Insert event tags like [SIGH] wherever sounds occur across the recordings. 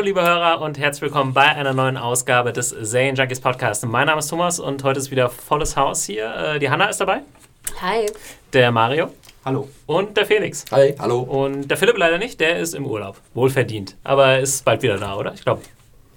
Hallo liebe Hörer und herzlich willkommen bei einer neuen Ausgabe des Zane Junkies Podcast. Mein Name ist Thomas und heute ist wieder volles Haus hier. Äh, die Hanna ist dabei. Hi. Der Mario. Hallo. Und der Felix. Hi. Hallo. Und der Philipp leider nicht, der ist im Urlaub. Wohlverdient. Aber er ist bald wieder da, oder? Ich glaube,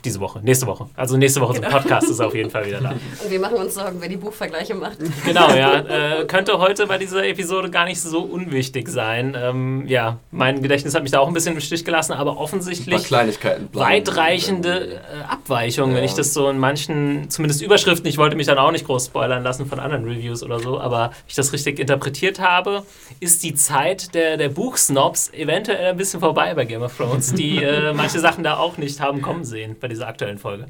diese Woche, nächste Woche. Also nächste Woche genau. zum Podcast ist er auf jeden Fall wieder da. [LAUGHS] Und wir machen uns Sorgen, wer die Buchvergleiche macht. [LAUGHS] Genau, ja. Äh, könnte heute bei dieser Episode gar nicht so unwichtig sein. Ähm, ja, mein Gedächtnis hat mich da auch ein bisschen im Stich gelassen, aber offensichtlich weitreichende äh, Abweichungen, ja. wenn ich das so in manchen, zumindest Überschriften, ich wollte mich dann auch nicht groß spoilern lassen von anderen Reviews oder so, aber wenn ich das richtig interpretiert habe, ist die Zeit der, der Buchsnobs eventuell ein bisschen vorbei bei Game of Thrones, die äh, [LAUGHS] manche Sachen da auch nicht haben kommen sehen bei dieser aktuellen Folge.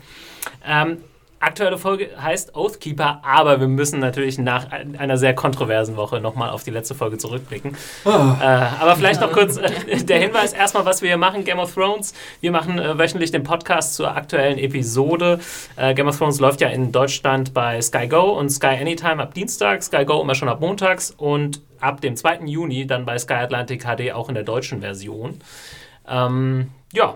Ähm, aktuelle Folge heißt Oathkeeper, aber wir müssen natürlich nach einer sehr kontroversen Woche nochmal auf die letzte Folge zurückblicken. Oh. Äh, aber vielleicht noch kurz äh, der Hinweis erstmal, was wir hier machen. Game of Thrones. Wir machen äh, wöchentlich den Podcast zur aktuellen Episode. Äh, Game of Thrones läuft ja in Deutschland bei Sky Go und Sky Anytime ab Dienstag, Sky Go immer schon ab montags und ab dem 2. Juni dann bei Sky Atlantic HD auch in der deutschen Version. Ähm, ja,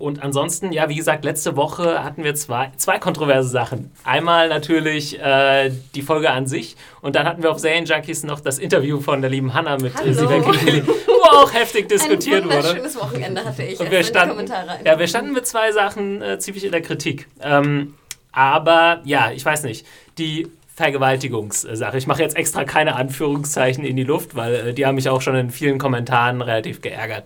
und ansonsten, ja, wie gesagt, letzte Woche hatten wir zwei, zwei kontroverse Sachen. Einmal natürlich äh, die Folge an sich und dann hatten wir auf Serien Junkies noch das Interview von der lieben Hannah mit Hallo. Sivek wo auch heftig diskutiert Ein wurde. Ein schönes Wochenende hatte ich. Und wir standen, ja, wir standen mit zwei Sachen äh, ziemlich in der Kritik. Ähm, aber ja, ich weiß nicht. Die Vergewaltigungssache. Ich mache jetzt extra keine Anführungszeichen in die Luft, weil äh, die haben mich auch schon in vielen Kommentaren relativ geärgert.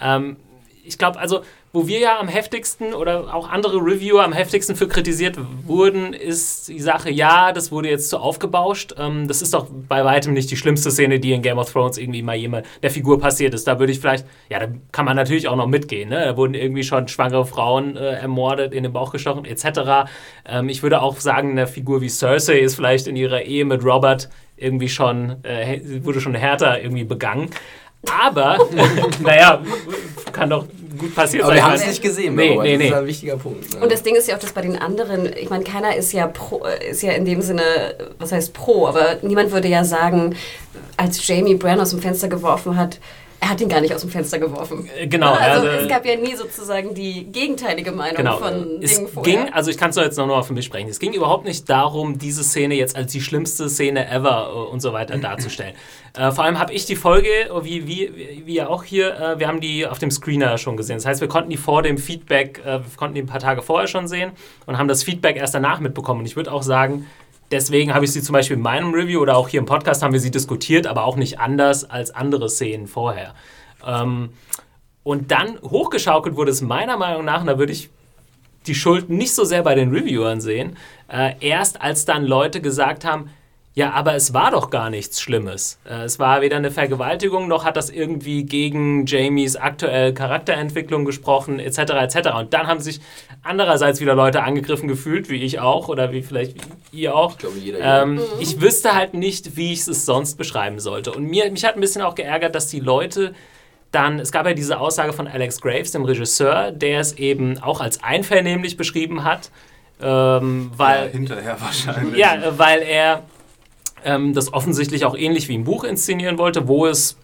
Ähm, ich glaube, also wo wir ja am heftigsten oder auch andere Reviewer am heftigsten für kritisiert wurden, ist die Sache, ja, das wurde jetzt zu aufgebauscht. Ähm, das ist doch bei weitem nicht die schlimmste Szene, die in Game of Thrones irgendwie mal jemand der Figur passiert ist. Da würde ich vielleicht, ja, da kann man natürlich auch noch mitgehen. Ne? Da wurden irgendwie schon schwangere Frauen äh, ermordet, in den Bauch gestochen, etc. Ähm, ich würde auch sagen, eine Figur wie Cersei ist vielleicht in ihrer Ehe mit Robert irgendwie schon, äh, wurde schon härter irgendwie begangen. Aber, [LAUGHS] naja, kann doch gut passiert aber sein. Wir haben es nicht gesehen, nee, nee, nee. das ist ein wichtiger Punkt. Ne? Und das Ding ist ja auch, dass bei den anderen, ich meine, keiner ist ja pro, ist ja in dem Sinne, was heißt pro, aber niemand würde ja sagen, als Jamie Bran aus dem Fenster geworfen hat, er hat ihn gar nicht aus dem Fenster geworfen. Äh, genau. Also, also es gab ja nie sozusagen die gegenteilige Meinung genau. von es Dingen vorher. Ging, also ich kann es jetzt noch mal für mich sprechen. Es ging überhaupt nicht darum, diese Szene jetzt als die schlimmste Szene ever äh, und so weiter darzustellen. [CLEARS THROAT] Äh, vor allem habe ich die Folge, wie, wie, wie ja auch hier, äh, wir haben die auf dem Screener schon gesehen. Das heißt, wir konnten die vor dem Feedback, äh, wir konnten die ein paar Tage vorher schon sehen und haben das Feedback erst danach mitbekommen. Und ich würde auch sagen, deswegen habe ich sie zum Beispiel in meinem Review oder auch hier im Podcast haben wir sie diskutiert, aber auch nicht anders als andere Szenen vorher. Ähm, und dann hochgeschaukelt wurde es meiner Meinung nach, und da würde ich die Schuld nicht so sehr bei den Reviewern sehen, äh, erst als dann Leute gesagt haben, ja, aber es war doch gar nichts Schlimmes. Äh, es war weder eine Vergewaltigung, noch hat das irgendwie gegen Jamies aktuelle Charakterentwicklung gesprochen, etc., etc. Und dann haben sich andererseits wieder Leute angegriffen gefühlt, wie ich auch, oder wie vielleicht ihr auch. Ich glaube, jeder. Ähm, ich wüsste halt nicht, wie ich es sonst beschreiben sollte. Und mir, mich hat ein bisschen auch geärgert, dass die Leute dann, es gab ja diese Aussage von Alex Graves, dem Regisseur, der es eben auch als einvernehmlich beschrieben hat. Ähm, weil, ja, hinterher wahrscheinlich. Ja, weil er ähm, das offensichtlich auch ähnlich wie im Buch inszenieren wollte, wo es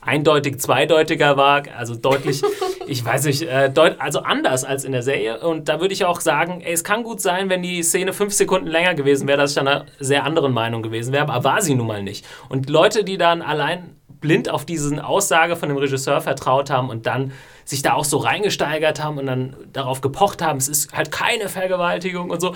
eindeutig zweideutiger war, also deutlich, [LAUGHS] ich weiß nicht, äh, deut also anders als in der Serie. Und da würde ich auch sagen, ey, es kann gut sein, wenn die Szene fünf Sekunden länger gewesen wäre, dass ich dann einer sehr anderen Meinung gewesen wäre, aber war sie nun mal nicht. Und Leute, die dann allein blind auf diese Aussage von dem Regisseur vertraut haben und dann sich da auch so reingesteigert haben und dann darauf gepocht haben, es ist halt keine Vergewaltigung und so.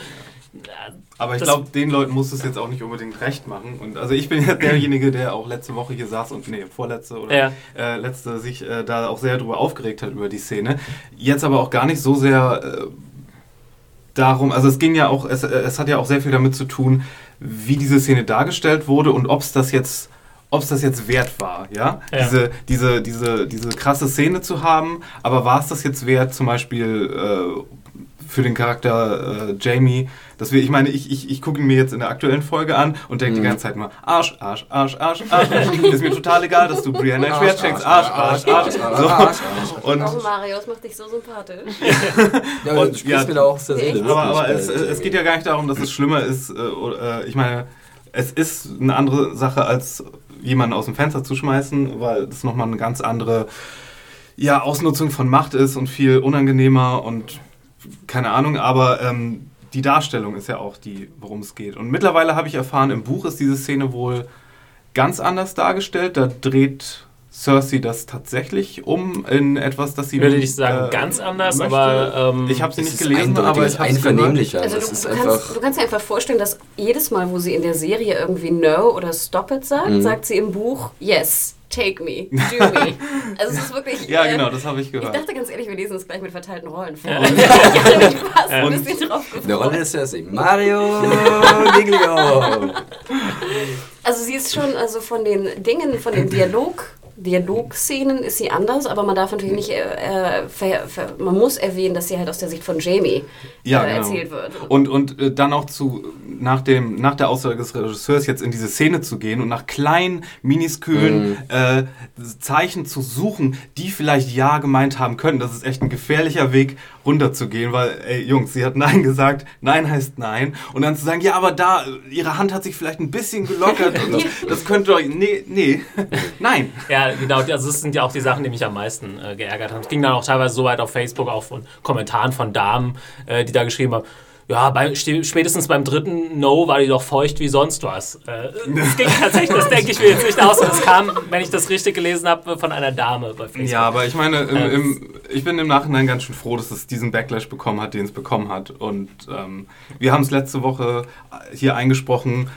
Aber ich glaube, den Leuten muss es jetzt auch nicht unbedingt recht machen. Und also ich bin ja [CLEARS THROAT] derjenige, der auch letzte Woche hier saß und nee, vorletzte oder ja. äh, letzte sich äh, da auch sehr drüber aufgeregt hat über die Szene. Jetzt aber auch gar nicht so sehr äh, darum, also es ging ja auch, es, es hat ja auch sehr viel damit zu tun, wie diese Szene dargestellt wurde und ob es das jetzt ob es das jetzt wert war, ja? ja? Diese, diese, diese, diese krasse Szene zu haben, aber war es das jetzt wert, zum Beispiel äh, für den Charakter äh, Jamie, dass wir, ich meine, ich, ich, ich gucke ihn mir jetzt in der aktuellen Folge an und denke mhm. die ganze Zeit nur, Arsch, Arsch, Arsch, Arsch, Arsch. [LAUGHS] ist mir total egal, dass du Brianna ein Schwert schenkst. Arsch, Arsch, Arsch. Arsch, [LAUGHS] Und oh, Mario, das macht dich so sympathisch. [LAUGHS] ja, aber und, ja, mir auch sehr sehr Aber, aber es, es geht ja gar nicht darum, dass es schlimmer ist. Äh, ich meine, es ist eine andere Sache, als jemanden aus dem Fenster zu schmeißen, weil das nochmal eine ganz andere ja, Ausnutzung von Macht ist und viel unangenehmer und keine Ahnung, aber ähm, die Darstellung ist ja auch die, worum es geht. Und mittlerweile habe ich erfahren, im Buch ist diese Szene wohl ganz anders dargestellt. Da dreht Cersei das tatsächlich um in etwas, das sie. Ich würde nicht sagen äh, ganz anders, möchte. aber. Ähm, ich habe sie nicht gelesen, aber ich habe einvernehmlicher. Also, du, du, kannst, du, kannst, dir einfach vorstellen, dass jedes Mal, wo sie in der Serie irgendwie No oder Stop it sagt, mhm. sagt sie im Buch Yes. Take me, [LAUGHS] do me. Also es ist wirklich. ja, äh, genau, das habe ich gehört. Ich dachte ganz ehrlich, wir lesen es gleich mit verteilten Rollen vor. Ja. [LAUGHS] ich hatte mich fast ein bisschen drauf gefreut. Eine Rolle ist ja Mario Giglio. Also sie ist schon also von den Dingen, von dem Dialog Dialogszenen ist sie anders, aber man darf natürlich nicht, äh, äh, ver, ver, man muss erwähnen, dass sie halt aus der Sicht von Jamie ja, äh, genau. erzählt wird. Und, und äh, dann auch zu, nach, dem, nach der Aussage des Regisseurs jetzt in diese Szene zu gehen und nach kleinen, miniskühlen mhm. Äh, Zeichen zu suchen, die vielleicht Ja gemeint haben können. Das ist echt ein gefährlicher Weg, runterzugehen, weil, ey, Jungs, sie hat Nein gesagt, Nein heißt Nein. Und dann zu sagen, ja, aber da, ihre Hand hat sich vielleicht ein bisschen gelockert und [LAUGHS] das, könnte euch, nee, nee, [LAUGHS] nein. Ja, genau, also das sind ja auch die Sachen, die mich am meisten äh, geärgert haben. Es ging dann auch teilweise so weit auf Facebook, auch von Kommentaren von Damen, äh, die da geschrieben haben, ja, bei, spätestens beim dritten No war die doch feucht wie sonst was. Äh, das ging tatsächlich, das denke ich mir jetzt nicht aus. Und das kam, wenn ich das richtig gelesen habe, von einer Dame bei Facebook. Ja, aber ich meine, im, im, ich bin im Nachhinein ganz schön froh, dass es diesen Backlash bekommen hat, den es bekommen hat. Und ähm, wir haben es letzte Woche hier eingesprochen,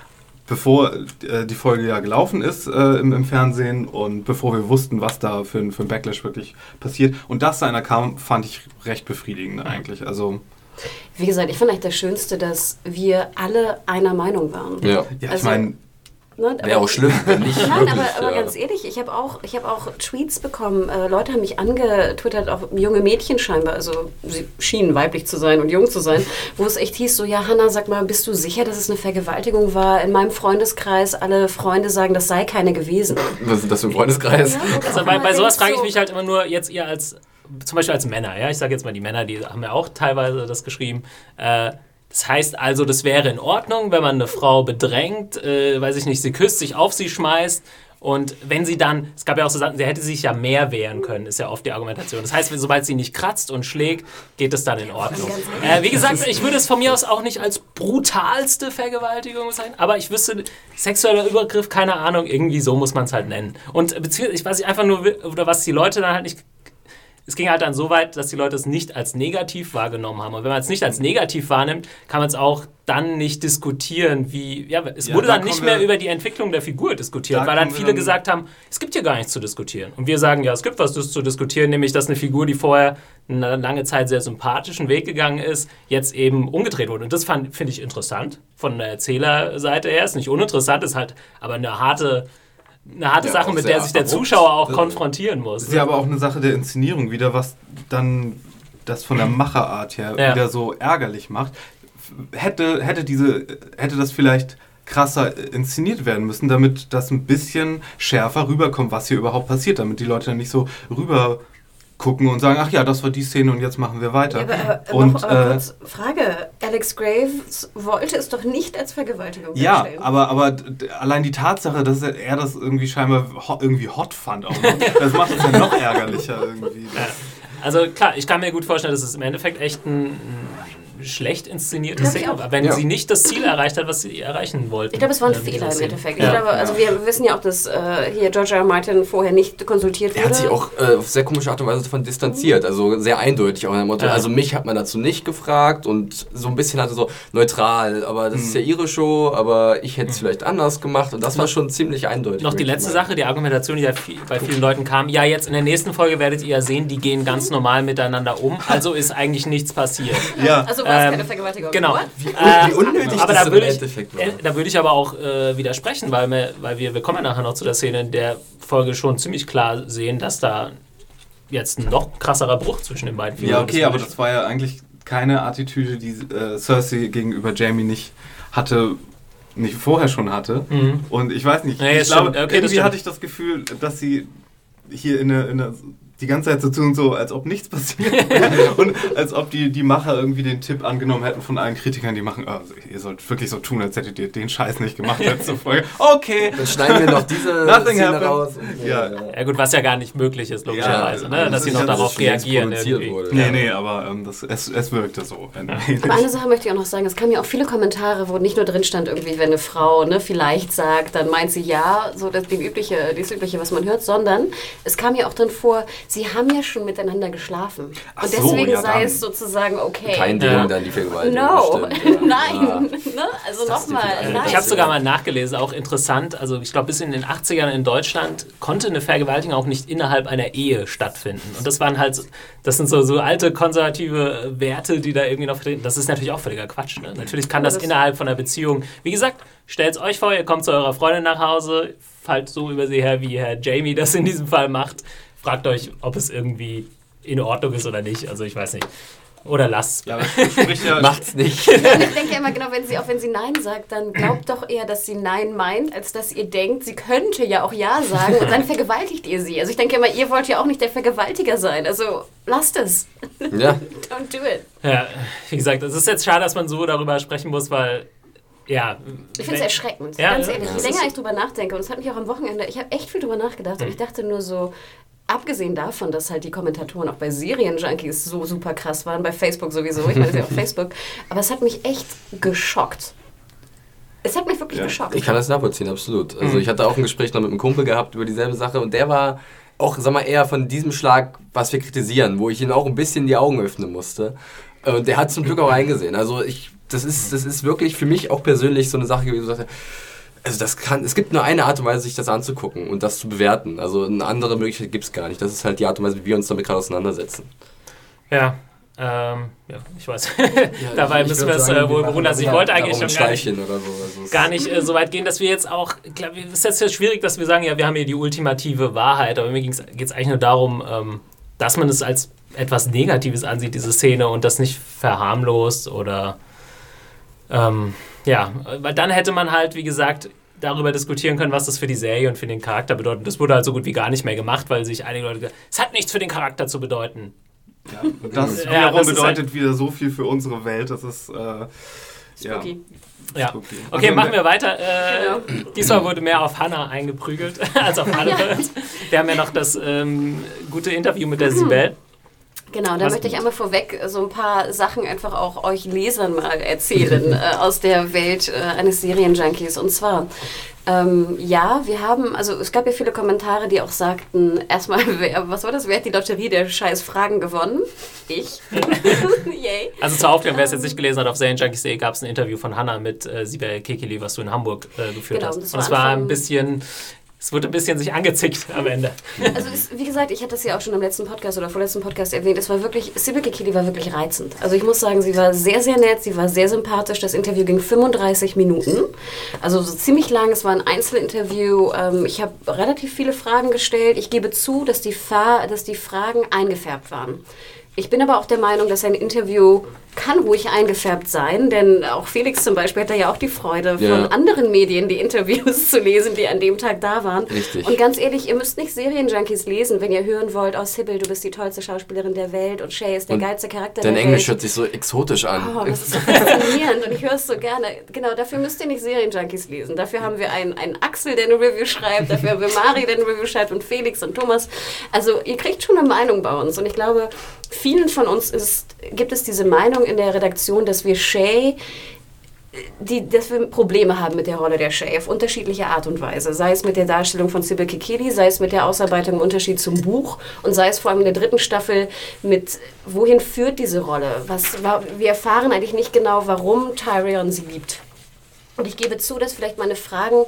bevor äh, die Folge ja gelaufen ist äh, im, im, Fernsehen und bevor wir wussten, was da für, für ein Backlash wirklich passiert. Und dass da einer kam, fand ich recht befriedigend eigentlich. Also wie gesagt, ich fand eigentlich das Schönste, dass wir alle einer Meinung waren. Ja, ja also, ich meine. Ne, Wäre auch schlimm, wenn nicht. [LAUGHS] Nein, wirklich, aber, aber ja. ganz ehrlich, ich habe auch, hab auch Tweets bekommen. Äh, Leute haben mich angetwittert, auch junge Mädchen scheinbar, also sie schienen weiblich zu sein und jung zu sein, wo es echt hieß: so, ja, Hanna, sag mal, bist du sicher, dass es eine Vergewaltigung war? In meinem Freundeskreis, alle Freunde sagen, das sei keine gewesen. Was ist das für ein Freundeskreis? Ja, also bei, bei sowas frage ich mich halt immer nur, jetzt ihr als zum Beispiel als Männer, ja, ich sage jetzt mal die Männer, die haben ja auch teilweise das geschrieben. Äh, das heißt also, das wäre in Ordnung, wenn man eine Frau bedrängt, äh, weiß ich nicht, sie küsst, sich auf sie schmeißt und wenn sie dann, es gab ja auch so Sachen, sie hätte sich ja mehr wehren können, ist ja oft die Argumentation. Das heißt, sobald sie nicht kratzt und schlägt, geht es dann in Ordnung. Äh, wie gesagt, ich würde es von mir aus auch nicht als brutalste Vergewaltigung sein, aber ich wüsste, sexueller Übergriff, keine Ahnung, irgendwie so muss man es halt nennen. Und beziehungsweise, ich einfach nur, oder was die Leute dann halt nicht es ging halt dann so weit, dass die Leute es nicht als negativ wahrgenommen haben. Und wenn man es nicht als negativ wahrnimmt, kann man es auch dann nicht diskutieren, wie, ja, es ja, wurde da dann nicht mehr über die Entwicklung der Figur diskutiert, da weil dann viele dann gesagt haben, es gibt hier gar nichts zu diskutieren. Und wir sagen, ja, es gibt was zu diskutieren, nämlich, dass eine Figur, die vorher eine lange Zeit sehr sympathischen Weg gegangen ist, jetzt eben umgedreht wurde. Und das finde ich interessant von der Erzählerseite her. Ist nicht uninteressant, ist halt aber eine harte eine harte ja, Sache, mit der sich der Zuschauer auch konfrontieren muss. Ist ja aber auch eine Sache der Inszenierung wieder, was dann das von der [LAUGHS] Macherart her ja. wieder so ärgerlich macht. Hätte, hätte, diese, hätte das vielleicht krasser inszeniert werden müssen, damit das ein bisschen schärfer rüberkommt, was hier überhaupt passiert, damit die Leute dann nicht so rüber gucken und sagen, ach ja, das war die Szene und jetzt machen wir weiter. Ja, aber, aber und, noch, aber äh, kurz Frage, Alex Graves wollte es doch nicht als Vergewaltigung Ja, aber, aber allein die Tatsache, dass er das irgendwie scheinbar hot, irgendwie hot fand, auch noch, [LAUGHS] das macht es ja noch ärgerlicher irgendwie. Also klar, ich kann mir gut vorstellen, dass es im Endeffekt echt ein, schlecht inszenierte Szene war, wenn ja. sie nicht das Ziel erreicht hat, was sie erreichen wollten. Ich glaube, es war ein äh, Fehler im Endeffekt. Ja. Ich glaube, also wir wissen ja auch, dass äh, hier George R. R. Martin vorher nicht konsultiert wurde. Er hat sich auch äh, auf sehr komische Art und Weise davon distanziert, also sehr eindeutig auch Motto, ja. also mich hat man dazu nicht gefragt und so ein bisschen also so neutral, aber das hm. ist ja ihre Show, aber ich hätte es hm. vielleicht anders gemacht und das war schon ziemlich eindeutig. Noch die letzte Sache, die Argumentation, die ja viel, bei vielen Leuten kam, ja jetzt in der nächsten Folge werdet ihr ja sehen, die gehen ganz normal miteinander um, also ist eigentlich nichts passiert. Ja. Also es ähm, keine Vergewaltigung. Genau. Wie, äh, wie unnötig aber das da würde ich, äh, Da würde ich aber auch äh, widersprechen, weil, wir, weil wir, wir kommen ja nachher noch zu der Szene in der Folge schon ziemlich klar sehen, dass da jetzt ein noch krasserer Bruch zwischen den beiden Figuren ist. Ja, okay, aber das war ja eigentlich keine Attitüde, die äh, Cersei gegenüber Jamie nicht hatte, nicht vorher schon hatte. Mhm. Und ich weiß nicht, nee, ich glaube, okay, irgendwie hatte ich das Gefühl, dass sie hier in eine, in eine die ganze Zeit so tun, so als ob nichts passiert [LAUGHS] und als ob die, die Macher irgendwie den Tipp angenommen hätten von allen Kritikern, die machen, oh, ihr sollt wirklich so tun, als hättet ihr den Scheiß nicht gemacht letzte Folge. [LAUGHS] Okay. Dann schneiden wir noch diese [LAUGHS] Nothing Szene happened. raus. Ja. ja gut, was ja gar nicht möglich ist, logischerweise, ja, ne? dass sie noch darauf reagieren. Wurde. Nee, nee, aber ähm, das, es, es wirkte so. Aber eine Sache möchte ich auch noch sagen, es kamen ja auch viele Kommentare, wo nicht nur drin stand, irgendwie, wenn eine Frau ne, vielleicht sagt, dann meint sie ja, so das, die übliche, das Übliche, was man hört, sondern es kam ja auch drin vor, sie haben ja schon miteinander geschlafen. Ach und deswegen so, ja, sei es sozusagen okay. Kein Ding ja. dann die Vergewaltigung. No, [LAUGHS] nein. Ah. ne? Also nochmal. Ich habe sogar mal nachgelesen, auch interessant, also ich glaube bis in den 80ern in Deutschland konnte eine Vergewaltigung auch nicht innerhalb einer Ehe stattfinden. Und das waren halt, das sind so, so alte konservative Werte, die da irgendwie noch vertreten. Das ist natürlich auch völliger Quatsch. Ne? Natürlich kann das, das innerhalb von einer Beziehung, wie gesagt, stellt es euch vor, ihr kommt zu eurer Freundin nach Hause, fallt so über sie her, wie Herr Jamie das in diesem Fall macht. Fragt euch, ob es irgendwie in Ordnung ist oder nicht. Also ich weiß nicht. Oder lasst. Ja, ja [LAUGHS] Macht's nicht. ich denke immer genau, wenn sie, auch wenn sie Nein sagt, dann glaubt doch eher, dass sie Nein meint, als dass ihr denkt, sie könnte ja auch Ja sagen und dann [LAUGHS] vergewaltigt ihr sie. Also ich denke immer, ihr wollt ja auch nicht der Vergewaltiger sein. Also lasst es. Ja. [LAUGHS] Don't do it. Ja, wie gesagt, es ist jetzt schade, dass man so darüber sprechen muss, weil ja. Ich finde es erschreckend, ja, ganz ehrlich. Je länger ich drüber nachdenke, und es hat mich auch am Wochenende, ich habe echt viel drüber nachgedacht mhm. und ich dachte nur so, abgesehen davon, dass halt die Kommentatoren auch bei Serienjunkies so super krass waren, bei Facebook sowieso, ich meine, ja auf [LAUGHS] Facebook, aber es hat mich echt geschockt. Es hat mich wirklich ja. geschockt. Ich kann das nachvollziehen, absolut. Also mhm. ich hatte auch ein Gespräch noch mit einem Kumpel gehabt über dieselbe Sache und der war auch, sag mal, eher von diesem Schlag, was wir kritisieren, wo ich ihm auch ein bisschen die Augen öffnen musste. Und der hat zum Glück auch eingesehen. Also ich, das ist, das ist wirklich für mich auch persönlich so eine Sache gewesen, wo ich sagte, also das kann, es gibt nur eine Art und Weise, sich das anzugucken und das zu bewerten. Also eine andere Möglichkeit gibt es gar nicht. Das ist halt die Art und Weise, wie wir uns damit gerade auseinandersetzen. Ja, ähm, ja, ich weiß. Ja, [LAUGHS] Dabei müssen wir es äh, wohl beruhen. Also ich wollte eigentlich schon gar nicht, so. also gar nicht äh, so weit gehen, dass wir jetzt auch, glaub, es ist jetzt schwierig, dass wir sagen, ja, wir haben hier die ultimative Wahrheit, aber mir geht es eigentlich nur darum, ähm, dass man es als etwas Negatives ansieht, diese Szene, und das nicht verharmlost oder ähm, ja, weil dann hätte man halt, wie gesagt, darüber diskutieren können, was das für die Serie und für den Charakter bedeutet. Das wurde halt so gut wie gar nicht mehr gemacht, weil sich einige Leute gesagt es hat nichts für den Charakter zu bedeuten. Ja, und das wiederum ja, das bedeutet halt wieder so viel für unsere Welt. Das ist äh, Spooky. Ja. ja. Okay, also, machen wir weiter. Äh, genau. Diesmal wurde mehr auf Hannah eingeprügelt [LAUGHS] als auf [LAUGHS] alle. ja. Wir haben ja noch das ähm, gute Interview mit der mhm. Sibel. Genau, da möchte ich einmal vorweg so ein paar Sachen einfach auch euch Lesern mal erzählen [LAUGHS] äh, aus der Welt äh, eines Serienjunkies. Und zwar, ähm, ja, wir haben, also es gab ja viele Kommentare, die auch sagten, erstmal, [LAUGHS] wer, was war das, wer hat die Lotterie der scheiß Fragen gewonnen? Ich. [LAUGHS] Yay. Also zur Aufklärung, wer es jetzt nicht gelesen hat, auf Serienjunkies.de gab es ein Interview von Hannah mit äh, Sibel Kekili, was du in Hamburg äh, geführt genau, hast. Und es war ein bisschen es wurde ein bisschen sich angezickt [LAUGHS] am Ende. Also es, wie gesagt, ich hatte es ja auch schon im letzten Podcast oder vorletzten Podcast erwähnt, es war wirklich, Sibyl Kikili war wirklich reizend. Also ich muss sagen, sie war sehr, sehr nett, sie war sehr sympathisch. Das Interview ging 35 Minuten, also so ziemlich lang. Es war ein Einzelinterview. Ähm, ich habe relativ viele Fragen gestellt. Ich gebe zu, dass die, dass die Fragen eingefärbt waren. Ich bin aber auch der Meinung, dass ein Interview kann ruhig eingefärbt sein, denn auch Felix zum Beispiel hatte ja auch die Freude, ja. von anderen Medien die Interviews [LAUGHS] zu lesen, die an dem Tag da waren. Richtig. Und ganz ehrlich, ihr müsst nicht Serienjunkies lesen, wenn ihr hören wollt, oh Sybil, du bist die tollste Schauspielerin der Welt und Shay ist der und geilste Charakter der Welt. Dein Englisch hört sich so exotisch an. Oh, das ist so faszinierend und ich höre es so gerne. Genau, dafür müsst ihr nicht Serienjunkies lesen. Dafür haben wir einen, einen Axel, der eine Review schreibt, dafür haben wir Mari, der eine Review schreibt und Felix und Thomas. Also ihr kriegt schon eine Meinung bei uns und ich glaube, vielen von uns ist, gibt es diese Meinung in der Redaktion, dass wir Shay die, dass wir Probleme haben mit der Rolle der Shay auf unterschiedliche Art und Weise. Sei es mit der Darstellung von Sybil Kikili, sei es mit der Ausarbeitung im Unterschied zum Buch und sei es vor allem in der dritten Staffel mit, wohin führt diese Rolle? Was, wir erfahren eigentlich nicht genau, warum Tyrion sie liebt. Und ich gebe zu, dass vielleicht meine Fragen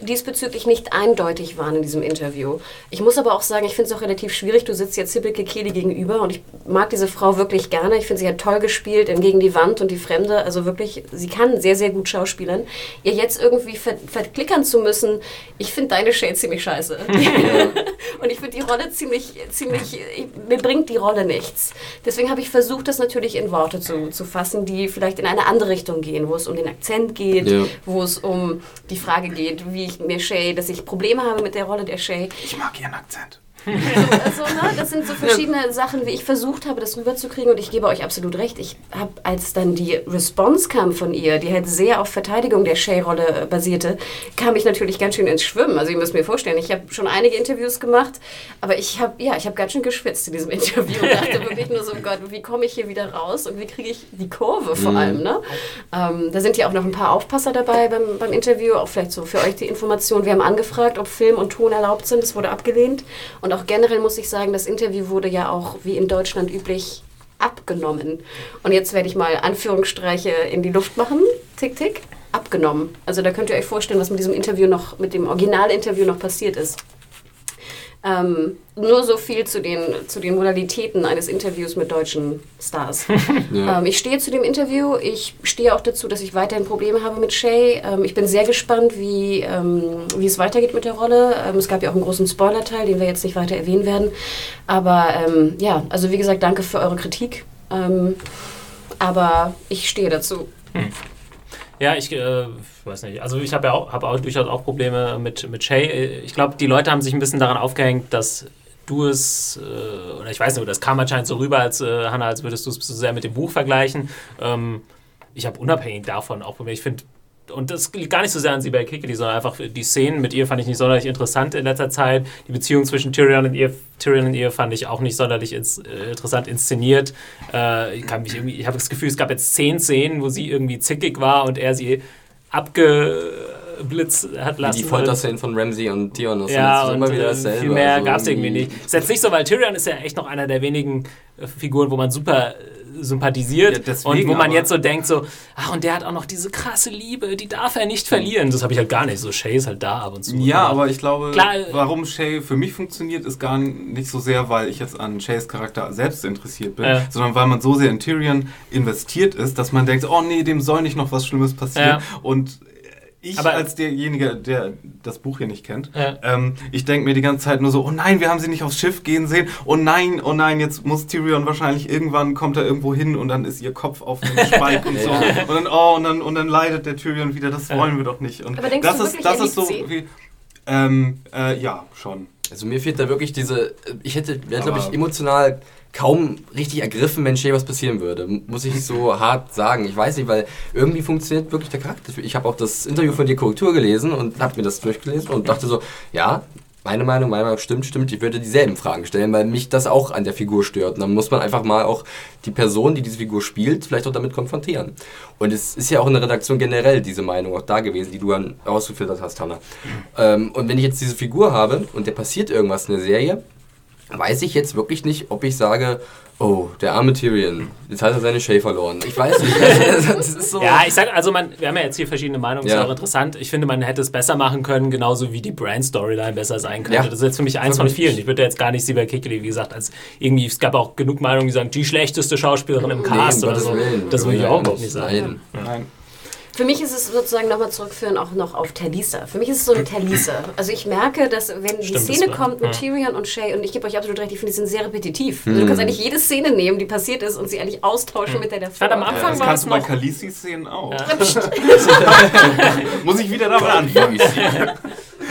diesbezüglich nicht eindeutig waren in diesem Interview. Ich muss aber auch sagen, ich finde es auch relativ schwierig. Du sitzt jetzt Sibyl Kekeli gegenüber und ich mag diese Frau wirklich gerne. Ich finde, sie hat toll gespielt in Gegen die Wand und die Fremde. Also wirklich, sie kann sehr, sehr gut schauspielern. Ihr jetzt irgendwie ver verklickern zu müssen, ich finde deine Shade ziemlich scheiße. [LAUGHS] und ich finde die Rolle ziemlich, ziemlich, mir bringt die Rolle nichts. Deswegen habe ich versucht, das natürlich in Worte zu, zu fassen, die vielleicht in eine andere Richtung gehen, wo es um den Akzent geht, ja. wo es um die Frage geht, wie ich mir Shay, dass ich Probleme habe mit der Rolle der Shay. Ich mag ihren Akzent. Also, [LAUGHS] also, ne, das sind so verschiedene Sachen, wie ich versucht habe, das rüberzukriegen. Und ich gebe euch absolut recht. Ich habe, als dann die Response kam von ihr, die halt sehr auf Verteidigung der Shay-Rolle basierte, kam ich natürlich ganz schön ins Schwimmen. Also ihr müsst mir vorstellen, ich habe schon einige Interviews gemacht, aber ich habe ja, ich habe ganz schön geschwitzt in diesem [LAUGHS] Interview und dachte wirklich nur so, Gott, wie komme ich hier wieder raus und wie kriege ich die Kurve vor mhm. allem. Ne? Ähm, da sind ja auch noch ein paar Aufpasser dabei beim, beim Interview, auch vielleicht so für euch die Information. Wir haben angefragt, ob Film und Ton erlaubt sind. Das wurde abgelehnt. Und auch generell muss ich sagen, das Interview wurde ja auch wie in Deutschland üblich abgenommen. Und jetzt werde ich mal Anführungsstreiche in die Luft machen. Tick, tick. Abgenommen. Also da könnt ihr euch vorstellen, was mit diesem Interview noch, mit dem Originalinterview noch passiert ist. Ähm, nur so viel zu den, zu den Modalitäten eines Interviews mit deutschen Stars. [LAUGHS] ja. ähm, ich stehe zu dem Interview. Ich stehe auch dazu, dass ich weiterhin Probleme habe mit Shay. Ähm, ich bin sehr gespannt, wie, ähm, wie es weitergeht mit der Rolle. Ähm, es gab ja auch einen großen Spoiler-Teil, den wir jetzt nicht weiter erwähnen werden. Aber ähm, ja, also wie gesagt, danke für eure Kritik. aber ich stehe dazu. Hm. Ja, ich äh, weiß nicht. Also ich habe ja auch, hab auch durchaus auch Probleme mit, mit Shay. Ich glaube, die Leute haben sich ein bisschen daran aufgehängt, dass du es, äh, oder ich weiß nicht, das kam anscheinend so rüber, als äh, Hannah, als würdest du es so sehr mit dem Buch vergleichen. Ähm, ich habe unabhängig davon auch Probleme. Ich finde und das liegt gar nicht so sehr an Sibel Kikeli, sondern einfach die Szenen mit ihr fand ich nicht sonderlich interessant in letzter Zeit. Die Beziehung zwischen Tyrion und ihr, Tyrion und ihr fand ich auch nicht sonderlich ins, äh, interessant inszeniert. Äh, ich ich habe das Gefühl, es gab jetzt zehn Szenen, wo sie irgendwie zickig war und er sie abgeblitzt hat lassen. Die Folterszenen von Ramsey und Theon. Ja, und immer wieder äh, dasselbe. Viel mehr also gab es irgendwie nicht. Ist jetzt nicht so, weil Tyrion ist ja echt noch einer der wenigen äh, Figuren, wo man super sympathisiert ja, deswegen, und wo man jetzt so denkt, so, ach, und der hat auch noch diese krasse Liebe, die darf er nicht verlieren. Das habe ich halt gar nicht. So, Shay ist halt da ab und zu. Ja, aber ich glaube, Klar, äh, warum Shay für mich funktioniert, ist gar nicht so sehr, weil ich jetzt an Shays Charakter selbst interessiert bin, ja. sondern weil man so sehr in Tyrion investiert ist, dass man denkt, oh nee, dem soll nicht noch was Schlimmes passieren. Ja. Und ich aber als derjenige, der das Buch hier nicht kennt, ja. ähm, ich denke mir die ganze Zeit nur so, oh nein, wir haben sie nicht aufs Schiff gehen sehen. Oh nein, oh nein, jetzt muss Tyrion wahrscheinlich irgendwann kommt er irgendwo hin und dann ist ihr Kopf auf dem [LAUGHS] Spike und so. Und dann, oh, und dann, und dann leidet der Tyrion wieder. Das wollen wir doch nicht. Und aber das ist, das ist so wie, ähm, äh, ja, schon. Also mir fehlt da wirklich diese, ich hätte, wäre glaube ich emotional kaum richtig ergriffen, wenn Shay was passieren würde. Muss ich so [LAUGHS] hart sagen. Ich weiß nicht, weil irgendwie funktioniert wirklich der Charakter. Ich habe auch das Interview von dir Korrektur gelesen und habe mir das durchgelesen und dachte so, ja, meine Meinung, meine Meinung stimmt, stimmt. Ich würde dieselben Fragen stellen, weil mich das auch an der Figur stört. Und dann muss man einfach mal auch die Person, die diese Figur spielt, vielleicht auch damit konfrontieren. Und es ist ja auch in der Redaktion generell diese Meinung auch da gewesen, die du dann ausgefiltert hast, Hanna. Mhm. Ähm, und wenn ich jetzt diese Figur habe und der passiert irgendwas in der Serie, weiß ich jetzt wirklich nicht, ob ich sage, oh, der arme Tyrion, jetzt hat er seine Shay verloren. Ich weiß nicht. [LAUGHS] so ja, ich sag, also man, wir haben ja jetzt hier verschiedene Meinungen, ja. ist auch interessant. Ich finde, man hätte es besser machen können, genauso wie die Brand-Storyline besser sein könnte. Ja. Das ist jetzt für mich eins von vielen. Ich würde jetzt gar nicht Sieber Kikeli, wie gesagt, als irgendwie, es gab auch genug Meinungen, die sagen, die schlechteste Schauspielerin im Cast nee, oder so. Willen. Das würde ich auch überhaupt nicht sagen. Nein. Nein. Für mich ist es sozusagen nochmal zurückführen auch noch auf Talisa. Für mich ist es so eine Talisa. Also ich merke, dass wenn die Stimmt, Szene kommt mit ja. Tyrion und Shay, und ich gebe euch absolut recht, ich finde, die sind sehr repetitiv. Also du kannst hm. eigentlich jede Szene nehmen, die passiert ist, und sie eigentlich austauschen hm. mit der davor. am Anfang ja, das war kannst du bei Khaleesi-Szenen auch. Ja. [LAUGHS] [LAUGHS] Muss ich wieder damit anfangen.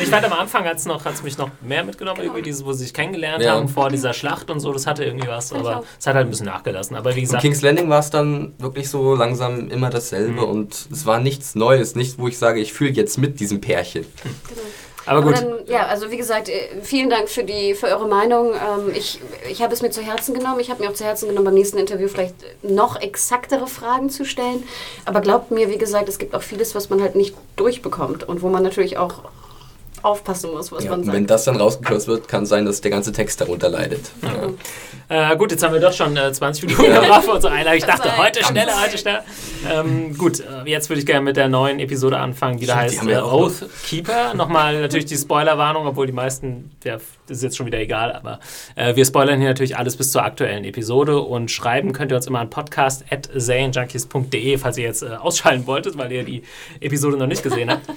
Ich fand am Anfang hat es mich noch mehr mitgenommen, genau. irgendwie dieses, wo sie sich kennengelernt ja. haben vor dieser Schlacht und so, das hatte irgendwie was, aber es hat halt ein bisschen nachgelassen. Aber wie gesagt. In King's Landing war es dann wirklich so langsam immer dasselbe mhm. und es war nichts Neues, nichts, wo ich sage, ich fühle jetzt mit diesem Pärchen. Genau. Aber gut. Aber dann, ja, also wie gesagt, äh, vielen Dank für, die, für eure Meinung. Ähm, ich, ich habe es mir zu Herzen genommen. Ich habe mir auch zu Herzen genommen, beim nächsten Interview vielleicht noch exaktere Fragen zu stellen. Aber glaubt mir, wie gesagt, es gibt auch vieles, was man halt nicht durchbekommt und wo man natürlich auch aufpassen muss, was ja, man sagt. Wenn das dann rausgekürzt wird, kann sein, dass der ganze Text darunter leidet. Ja. Äh, gut, jetzt haben wir doch schon äh, 20 Minuten gebraucht für unsere Einladung. Ich dachte, heute schneller, heute schneller. Ähm, gut, äh, jetzt würde ich gerne mit der neuen Episode anfangen, die da heißt die äh, Oath Keeper. Nochmal natürlich die Spoilerwarnung, obwohl die meisten, ja, das ist jetzt schon wieder egal, aber äh, wir spoilern hier natürlich alles bis zur aktuellen Episode und schreiben könnt ihr uns immer an podcast.zanejunkies.de, falls ihr jetzt äh, ausschalten wolltet, weil ihr die Episode noch nicht gesehen habt. [LAUGHS]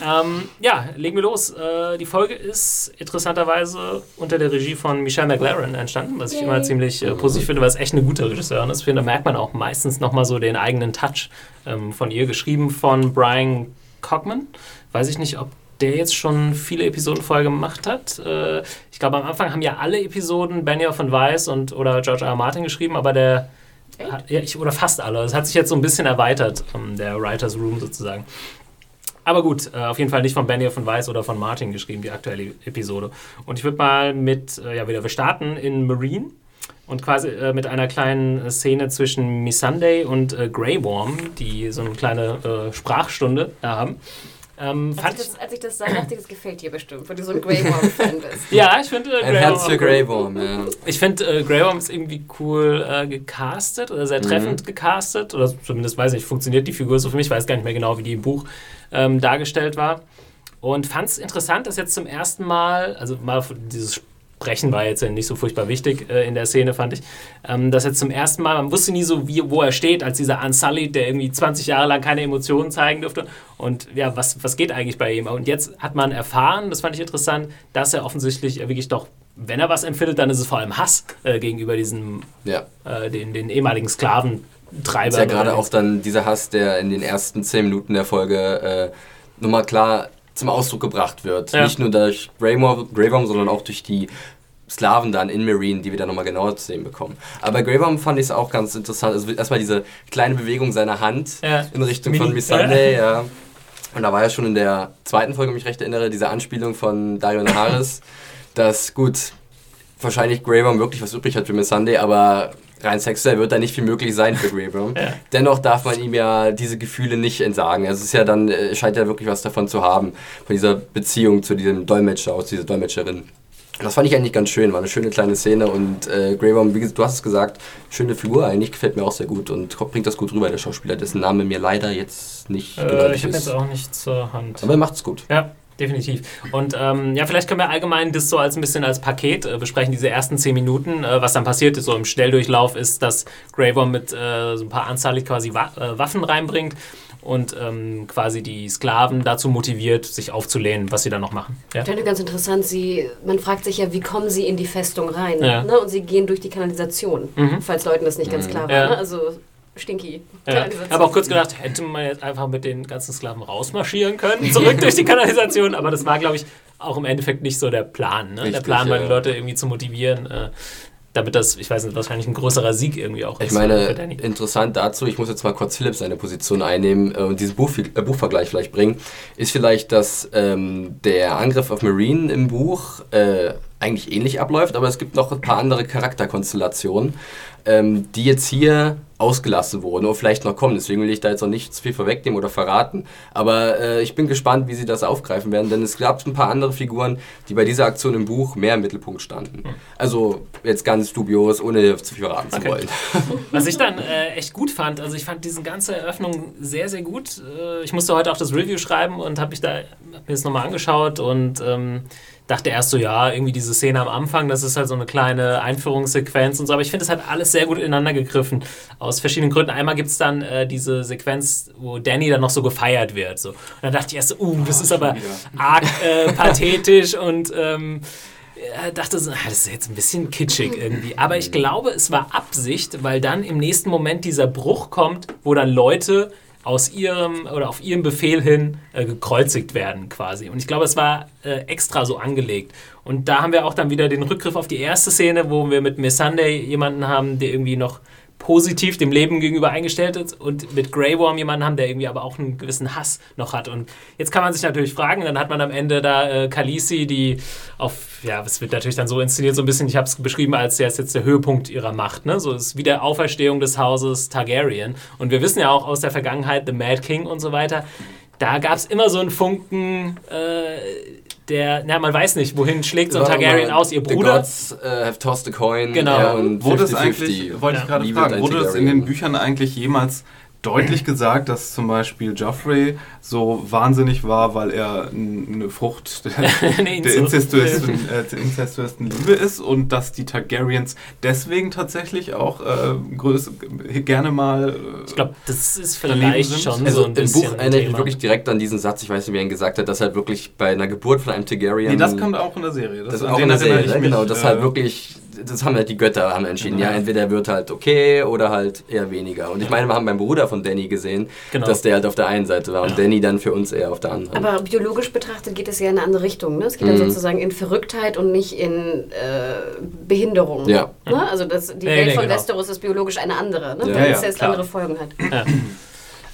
ähm, ja, legen wir los. Äh, die Folge ist interessanterweise unter der Regie von Michelle McLaren entstanden, was ich immer ziemlich äh, positiv finde, weil es echt eine gute Regisseurin ist. Finde, da merkt man auch meistens nochmal so den eigenen Touch ähm, von ihr, geschrieben von Brian Cockman. Weiß ich nicht, ob der jetzt schon viele Episoden vorher gemacht hat. Äh, ich glaube, am Anfang haben ja alle Episoden Benioff von Weiss und oder George R. R. Martin geschrieben, aber der hat, ja, ich, oder fast alle. Es hat sich jetzt so ein bisschen erweitert, ähm, der Writers Room sozusagen. Aber gut, äh, auf jeden Fall nicht von Benioff von Weiss oder von Martin geschrieben, die aktuelle Episode. Und ich würde mal mit, äh, ja wieder, wir starten in Marine und quasi äh, mit einer kleinen Szene zwischen Missandei und äh, Grey Worm, die so eine kleine äh, Sprachstunde haben. Ähm, als, ich das, als, ich das, sah, dachte ich, das gefällt dir bestimmt, weil du so ein Grey Worm-Fan bist. [LAUGHS] ja, ich finde äh, Ein Herz für Grey Worm, ja. Ich finde äh, Grey Worm ist irgendwie cool äh, gecastet oder sehr treffend mhm. gecastet. Oder zumindest weiß ich, funktioniert die Figur so für mich. Ich weiß gar nicht mehr genau, wie die im Buch ähm, dargestellt war. Und fand es interessant, dass jetzt zum ersten Mal, also mal dieses Sprechen war jetzt nicht so furchtbar wichtig äh, in der Szene, fand ich. Ähm, dass jetzt zum ersten Mal, man wusste nie so, wie, wo er steht, als dieser Unsullied, der irgendwie 20 Jahre lang keine Emotionen zeigen durfte. Und ja, was, was geht eigentlich bei ihm? Und jetzt hat man erfahren, das fand ich interessant, dass er offensichtlich wirklich doch, wenn er was empfindet, dann ist es vor allem Hass äh, gegenüber diesen, ja. äh, den, den ehemaligen Sklaven. Treibern. Ist ja gerade auch dann dieser Hass, der in den ersten 10 Minuten der Folge äh, nochmal klar zum Ausdruck gebracht wird. Ja. Nicht nur durch Greyworm, sondern auch durch die Sklaven dann in Marine, die wir dann nochmal genauer zu sehen bekommen. Aber Greyworm fand ich es auch ganz interessant. Also erstmal diese kleine Bewegung seiner Hand ja. in Richtung Mini. von Miss Sunday, ja. ja. Und da war ja schon in der zweiten Folge, wenn ich recht erinnere, diese Anspielung von Dario Naharis, [LAUGHS] dass gut, wahrscheinlich Greyworm wirklich was übrig hat für Miss Sunday, aber rein sexuell wird da nicht viel möglich sein für Greyworm. [LAUGHS] ja. Dennoch darf man ihm ja diese Gefühle nicht entsagen. Also es ist ja dann, äh, scheint ja wirklich was davon zu haben, von dieser Beziehung zu diesem Dolmetscher aus, dieser Dolmetscherin. Das fand ich eigentlich ganz schön, war eine schöne kleine Szene und äh, Greyworm, wie du hast es gesagt, schöne Figur eigentlich, gefällt mir auch sehr gut und bringt das gut rüber, der Schauspieler, dessen Name mir leider jetzt nicht äh, Ich habe jetzt auch nicht zur Hand. Aber er macht's gut. Ja, definitiv. Und ähm, ja, vielleicht können wir allgemein das so als ein bisschen als Paket äh, besprechen, diese ersten zehn Minuten. Äh, was dann passiert ist, so im Schnelldurchlauf, ist, dass Grey Worm mit äh, so ein paar Anzahl quasi Wa äh, Waffen reinbringt und ähm, quasi die Sklaven dazu motiviert, sich aufzulehnen, was sie dann noch machen. Ja? Ich finde ganz interessant, sie, man fragt sich ja, wie kommen sie in die Festung rein? Ja. Ne? Und sie gehen durch die Kanalisation, mhm. falls Leuten das nicht ganz mhm. klar war. Ja. Ne? Also stinky. Ja. Ich habe auch kurz gedacht, hätte man jetzt einfach mit den ganzen Sklaven rausmarschieren können, [LAUGHS] zurück durch die Kanalisation, aber das war, glaube ich, auch im Endeffekt nicht so der Plan. Ne? Richtig, der Plan war, die Leute irgendwie zu motivieren. Äh, damit das, ich weiß nicht, wahrscheinlich ein größerer Sieg irgendwie auch ist. Ich meine, interessant dazu, ich muss jetzt mal kurz Philipp seine Position einnehmen äh, und diesen Buch, äh, Buchvergleich vielleicht bringen, ist vielleicht, dass ähm, der Angriff auf Marine im Buch äh, eigentlich ähnlich abläuft, aber es gibt noch ein paar andere Charakterkonstellationen ähm, die jetzt hier ausgelassen wurden oder vielleicht noch kommen. Deswegen will ich da jetzt noch nicht zu viel vorwegnehmen oder verraten. Aber äh, ich bin gespannt, wie sie das aufgreifen werden, denn es gab ein paar andere Figuren, die bei dieser Aktion im Buch mehr im Mittelpunkt standen. Hm. Also jetzt ganz dubios, ohne zu viel verraten okay. zu wollen. [LAUGHS] Was ich dann äh, echt gut fand, also ich fand diese ganze Eröffnung sehr, sehr gut. Äh, ich musste heute auch das Review schreiben und habe da hab mir das nochmal angeschaut und ähm, dachte erst so, ja, irgendwie diese Szene am Anfang, das ist halt so eine kleine Einführungssequenz und so, aber ich finde, es hat alles sehr gut ineinander gegriffen. Aus verschiedenen Gründen. Einmal gibt es dann äh, diese Sequenz, wo Danny dann noch so gefeiert wird. So. Und dann dachte ich erst so, uh, das oh, ist aber wieder. arg äh, [LAUGHS] pathetisch und ähm, dachte so, ah, das ist jetzt ein bisschen kitschig irgendwie. Aber ich glaube, es war Absicht, weil dann im nächsten Moment dieser Bruch kommt, wo dann Leute aus ihrem oder auf ihrem Befehl hin äh, gekreuzigt werden quasi. Und ich glaube, es war äh, extra so angelegt. Und da haben wir auch dann wieder den Rückgriff auf die erste Szene, wo wir mit Miss Sunday jemanden haben, der irgendwie noch positiv dem Leben gegenüber eingestellt ist und mit Grey Worm jemanden haben, der irgendwie aber auch einen gewissen Hass noch hat. Und jetzt kann man sich natürlich fragen, dann hat man am Ende da äh, Khaleesi, die auf, ja, es wird natürlich dann so inszeniert, so ein bisschen, ich habe es beschrieben als ja, ist jetzt der Höhepunkt ihrer Macht, ne? So ist wie der Auferstehung des Hauses Targaryen. Und wir wissen ja auch aus der Vergangenheit, The Mad King und so weiter, da gab es immer so einen Funken, äh, der, na, man weiß nicht, wohin schlägt so ein Targaryen aus, ihr Bruder. The gods uh, have tossed a coin. Genau. Ja, und wurde es eigentlich, wollte ich gerade fragen, wurde es in den Büchern eigentlich jemals deutlich gesagt, dass zum Beispiel Joffrey so wahnsinnig war, weil er eine Frucht der, [LAUGHS] der incestuösen, äh, Liebe ist und dass die Targaryens deswegen tatsächlich auch äh, größ, gerne mal. Äh, ich glaube, das ist vielleicht schon also so ein bisschen. Im Buch erinnere ich wirklich direkt an diesen Satz, ich weiß nicht, wie er ihn gesagt hat, dass halt wirklich bei einer Geburt von einem Targaryen. Nee, das kommt auch in der Serie. Das, das auch in der Serie, ne? genau, dass halt äh, wirklich das haben halt die Götter haben entschieden. Ja, entweder wird halt okay oder halt eher weniger. Und ich meine, wir haben beim Bruder von Danny gesehen, genau. dass der halt auf der einen Seite war und Danny dann für uns eher auf der anderen. Aber biologisch betrachtet geht es ja in eine andere Richtung. Ne? Es geht mhm. dann sozusagen in Verrücktheit und nicht in äh, Behinderung. Ja. Ne? Also das, die ja, Welt von genau. Westeros ist biologisch eine andere, ne? ja, weil es jetzt andere Folgen hat. [CLEARS THROAT]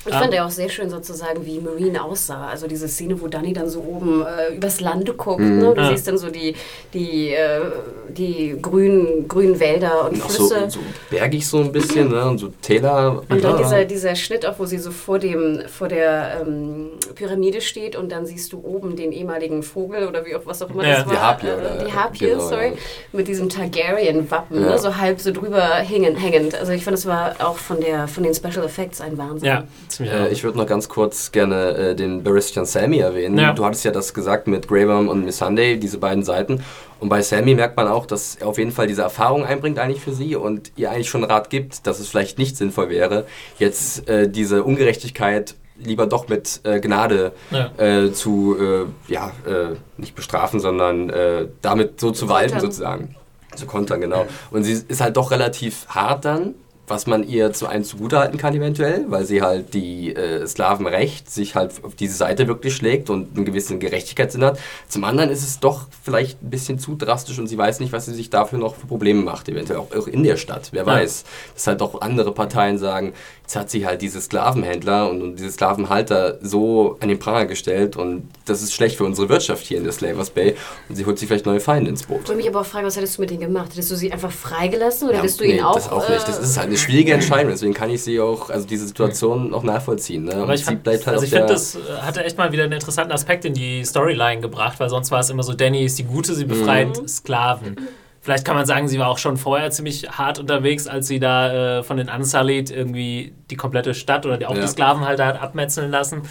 Ich fand ja auch sehr schön sozusagen, wie Marine aussah. Also diese Szene, wo Danny dann so oben äh, übers Land guckt. Mhm. Ne? Du ja. siehst dann so die, die, äh, die grünen, grünen Wälder und, und Flüsse. So, so, bergig so ein bisschen, ne? und so Täler. Und dann dieser, dieser Schnitt auch, wo sie so vor, dem, vor der ähm, Pyramide steht und dann siehst du oben den ehemaligen Vogel oder wie auch was auch immer ja. das war. Die Harpie, äh? Die Harpie, genau, sorry. Ja. Mit diesem Targaryen-Wappen, ne? so halb so drüber hängend. Also ich fand, das war auch von, der, von den Special Effects ein Wahnsinn. Ja. Äh, ich würde noch ganz kurz gerne äh, den Baristian Sammy erwähnen. Ja. Du hattest ja das gesagt mit Worm und Miss Sunday, diese beiden Seiten. Und bei Sammy merkt man auch, dass er auf jeden Fall diese Erfahrung einbringt eigentlich für sie und ihr eigentlich schon Rat gibt, dass es vielleicht nicht sinnvoll wäre, jetzt äh, diese Ungerechtigkeit lieber doch mit äh, Gnade ja. äh, zu, äh, ja, äh, nicht bestrafen, sondern äh, damit so zu walten sozusagen. Zu kontern, genau. Und sie ist halt doch relativ hart dann was man ihr zu einem zugutehalten kann eventuell, weil sie halt die äh, Sklavenrecht sich halt auf diese Seite wirklich schlägt und einen gewissen Gerechtigkeitssinn hat. Zum anderen ist es doch vielleicht ein bisschen zu drastisch und sie weiß nicht, was sie sich dafür noch für Probleme macht, eventuell auch, auch in der Stadt, wer ja. weiß. Dass halt auch andere Parteien sagen, jetzt hat sie halt diese Sklavenhändler und, und diese Sklavenhalter so an den Pranger gestellt und das ist schlecht für unsere Wirtschaft hier in der Slavers Bay und sie holt sich vielleicht neue Feinde ins Boot. Ich würde mich aber auch fragen, was hättest du mit denen gemacht? Hättest du sie einfach freigelassen oder ja, hättest du nee, ihn auch... das auch nicht. Das ist halt eine schwierige Entscheidung, deswegen kann ich sie auch, also diese Situation auch nachvollziehen. Ne? Aber ich, fand, halt also ich finde, das hatte echt mal wieder einen interessanten Aspekt in die Storyline gebracht, weil sonst war es immer so, Danny ist die Gute, sie befreit mhm. Sklaven. Vielleicht kann man sagen, sie war auch schon vorher ziemlich hart unterwegs, als sie da äh, von den Unsullied irgendwie die komplette Stadt oder die, auch ja. die Sklavenhalter hat abmetzeln lassen.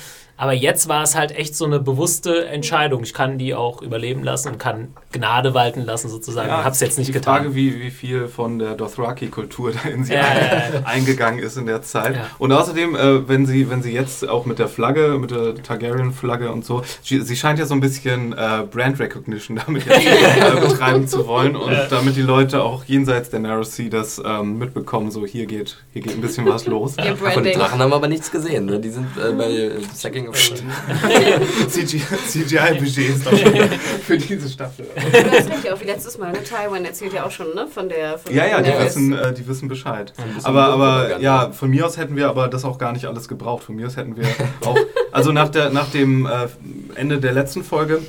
Aber jetzt war es halt echt so eine bewusste Entscheidung. Ich kann die auch überleben lassen und kann Gnade walten lassen, sozusagen. Ja, ich habe es jetzt nicht die getan. Die Frage, wie, wie viel von der Dothraki-Kultur da in sie ja, ein, eingegangen ist in der Zeit. Und außerdem, äh, wenn, sie, wenn sie jetzt auch mit der Flagge, mit der Targaryen-Flagge und so, sie, sie, scheint ja so ein bisschen äh, Brand Recognition damit [LAUGHS] jetzt, äh, betreiben zu wollen und damit die Leute auch jenseits der Narrow Sea das ähm, mitbekommen, so hier geht, hier geht ein bisschen was los. Ja, von den Drachen haben wir aber nichts gesehen. Ne? Die sind äh, bei Sacking [LAUGHS] CGI-Budgets [LAUGHS] für diese Staffel. Das ist ja auch wie letztes Mal. Ne? Taiwan erzählt ja auch schon ne? von der. Von ja, ja, die wissen, äh, die wissen Bescheid. Aber, aber ja, von mir aus hätten wir aber das auch gar nicht alles gebraucht. Von mir aus hätten wir auch. Also nach, der, nach dem äh, Ende der letzten Folge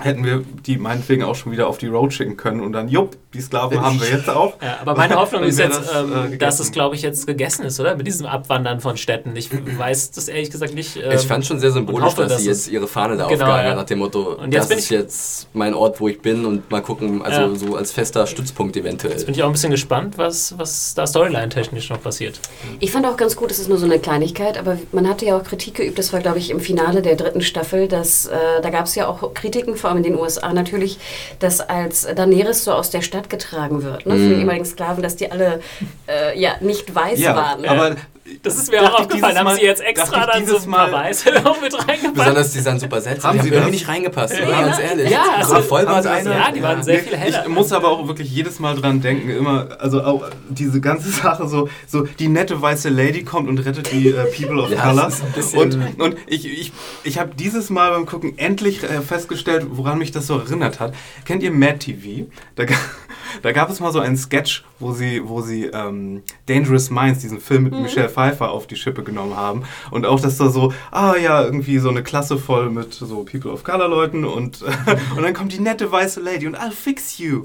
hätten wir die meinetwegen auch schon wieder auf die Road schicken können und dann, jupp, die Sklaven haben wir jetzt auch. Ja, aber meine Hoffnung ist jetzt, das, ähm, äh, dass es, glaube ich, jetzt gegessen ist, oder? Mit diesem Abwandern von Städten. Ich weiß das ehrlich gesagt nicht. Ähm, ich fand schon sehr symbolisch, hoffe, dass, dass sie jetzt ihre Fahne da genau, aufgehangen ja. nach dem Motto, und jetzt das ist jetzt mein Ort, wo ich bin und mal gucken, also ja. so als fester Stützpunkt eventuell. Jetzt bin ich auch ein bisschen gespannt, was, was da Storyline-technisch noch passiert. Ich fand auch ganz gut, es ist nur so eine Kleinigkeit, aber man hatte ja auch Kritik geübt, das war, glaube ich, im Finale der dritten Staffel, dass äh, da gab es ja auch Kritiken, vor allem in den USA natürlich, dass als Daenerys so aus der Stadt getragen wird, ne, mm. von den ehemaligen Sklaven, dass die alle äh, ja nicht weiß ja, waren. Aber das ist mir auch aufgefallen. Haben sie jetzt extra dann so ein paar Weiße noch mit reingepackt? Besonders die sahen super seltsam. Haben die sie irgendwie nicht reingepasst, ja, ganz ehrlich. Ja, also voll war eine. Ja, die waren sehr viel heller. Ich muss aber auch wirklich jedes Mal dran denken, immer, also auch diese ganze [LAUGHS] Sache so, so die nette weiße Lady kommt und rettet die äh, People of [LAUGHS] ja, Color. Und, und ich, ich, ich habe dieses Mal beim Gucken endlich äh, festgestellt, woran mich das so erinnert hat. Kennt ihr Mad TV? Da, [LAUGHS] da gab es mal so einen Sketch, wo sie, wo sie ähm, Dangerous Minds, diesen Film mit mhm. Michelle Pfeiffer, auf die Schippe genommen haben. Und auch, dass da so, ah ja, irgendwie so eine Klasse voll mit so People of Color Leuten und, [LAUGHS] und dann kommt die nette weiße Lady und I'll fix you.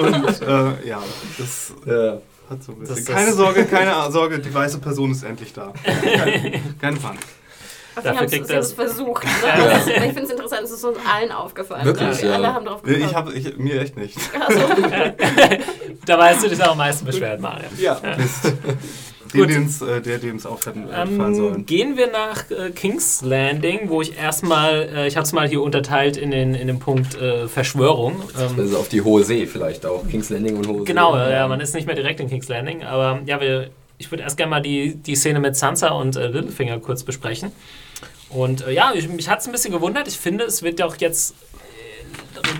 und äh, ja, das äh, hat so ein bisschen. keine Sorge, keine Sorge, die weiße Person ist endlich da. [LAUGHS] Keine, keine Panik. Dafür kriegt sie es versucht. [LAUGHS] Ne? Ja. Ich finde es interessant, es ist uns allen aufgefallen. Wirklich? Ja. Alle haben drauf gekommen. Ich habe ich, mir echt nicht. Also. [LAUGHS] [LAUGHS] da weißt du dich auch am meisten beschwert, Marian. Ja, Mist. Den, den's, äh, der dem es auffallen ähm, soll. Gehen wir nach äh, King's Landing, wo ich erstmal, äh, ich habe es mal hier unterteilt in den, in den Punkt äh, Verschwörung. Ähm, also auf die Hohe See vielleicht auch, King's Landing und Hohe See. Genau, ja, man ist nicht mehr direkt in King's Landing, aber ja, wir, ich würde erst gerne mal die, die Szene mit Sansa und äh, Littlefinger kurz besprechen. Und äh, ja, ich, mich hat es ein bisschen gewundert. Ich finde, es wird ja auch jetzt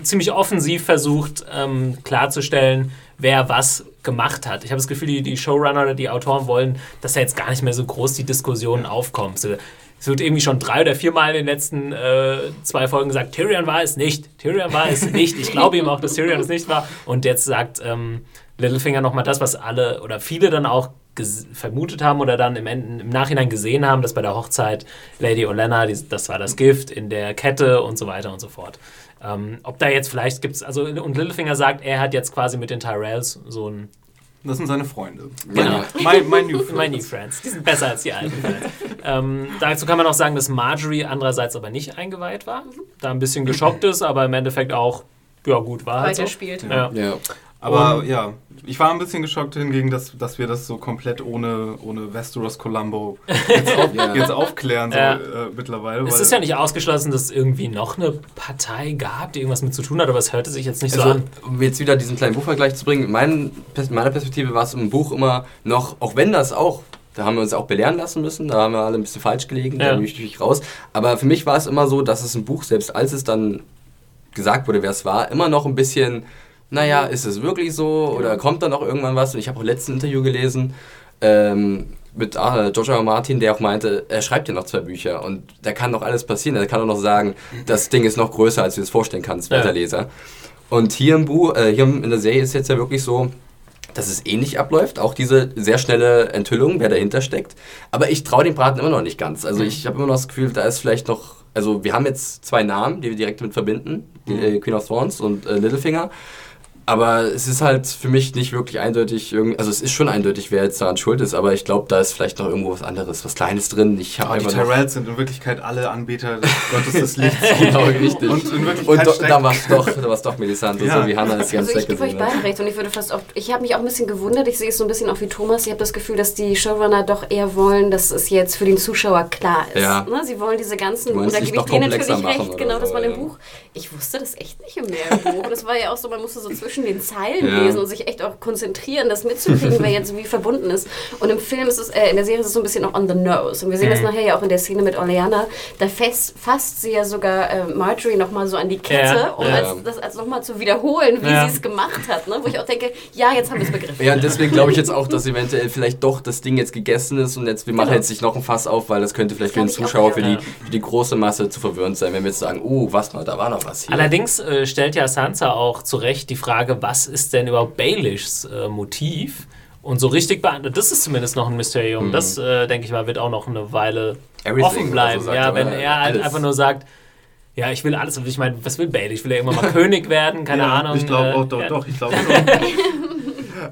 ziemlich offensiv versucht ähm, klarzustellen, wer was gemacht hat. Ich habe das Gefühl, die, die Showrunner oder die Autoren wollen, dass da jetzt gar nicht mehr so groß die Diskussion aufkommt. So, es wird irgendwie schon drei oder viermal in den letzten äh, zwei Folgen gesagt, Tyrion war es nicht, Tyrion war es nicht. Ich glaube ihm auch, dass Tyrion es nicht war. Und jetzt sagt ähm, Littlefinger nochmal das, was alle oder viele dann auch vermutet haben oder dann im, im, Nachhinein gesehen haben, dass bei der Hochzeit Lady Olenna, die, das war das Gift in der Kette und so weiter und so fort. Ähm, ob da jetzt vielleicht gibt es, also und Littlefinger sagt, er hat jetzt quasi mit den Tyrells so ein das sind seine Freunde. Genau. My, my, [LAUGHS] new friends. my new friends. Die sind besser als die alten ähm, dazu kann man auch sagen, dass Marjorie andererseits aber nicht eingeweiht war. Da ein bisschen [CLEARS THROAT] geschockt ist, aber im Endeffekt auch, ja gut, war halt Weiterspielt. So. Ja. ja. Aber um, ja, ich war ein bisschen geschockt hingegen, dass, dass wir das so komplett ohne, ohne Westeros Columbo jetzt, auf, [LAUGHS] ja. jetzt aufklären so, ja. äh, mittlerweile. Es ist ja nicht ausgeschlossen, dass es irgendwie noch eine Partei gab, die irgendwas mit zu tun hat, aber es hörte sich jetzt nicht also, so an. Um jetzt wieder diesen kleinen Buchvergleich zu bringen, mein, meiner Perspektive war es im Buch immer noch, auch wenn das auch da haben wir uns auch belehren lassen müssen, da haben wir alle ein bisschen falsch gelegen, ja. da bin ich natürlich raus. Aber für mich war es immer so, dass es im Buch, selbst als es dann gesagt wurde, wer es war, immer noch ein bisschen naja, ist es wirklich so oder kommt da noch irgendwann was? Und ich habe auch letzten Interview gelesen ähm, mit ah, Joshua Martin, der auch meinte, er schreibt ja noch zwei Bücher und da kann noch alles passieren. Er kann auch noch sagen, das Ding ist noch größer, als du es vorstellen kannst, ja. Leser. Und hier im Buch, äh, hier in der Serie ist jetzt ja wirklich so, dass es ähnlich abläuft, auch diese sehr schnelle Enthüllung, wer dahinter steckt. Aber ich traue dem Braten immer noch nicht ganz. Also mhm. ich habe immer noch das Gefühl, da ist vielleicht noch, also wir haben jetzt zwei Namen, die wir direkt mit verbinden, mhm. die, Queen of Thorns und äh, Littlefinger. Aber es ist halt für mich nicht wirklich eindeutig, also es ist schon eindeutig, wer jetzt daran schuld ist, aber ich glaube, da ist vielleicht noch irgendwo was anderes, was Kleines drin. Ich aber die Tyrells sind in Wirklichkeit alle Anbeter des [LAUGHS] Gottes des Lichts. [LAUGHS] genau, richtig. Und, in Wirklichkeit und do, da war es doch, da war's doch Melisandre, ja. so wie Hannah es die ganze also Ich gebe euch beide recht und ich würde fast auch, ich habe mich auch ein bisschen gewundert, ich sehe es so ein bisschen auch wie Thomas, ich habe das Gefühl, dass die Showrunner doch eher wollen, dass es jetzt für den Zuschauer klar ist. Ja. Ne? Sie wollen diese ganzen, da gebe ich dir natürlich recht, genau, das war im Buch. Ich wusste das echt nicht im Buch. Das war ja auch so, man musste so zwischen [LAUGHS] zwischen den Zeilen ja. lesen und sich echt auch konzentrieren, das mitzukriegen, [LAUGHS] wer jetzt wie verbunden ist. Und im Film ist es, äh, in der Serie ist es so ein bisschen auch on the nose. Und wir sehen mhm. das nachher ja auch in der Szene mit Oleana. Da fest, fasst sie ja sogar äh, Marjorie nochmal so an die Kette, ja. um ja. Als, das als nochmal zu wiederholen, wie sie es gemacht hat. Ne? Wo ich auch denke, ja, jetzt haben wir es begriffen. Ja, und deswegen glaube ich jetzt auch, dass eventuell vielleicht doch das Ding jetzt gegessen ist und jetzt, wir machen genau. jetzt nicht noch ein Fass auf, weil das könnte vielleicht für den Zuschauer, auch, für, die, für die große Masse zu verwirrend sein, wenn wir jetzt sagen, oh, was, da war noch was hier. Allerdings äh, stellt ja Sansa auch zu Recht die Frage, was ist denn überhaupt Baelishs äh, Motiv? Und so richtig beantwortet, das ist zumindest noch ein Mysterium. Mhm. Das, äh, denke ich mal, wird auch noch eine Weile Everything offen bleiben. So ja, wenn er halt alles. einfach nur sagt, ja, ich will alles. Ich meine, was will Baelish? Will er irgendwann mal [LAUGHS] König werden? Keine ja, Ahnung. Ich glaube, äh, doch, ja. doch, ich glaube [LAUGHS] schon.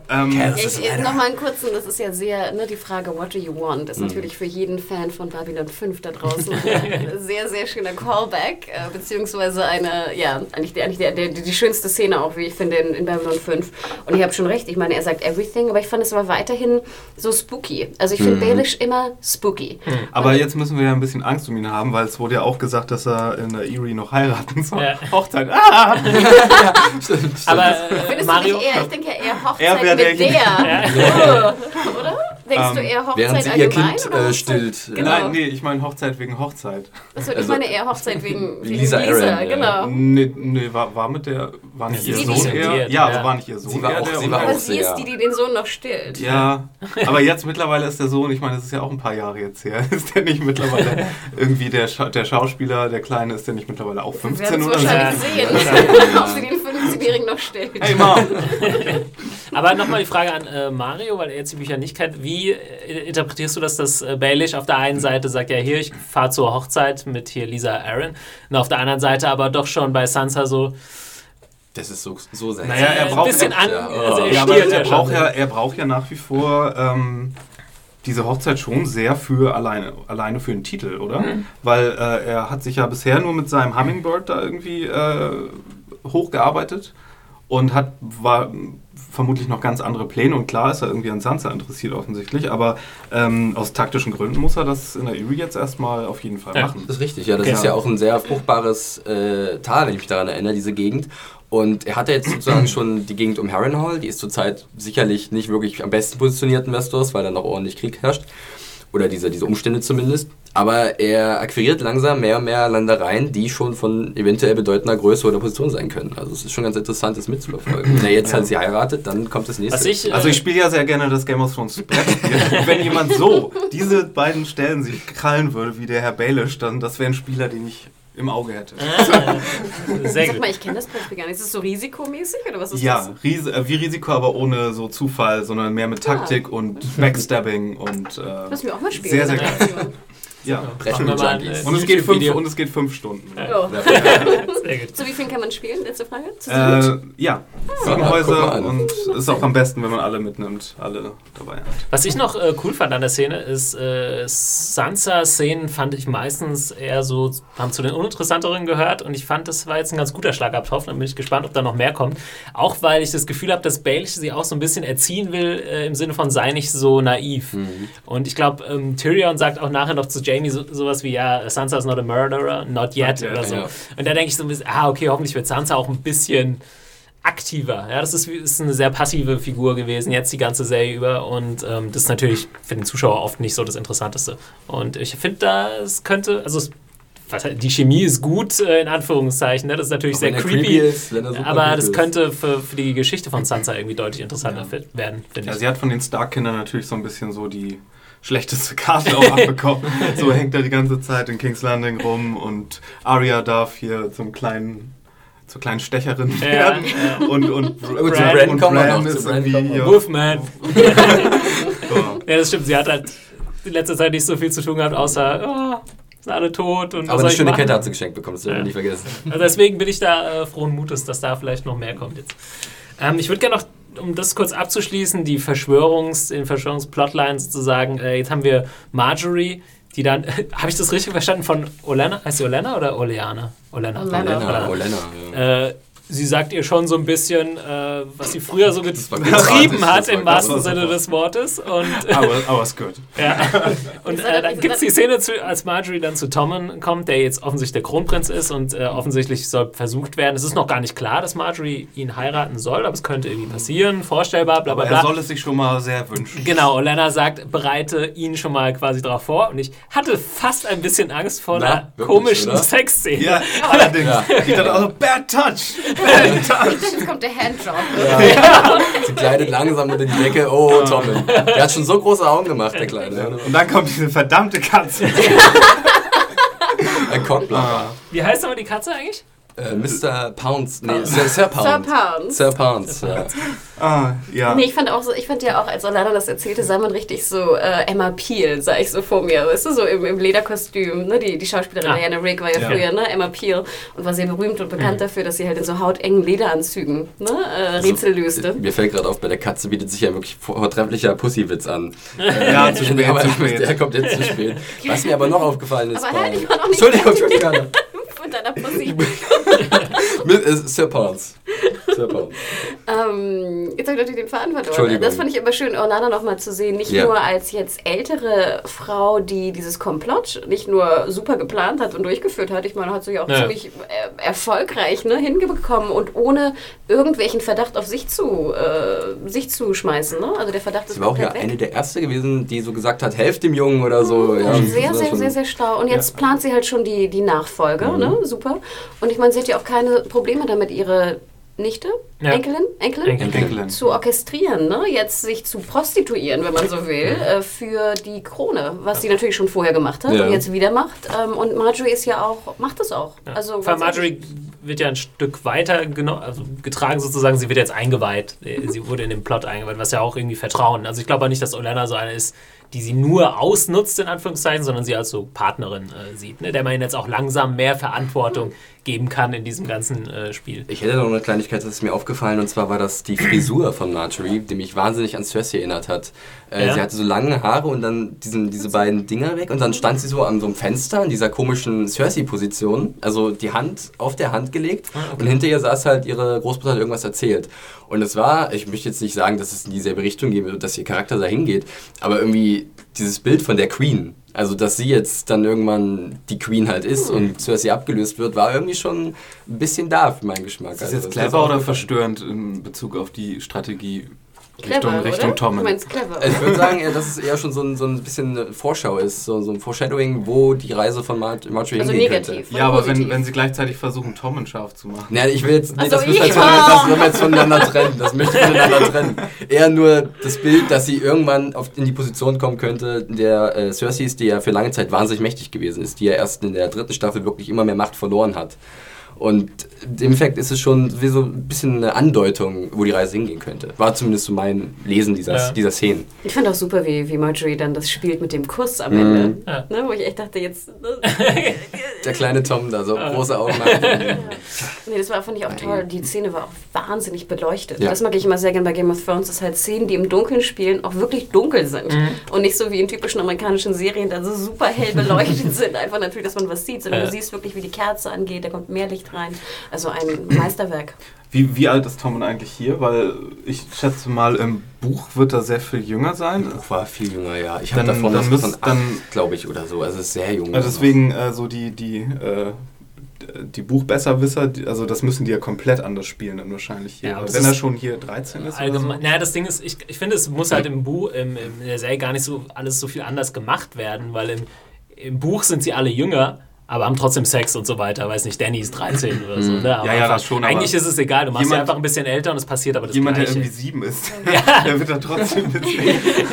Ähm, ja, ich, Nochmal einen kurzen, das ist ja sehr, ne, die Frage, what do you want, ist mhm. natürlich für jeden Fan von Babylon 5 da draußen [LAUGHS] ein sehr, sehr schöner Callback, äh, beziehungsweise eine, ja, eigentlich, die, eigentlich der, der, die schönste Szene auch, wie ich finde, in, in Babylon 5. Und ich habe schon recht, ich meine, er sagt everything, aber ich fand es aber weiterhin so spooky. Also ich finde mhm. Baelish immer spooky. Mhm. Aber jetzt müssen wir ja ein bisschen Angst um ihn haben, weil es wurde ja auch gesagt, dass er in der Erie noch heiraten soll. Ja. Hochzeit. Ah! ja, [LAUGHS] [LAUGHS] stimmt, stimmt. Aber äh, Mario, eher, ich denke eher Hochzeit er mit der. Ja. Oder? Denkst um, du eher Hochzeit Während sie ihr Kind äh, stillt. Genau. Nein, nee, ich meine Hochzeit wegen Hochzeit. Achso, ich also, meine eher Hochzeit wegen, [LAUGHS] wegen Lisa, Lisa Aaron, genau. Nee, nee war, war mit der, war nicht sie ihr Sohn eher? Ja, aber war nicht ihr Sohn sie war auch, der sie war aber sie ist die, die den Sohn noch stillt. Ja, aber jetzt mittlerweile ist der Sohn, ich meine, das ist ja auch ein paar Jahre jetzt her, [LAUGHS] ist der nicht mittlerweile [LAUGHS] irgendwie der, Scha der Schauspieler, der Kleine, ist der nicht mittlerweile auch 15 oder so? wahrscheinlich sehen, ob sie den 15-Jährigen noch stillt. Hey Mom! aber nochmal die Frage an äh, Mario, weil er jetzt die Bücher nicht kennt. Wie äh, interpretierst du das, dass äh, Baelish auf der einen Seite sagt, ja hier, ich fahre zur Hochzeit mit hier Lisa Aaron und auf der anderen Seite aber doch schon bei Sansa so, das ist so, so seltsam. Naja, er braucht, ein bisschen an, ja, also er, ja, er, braucht ja, er braucht ja nach wie vor ähm, diese Hochzeit schon sehr für alleine, alleine für den Titel, oder? Mhm. Weil äh, er hat sich ja bisher nur mit seinem Hummingbird da irgendwie äh, hochgearbeitet und hat war vermutlich noch ganz andere Pläne und klar ist er irgendwie an Sansa interessiert offensichtlich, aber ähm, aus taktischen Gründen muss er das in der Uri jetzt erstmal auf jeden Fall ja, machen. Das ist richtig, ja, das genau. ist ja auch ein sehr fruchtbares äh, Tal, wenn ich mich daran erinnere, diese Gegend. Und er hatte jetzt sozusagen [CLEARS THROAT] schon die Gegend um Harrenhal, die ist zurzeit sicherlich nicht wirklich am besten positioniert in Westeros, weil da noch ordentlich Krieg herrscht. Oder diese, diese Umstände zumindest. Aber er akquiriert langsam mehr und mehr Landereien, die schon von eventuell bedeutender Größe oder Position sein können. Also es ist schon ganz interessant, das mitzuverfolgen. Wenn er jetzt halt sie heiratet, dann kommt das nächste. Ich, also ich spiele ja sehr gerne das Game of Thrones Brettspiel. [LAUGHS] Wenn jemand so diese beiden Stellen sich krallen würde, wie der Herr Baelish, dann das wäre ein Spieler, den ich im Auge hätte. Ah, [LAUGHS] sehr Sag mal, ich kenne das Beispiel gar nicht. Ist das so risikomäßig oder was ist ja, das? Ries äh, wie Risiko, aber ohne so Zufall, sondern mehr mit ah. Taktik ah. und Backstabbing und. Äh, das müssen wir auch mal spielen. Sehr, sehr geil. Ja, brechen wir mal und, es geht fünf, und es geht fünf Stunden. Ja. Zu wie viel kann man spielen? Letzte Frage. Äh, ja, ah. sieben Häuser und ist auch am besten, wenn man alle mitnimmt, alle dabei hat. Was ich noch äh, cool fand an der Szene ist, äh, Sansa-Szenen fand ich meistens eher so, haben zu den uninteressanteren gehört und ich fand, das war jetzt ein ganz guter Schlagabtausch. Dann bin ich gespannt, ob da noch mehr kommt. Auch weil ich das Gefühl habe, dass Baelish sie auch so ein bisschen erziehen will, äh, im Sinne von sei nicht so naiv. Mhm. Und ich glaube, ähm, Tyrion sagt auch nachher noch zu Jamie so, sowas wie, ja, Sansa is not a murderer, not yet, not yet oder so. Ja. Und da denke ich so ein bisschen, ah, okay, hoffentlich wird Sansa auch ein bisschen aktiver. Ja, das ist, ist eine sehr passive Figur gewesen, jetzt die ganze Serie über. Und ähm, das ist natürlich für den Zuschauer oft nicht so das Interessanteste. Und ich finde, das könnte, also die Chemie ist gut, äh, in Anführungszeichen. Ne? Das ist natürlich auch sehr creepy. creepy ist, aber das könnte für, für, die Geschichte von Sansa irgendwie deutlich interessanter ja. werden, finde ja, ich. Sie hat von den Stark-Kindern natürlich so ein bisschen so die schlechteste [LAUGHS] Karte auch abbekommen. so [LAUGHS] hängt er die ganze Zeit in King's Landing rum und Arya darf hier zum kleinen zur kleinen Stecherin werden. Ja, Und, und, Bran, und Bran, und Bran ist irgendwie hier. Wolfman. [LAUGHS] so. Ja, das stimmt. Sie hat halt in letzter Zeit nicht so viel zu tun gehabt, außer oh, sind alle tot. Und Aber eine schöne Kette hat sie geschenkt bekommen, das dürfen wir nicht vergessen. Also deswegen bin ich da äh, frohen Mutes, dass da vielleicht noch mehr kommt jetzt. Ähm, ich würde gerne noch um das kurz abzuschließen, die Verschwörungs, den Verschwörungsplotline sozusagen, äh, jetzt haben wir Marjorie, die dann, [LAUGHS] habe ich das richtig verstanden, von Olena, heißt sie Olena oder Oleana? Olena. Olena. Olena, Olena ja. äh, sie sagt ihr schon so ein bisschen, äh, was sie früher so getrieben hat, im wahrsten Sinne des Wortes. Und, [LAUGHS] aber, aber ist gut. [LAUGHS] Ja. Und äh, dann gibt es die Szene, zu, als Marjorie dann zu Tommen kommt, der jetzt offensichtlich der Kronprinz ist und äh, offensichtlich soll versucht werden. Es ist noch gar nicht klar, dass Marjorie ihn heiraten soll, aber es könnte irgendwie passieren, vorstellbar, bla bla bla. er soll es sich schon mal sehr wünschen. Genau, Olena sagt, bereite ihn schon mal quasi darauf vor. Und ich hatte fast ein bisschen Angst vor Na, einer wirklich, komischen Sexszene. Ja, [LAUGHS] allerdings. Ja. Ich dachte auch, Bad Touch. Jetzt kommt der Handdrop. Ja. [LAUGHS] Ja. Sie kleidet langsam mit in die Decke. Oh, Tommen. Der hat schon so große Augen gemacht, der Kleine. Und dann kommt diese verdammte Katze. Ein Cockblocker. Ah. Wie heißt aber die Katze eigentlich? Äh, Mr. Pounds, nee, Sir, Sir Pounds. Sir Pounds. Sir Pounds, ja. Ah, ja. Nee, ich fand auch so, ich fand ja auch, als Orlando das erzählte, sah man richtig so äh, Emma Peel, sah ich so vor mir, weißt du, so im, im Lederkostüm, ne? Die, die Schauspielerin ah. Diana Rick war ja, ja, früher, ne? Emma Peel und war sehr berühmt und bekannt mhm. dafür, dass sie halt in so hautengen Lederanzügen, ne? Äh, also, Rätsel löste. Mir fällt gerade auf, bei der Katze bietet sich ja wirklich vortrefflicher Pussywitz an. [LAUGHS] ja, zu spät, [LAUGHS] zu spät. Der kommt jetzt zu spät. [LAUGHS] Was mir aber noch aufgefallen ist. Aber halt, ich war noch nicht Entschuldigung, Entschuldigung. Mit deiner Pussy. [LAUGHS] mit äh, Sir Pounds. [LAUGHS] ähm, jetzt habe ich natürlich den Faden verloren. Das fand ich aber schön, Orlana nochmal zu sehen. Nicht ja. nur als jetzt ältere Frau, die dieses Komplott nicht nur super geplant hat und durchgeführt hat. Ich meine, hat sich auch ja. ziemlich äh, erfolgreich ne, hingekommen und ohne irgendwelchen Verdacht auf sich zu, äh, sich zu schmeißen. Ne? Also der Verdacht Sie ist war auch ja weg. eine der erste gewesen, die so gesagt hat, helft dem Jungen oder so. Mhm. Ja, sehr, sehr, sehr, sehr schlau. Und jetzt plant sie halt schon die, die Nachfolge. Mhm. Ne? Super. Und ich meine, sie hat ja auch keine Probleme damit, ihre Nichte, ja. Enkelin, Enkelin, Enkelin, zu orchestrieren, ne? jetzt sich zu prostituieren, wenn man so will, äh, für die Krone, was sie natürlich schon vorher gemacht hat ja. und jetzt wieder macht. Ähm, und Marjorie ist ja auch, macht das auch. Ja. Also, Vor Marjorie wird ja ein Stück weiter also getragen sozusagen, sie wird jetzt eingeweiht. Sie wurde in den Plot eingeweiht, was ja auch irgendwie Vertrauen. Also ich glaube auch nicht, dass Olena so eine ist, die sie nur ausnutzt, in Anführungszeichen, sondern sie als so Partnerin äh, sieht, ne? der man jetzt auch langsam mehr Verantwortung geben kann in diesem ganzen äh, Spiel. Ich hätte noch eine Kleinigkeit, das ist mir aufgefallen, und zwar war das die Frisur von Marjorie, die mich wahnsinnig an Cersei erinnert hat. Äh, ja? Sie hatte so lange Haare und dann diesen, diese beiden Dinger weg und dann stand sie so an so einem Fenster in dieser komischen Cersei-Position, also die Hand auf der Hand gelegt ah, okay. und hinter ihr saß halt ihre Großmutter hat irgendwas erzählt. Und es war, ich möchte jetzt nicht sagen, dass es in dieselbe Richtung geht, dass ihr Charakter dahin geht, aber irgendwie dieses Bild von der Queen, also dass sie jetzt dann irgendwann die Queen halt ist und Cersei abgelöst wird, war irgendwie schon ein bisschen da für meinen Geschmack. Ist das jetzt also, clever oder verstörend in Bezug auf die Strategie clever, Richtung Tom. Du meinst clever. Ich würde sagen, dass es eher schon so ein, so ein bisschen Vorschau ist, so, so ein Foreshadowing, wo die Reise von Mar Marjorie also hingehen negativ, könnte. Ja, aber wenn, wenn sie gleichzeitig versuchen, Tom scharf zu machen. Ja, ich will jetzt, nee, also das, müssen wir jetzt, das wir jetzt voneinander trennen. Das möchte ich voneinander trennen. Eher nur das Bild, dass sie irgendwann auf, in die Position kommen könnte, der äh, Cersei ist, die ja für lange Zeit wahnsinnig mächtig gewesen ist, die ja erst in der dritten Staffel wirklich immer mehr Macht verloren hat. Und im Effekt ist es schon wie so ein bisschen eine Andeutung, wo die Reise hingehen könnte. War zumindest so mein Lesen dieser, ja. dieser Szenen. Ich fand auch super, wie, wie Marjorie dann das spielt mit dem Kuss am Ende. Mhm. Ja. Ne, wo ich echt dachte, jetzt. [LAUGHS] Der kleine Tom da, so große Augen. [LAUGHS] ja. Nee, das war, fand ich auch toll. Die Szene war auch wahnsinnig beleuchtet. Das mag ich immer sehr gerne bei Game of Thrones, dass halt Szenen, die im Dunkeln spielen, auch wirklich dunkel sind. Mhm. Und nicht so wie in typischen amerikanischen Serien, da so super hell beleuchtet [LAUGHS] sind. Einfach natürlich, dass man was sieht, sondern du siehst wirklich, wie die Kerze angeht, da kommt mehr Licht rein. Also ein Meisterwerk. Wie, wie alt ist Tom eigentlich hier? Weil ich schätze mal, im Buch wird er sehr viel jünger sein. Im Buch war viel jünger, ja. Ich habe davon dann was von acht, glaube ich, oder so. Also ist sehr jung. Also deswegen äh, so die, die, äh, die Buchbesserwisser, also das müssen die ja komplett anders spielen dann wahrscheinlich hier. Ja, wenn er schon hier 13 ist. Allgemein, so. Naja, das Ding ist, ich, ich finde, es muss halt im Buch, im, in der Serie gar nicht so alles so viel anders gemacht werden, weil im, im Buch sind sie alle jünger aber haben trotzdem Sex und so weiter. Weiß nicht, Danny ist 13 oder so. Ne? ja, ja, das schon. Eigentlich ist es egal, du machst jemand, ja einfach ein bisschen älter und es passiert aber das Jemand, Gleiche. der irgendwie 7 ist, ja. [LAUGHS] [LAUGHS] der wird dann trotzdem [LAUGHS]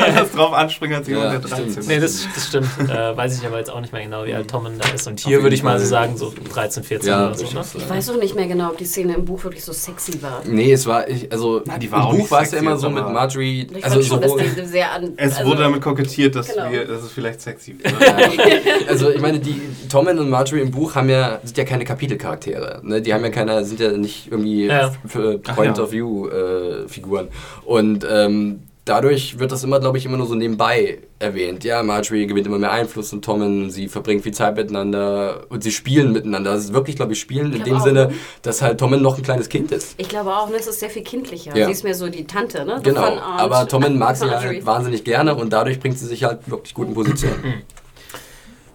anders drauf anspringen als jemand, ja, der 13 ist. Nee, das, das stimmt. Äh, weiß ich aber jetzt auch nicht mehr genau, wie alt Tom da ist. Und hier würde ich mal so sagen, so 13, 14 ja, oder so. Ne? Ich weiß auch nicht mehr genau, ob die Szene im Buch wirklich so sexy war. Nee, es war, ich, also Na, die war im Buch war es ja immer so mit Marjorie. Ich also schon, so dass sehr an, Es also, wurde damit kokettiert, dass, genau. wir, dass es vielleicht sexy wird. also ich meine, die Tommen und Marjorie im Buch haben ja, sind ja keine Kapitelcharaktere. Ne? Die haben ja keine, sind ja nicht irgendwie ja. Point ja. of View äh, Figuren. Und ähm, dadurch wird das immer, glaube ich, immer nur so nebenbei erwähnt. Ja, Marjorie gewinnt immer mehr Einfluss und Tommen, sie verbringen viel Zeit miteinander und sie spielen miteinander. Das ist wirklich, glaube ich, spielen ich in dem Sinne, ne? dass halt Tommen noch ein kleines Kind ist. Ich glaube auch, ne, es ist sehr viel kindlicher. Ja. Sie ist mehr so die Tante, ne? Genau, aber Tommen mag sie halt wahnsinnig gerne und dadurch bringt sie sich halt wirklich gut in Position. [CLEARS THROAT]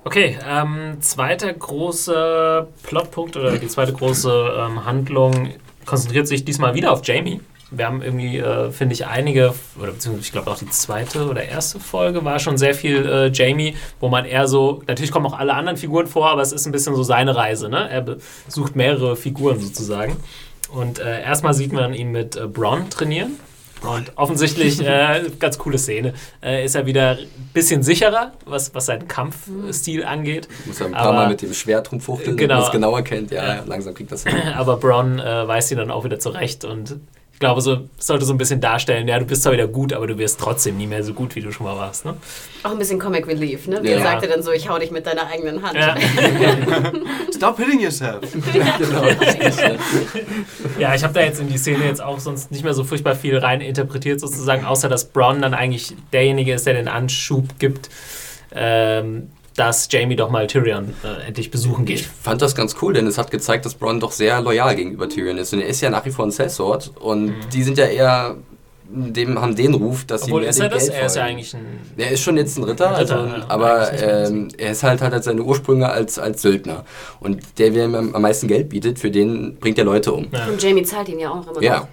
Okay, ähm, zweiter großer Plotpunkt oder die zweite große ähm, Handlung konzentriert sich diesmal wieder auf Jamie. Wir haben irgendwie, äh, finde ich, einige, oder beziehungsweise ich glaube auch die zweite oder erste Folge war schon sehr viel äh, Jamie, wo man eher so, natürlich kommen auch alle anderen Figuren vor, aber es ist ein bisschen so seine Reise. Ne? Er besucht mehrere Figuren sozusagen. Und äh, erstmal sieht man ihn mit äh, Bronn trainieren. Und offensichtlich, äh, ganz coole Szene, äh, ist er wieder ein bisschen sicherer, was, was seinen Kampfstil angeht. Muss er ein paar Aber, Mal mit dem Schwert rumfuchteln, genau, wenn man es genauer kennt. Ja, ja, langsam kriegt das hin. [LAUGHS] Aber Bronn äh, weiß ihn dann auch wieder zurecht und glaube, so sollte so ein bisschen darstellen, ja, du bist zwar wieder gut, aber du wirst trotzdem nie mehr so gut, wie du schon mal warst. Ne? Auch ein bisschen Comic Relief, ne? Wie ja. er sagte dann so, ich hau dich mit deiner eigenen Hand. Ja. [LAUGHS] Stop hitting yourself. [LAUGHS] ja, [LAUGHS] genau. ja, ich habe da jetzt in die Szene jetzt auch sonst nicht mehr so furchtbar viel rein interpretiert, sozusagen, außer dass Brown dann eigentlich derjenige ist, der den Anschub gibt. Ähm, dass Jamie doch mal Tyrion äh, endlich besuchen geht. Ich fand das ganz cool, denn es hat gezeigt, dass Bronn doch sehr loyal gegenüber Tyrion ist. Und er ist ja nach wie vor ein Sellsword und mhm. die sind ja eher dem haben den Ruf, dass Obwohl, sie mehr ist er das? Er ist ja eigentlich ein. Er ist schon jetzt ein Ritter, ein Ritter also, ja, aber ähm, er ist halt, halt, halt seine Ursprünge als, als Söldner. Und der, der ihm am meisten Geld bietet, für den bringt er Leute um. Ja. Und Jamie zahlt ihn ja auch immer. Ja. Noch.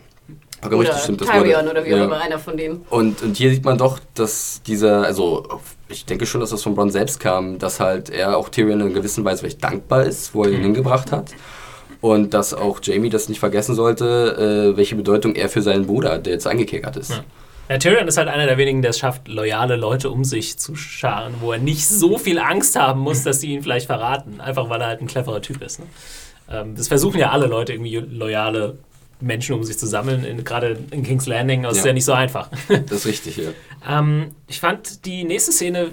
Oder richtig, stimmt, Tyrion oder wie auch immer, einer von denen. Und, und hier sieht man doch, dass dieser, also ich denke schon, dass das von Bronn selbst kam, dass halt er auch Tyrion in gewisser Weise vielleicht dankbar ist, wo er ihn mhm. hingebracht hat. Und dass auch Jamie das nicht vergessen sollte, äh, welche Bedeutung er für seinen Bruder, der jetzt angekickert ist. Ja. Ja, Tyrion ist halt einer der wenigen, der es schafft, loyale Leute um sich zu scharen, wo er nicht so viel Angst haben muss, dass sie ihn vielleicht verraten. Einfach weil er halt ein cleverer Typ ist. Ne? Ähm, das versuchen ja alle Leute, irgendwie loyale Menschen um sich zu sammeln, in, gerade in King's Landing. Das ja. ist ja nicht so einfach. [LAUGHS] das ist richtig, ja. ähm, ich fand die nächste Szene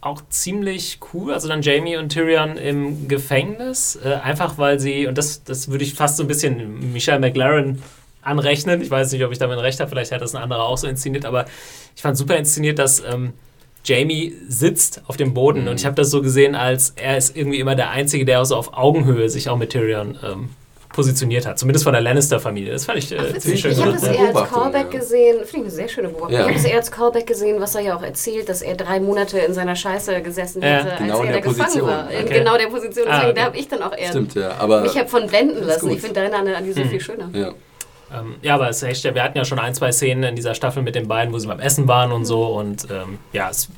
auch ziemlich cool. Also dann Jamie und Tyrion im Gefängnis. Äh, einfach weil sie, und das, das würde ich fast so ein bisschen Michelle McLaren anrechnen. Ich weiß nicht, ob ich damit recht habe. Vielleicht hat das ein anderer auch so inszeniert. Aber ich fand super inszeniert, dass. Ähm, Jamie sitzt auf dem Boden mhm. und ich habe das so gesehen, als er ist irgendwie immer der Einzige, der auch so auf Augenhöhe sich auch mit Tyrion ähm, positioniert hat. Zumindest von der Lannister-Familie. Das fand ich äh, Ach, ziemlich schön. Ich habe das eher als Callback ja. gesehen. Finde ich eine sehr schöne Beobachtung. Ja. Ich habe es eher als Callback gesehen, was er ja auch erzählt, dass er drei Monate in seiner Scheiße gesessen ja. hätte, genau als er da gefangen war. Okay. In genau der Position. Ah, okay. Da habe ich dann auch eher Stimmt, ja. Aber mich habe von blenden lassen. Ich finde deine Analyse hm. viel schöner. Ja. Ähm, ja, aber es echt, wir hatten ja schon ein, zwei Szenen in dieser Staffel mit den beiden, wo sie beim Essen waren und so. Und ähm, ja, es,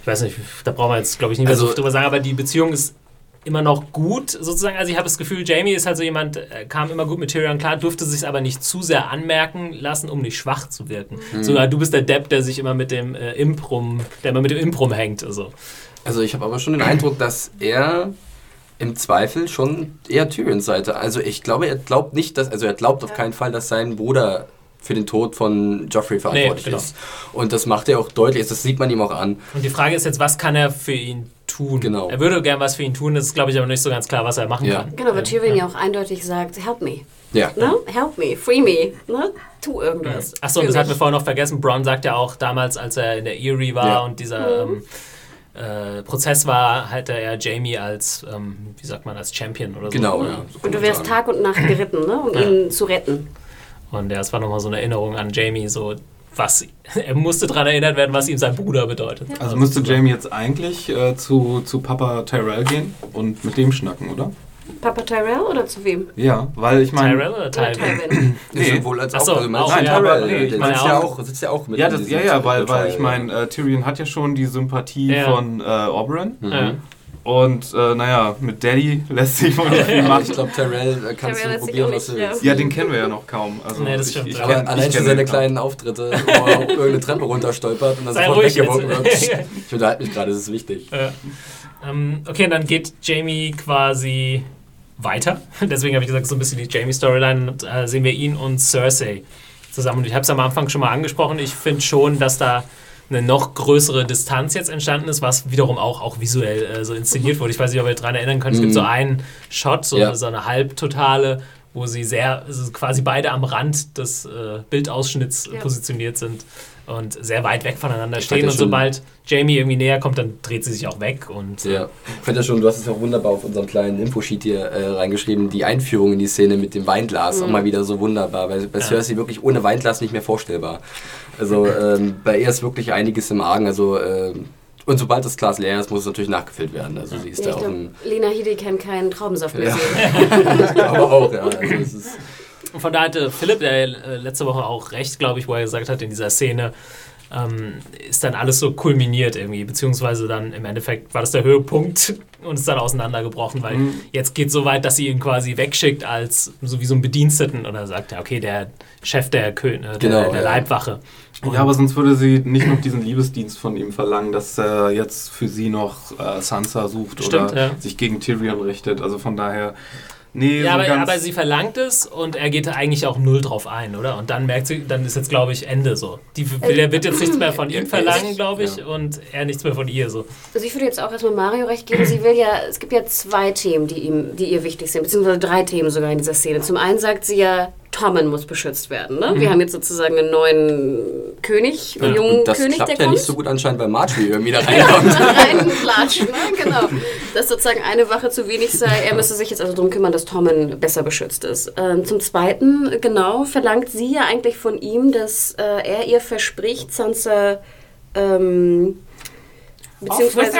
ich weiß nicht, da brauchen wir jetzt, glaube ich, nicht mehr also, so drüber sagen, aber die Beziehung ist immer noch gut, sozusagen. Also ich habe das Gefühl, Jamie ist halt so jemand, äh, kam immer gut mit Tyrion klar, durfte sich aber nicht zu sehr anmerken lassen, um nicht schwach zu wirken. Mhm. Sogar du bist der Depp, der sich immer mit dem äh, Imprum, der immer mit dem Imprum hängt. Also, also ich habe aber schon den Eindruck, dass er im Zweifel schon eher Tyrions Seite. Also ich glaube, er glaubt nicht, dass, also er glaubt auf keinen Fall, dass sein Bruder für den Tod von Joffrey verantwortlich nee, genau. ist. Und das macht er auch deutlich, das sieht man ihm auch an. Und die Frage ist jetzt, was kann er für ihn tun? Genau. Er würde gern was für ihn tun, das ist, glaube ich, aber nicht so ganz klar, was er machen ja. kann. Genau, weil Tyrion ja. ja auch eindeutig sagt, help me. Ja. Ne? Help me, free me, ne? tu irgendwas. Achso, und das hatten wir vorhin noch vergessen. Bron sagt ja auch damals, als er in der Erie war ja. und dieser... Mhm. Ähm, äh, Prozess war, hatte er Jamie als, ähm, wie sagt man, als Champion oder so. Genau, ja. und du wärst Tag und Nacht geritten, ne? um ja. ihn zu retten. Und ja, es war nochmal so eine Erinnerung an Jamie, so was [LAUGHS] er musste daran erinnert werden, was ihm sein Bruder bedeutet. Also, also müsste Jamie jetzt eigentlich äh, zu, zu Papa Tyrell gehen und mit dem schnacken, oder? Papa Tyrell oder zu wem? Ja, weil ich meine. Tyrell oder Tywin? [CLEARS THROAT] nee, wohl als Achso, auch. Also auch nein, ja, Tyrell. Nee, ich meine, sitzt, ja auch, sitzt ja auch mit. Ja, das, ja, ja, weil, weil ich meine, äh, Tyrion hat ja schon die Sympathie ja. von äh, Oberyn. Mhm. Und äh, naja, mit Daddy lässt sich wohl nicht viel machen. Ich glaube, Tyrell äh, kannst Tyrell du probieren, was du willst. Ja, den kennen wir ja noch kaum. Also nee, das stimmt. Ich, ich kenn, allein schon seine kleinen Auftritte, wo er [LAUGHS] irgendeine Treppe runterstolpert und dann sofort weggeworfen wird. [LAUGHS] Ich unterhalte mich gerade, das ist wichtig. Ja. Ähm, okay, dann geht Jamie quasi weiter. [LAUGHS] Deswegen habe ich gesagt, so ein bisschen die Jamie-Storyline. Äh, sehen wir ihn und Cersei zusammen. Und ich habe es am Anfang schon mal angesprochen. Ich finde schon, dass da eine noch größere Distanz jetzt entstanden ist, was wiederum auch, auch visuell äh, so inszeniert wurde. Ich weiß nicht, ob ihr daran erinnern könnt. Es gibt so mhm. einen Shot, so, ja. so eine halbtotale, wo sie sehr, also quasi beide am Rand des äh, Bildausschnitts ja. positioniert sind und sehr weit weg voneinander stehen. Und sobald Jamie irgendwie näher kommt, dann dreht sie sich auch weg. Und, ja, ich finde ja schon, du hast es ja auch wunderbar auf unserem kleinen Infosheet hier äh, reingeschrieben, die Einführung in die Szene mit dem Weinglas, mhm. auch mal wieder so wunderbar, weil bei ja. Cersei wirklich ohne Weinglas nicht mehr vorstellbar. Also ähm, bei ihr ist wirklich einiges im Argen. Also äh, und sobald das Glas leer ist, muss es natürlich nachgefüllt werden. Also sie ist ja, da auch glaub, Lena Headey kann keinen Traubensaft mehr ja. sehen. [LAUGHS] [LAUGHS] ich glaube auch, ja. Also ist von da hatte Philipp, der äh, letzte Woche auch recht, glaube ich, wo er gesagt hat, in dieser Szene, ähm, ist dann alles so kulminiert irgendwie, beziehungsweise dann im Endeffekt war das der Höhepunkt und ist dann auseinandergebrochen, weil mhm. jetzt geht es so weit, dass sie ihn quasi wegschickt als so wie so ein Bediensteten oder sagt er, okay, der Chef der, Kö äh, der, genau, der Leibwache. Und ja, aber sonst würde sie nicht noch diesen Liebesdienst von ihm verlangen, dass er jetzt für sie noch äh, Sansa sucht Stimmt, oder ja. sich gegen Tyrion richtet. Also von daher Nee, ja, so aber, aber, sie verlangt es und er geht eigentlich auch null drauf ein, oder? Und dann merkt sie, dann ist jetzt, glaube ich, Ende so. Die, der wird jetzt nichts mehr von ihm verlangen, glaube ich, ja. und er nichts mehr von ihr so. Also ich würde jetzt auch erstmal Mario recht geben. Sie will ja, es gibt ja zwei Themen, die ihm, die ihr wichtig sind, beziehungsweise drei Themen sogar in dieser Szene. Zum einen sagt sie ja, Tommen muss beschützt werden. Ne? Mhm. Wir haben jetzt sozusagen einen neuen König, einen ja, jungen das König, klappt ja nicht so gut anscheinend bei Marjorie [LAUGHS] irgendwie da reinkommt. [LAUGHS] Reinlatschen, ne? genau. Dass sozusagen eine Wache zu wenig sei. Er müsste sich jetzt also darum kümmern, dass Tommen besser beschützt ist. Ähm, zum Zweiten, genau, verlangt sie ja eigentlich von ihm, dass äh, er ihr verspricht, Sansa ähm, Beziehungsweise,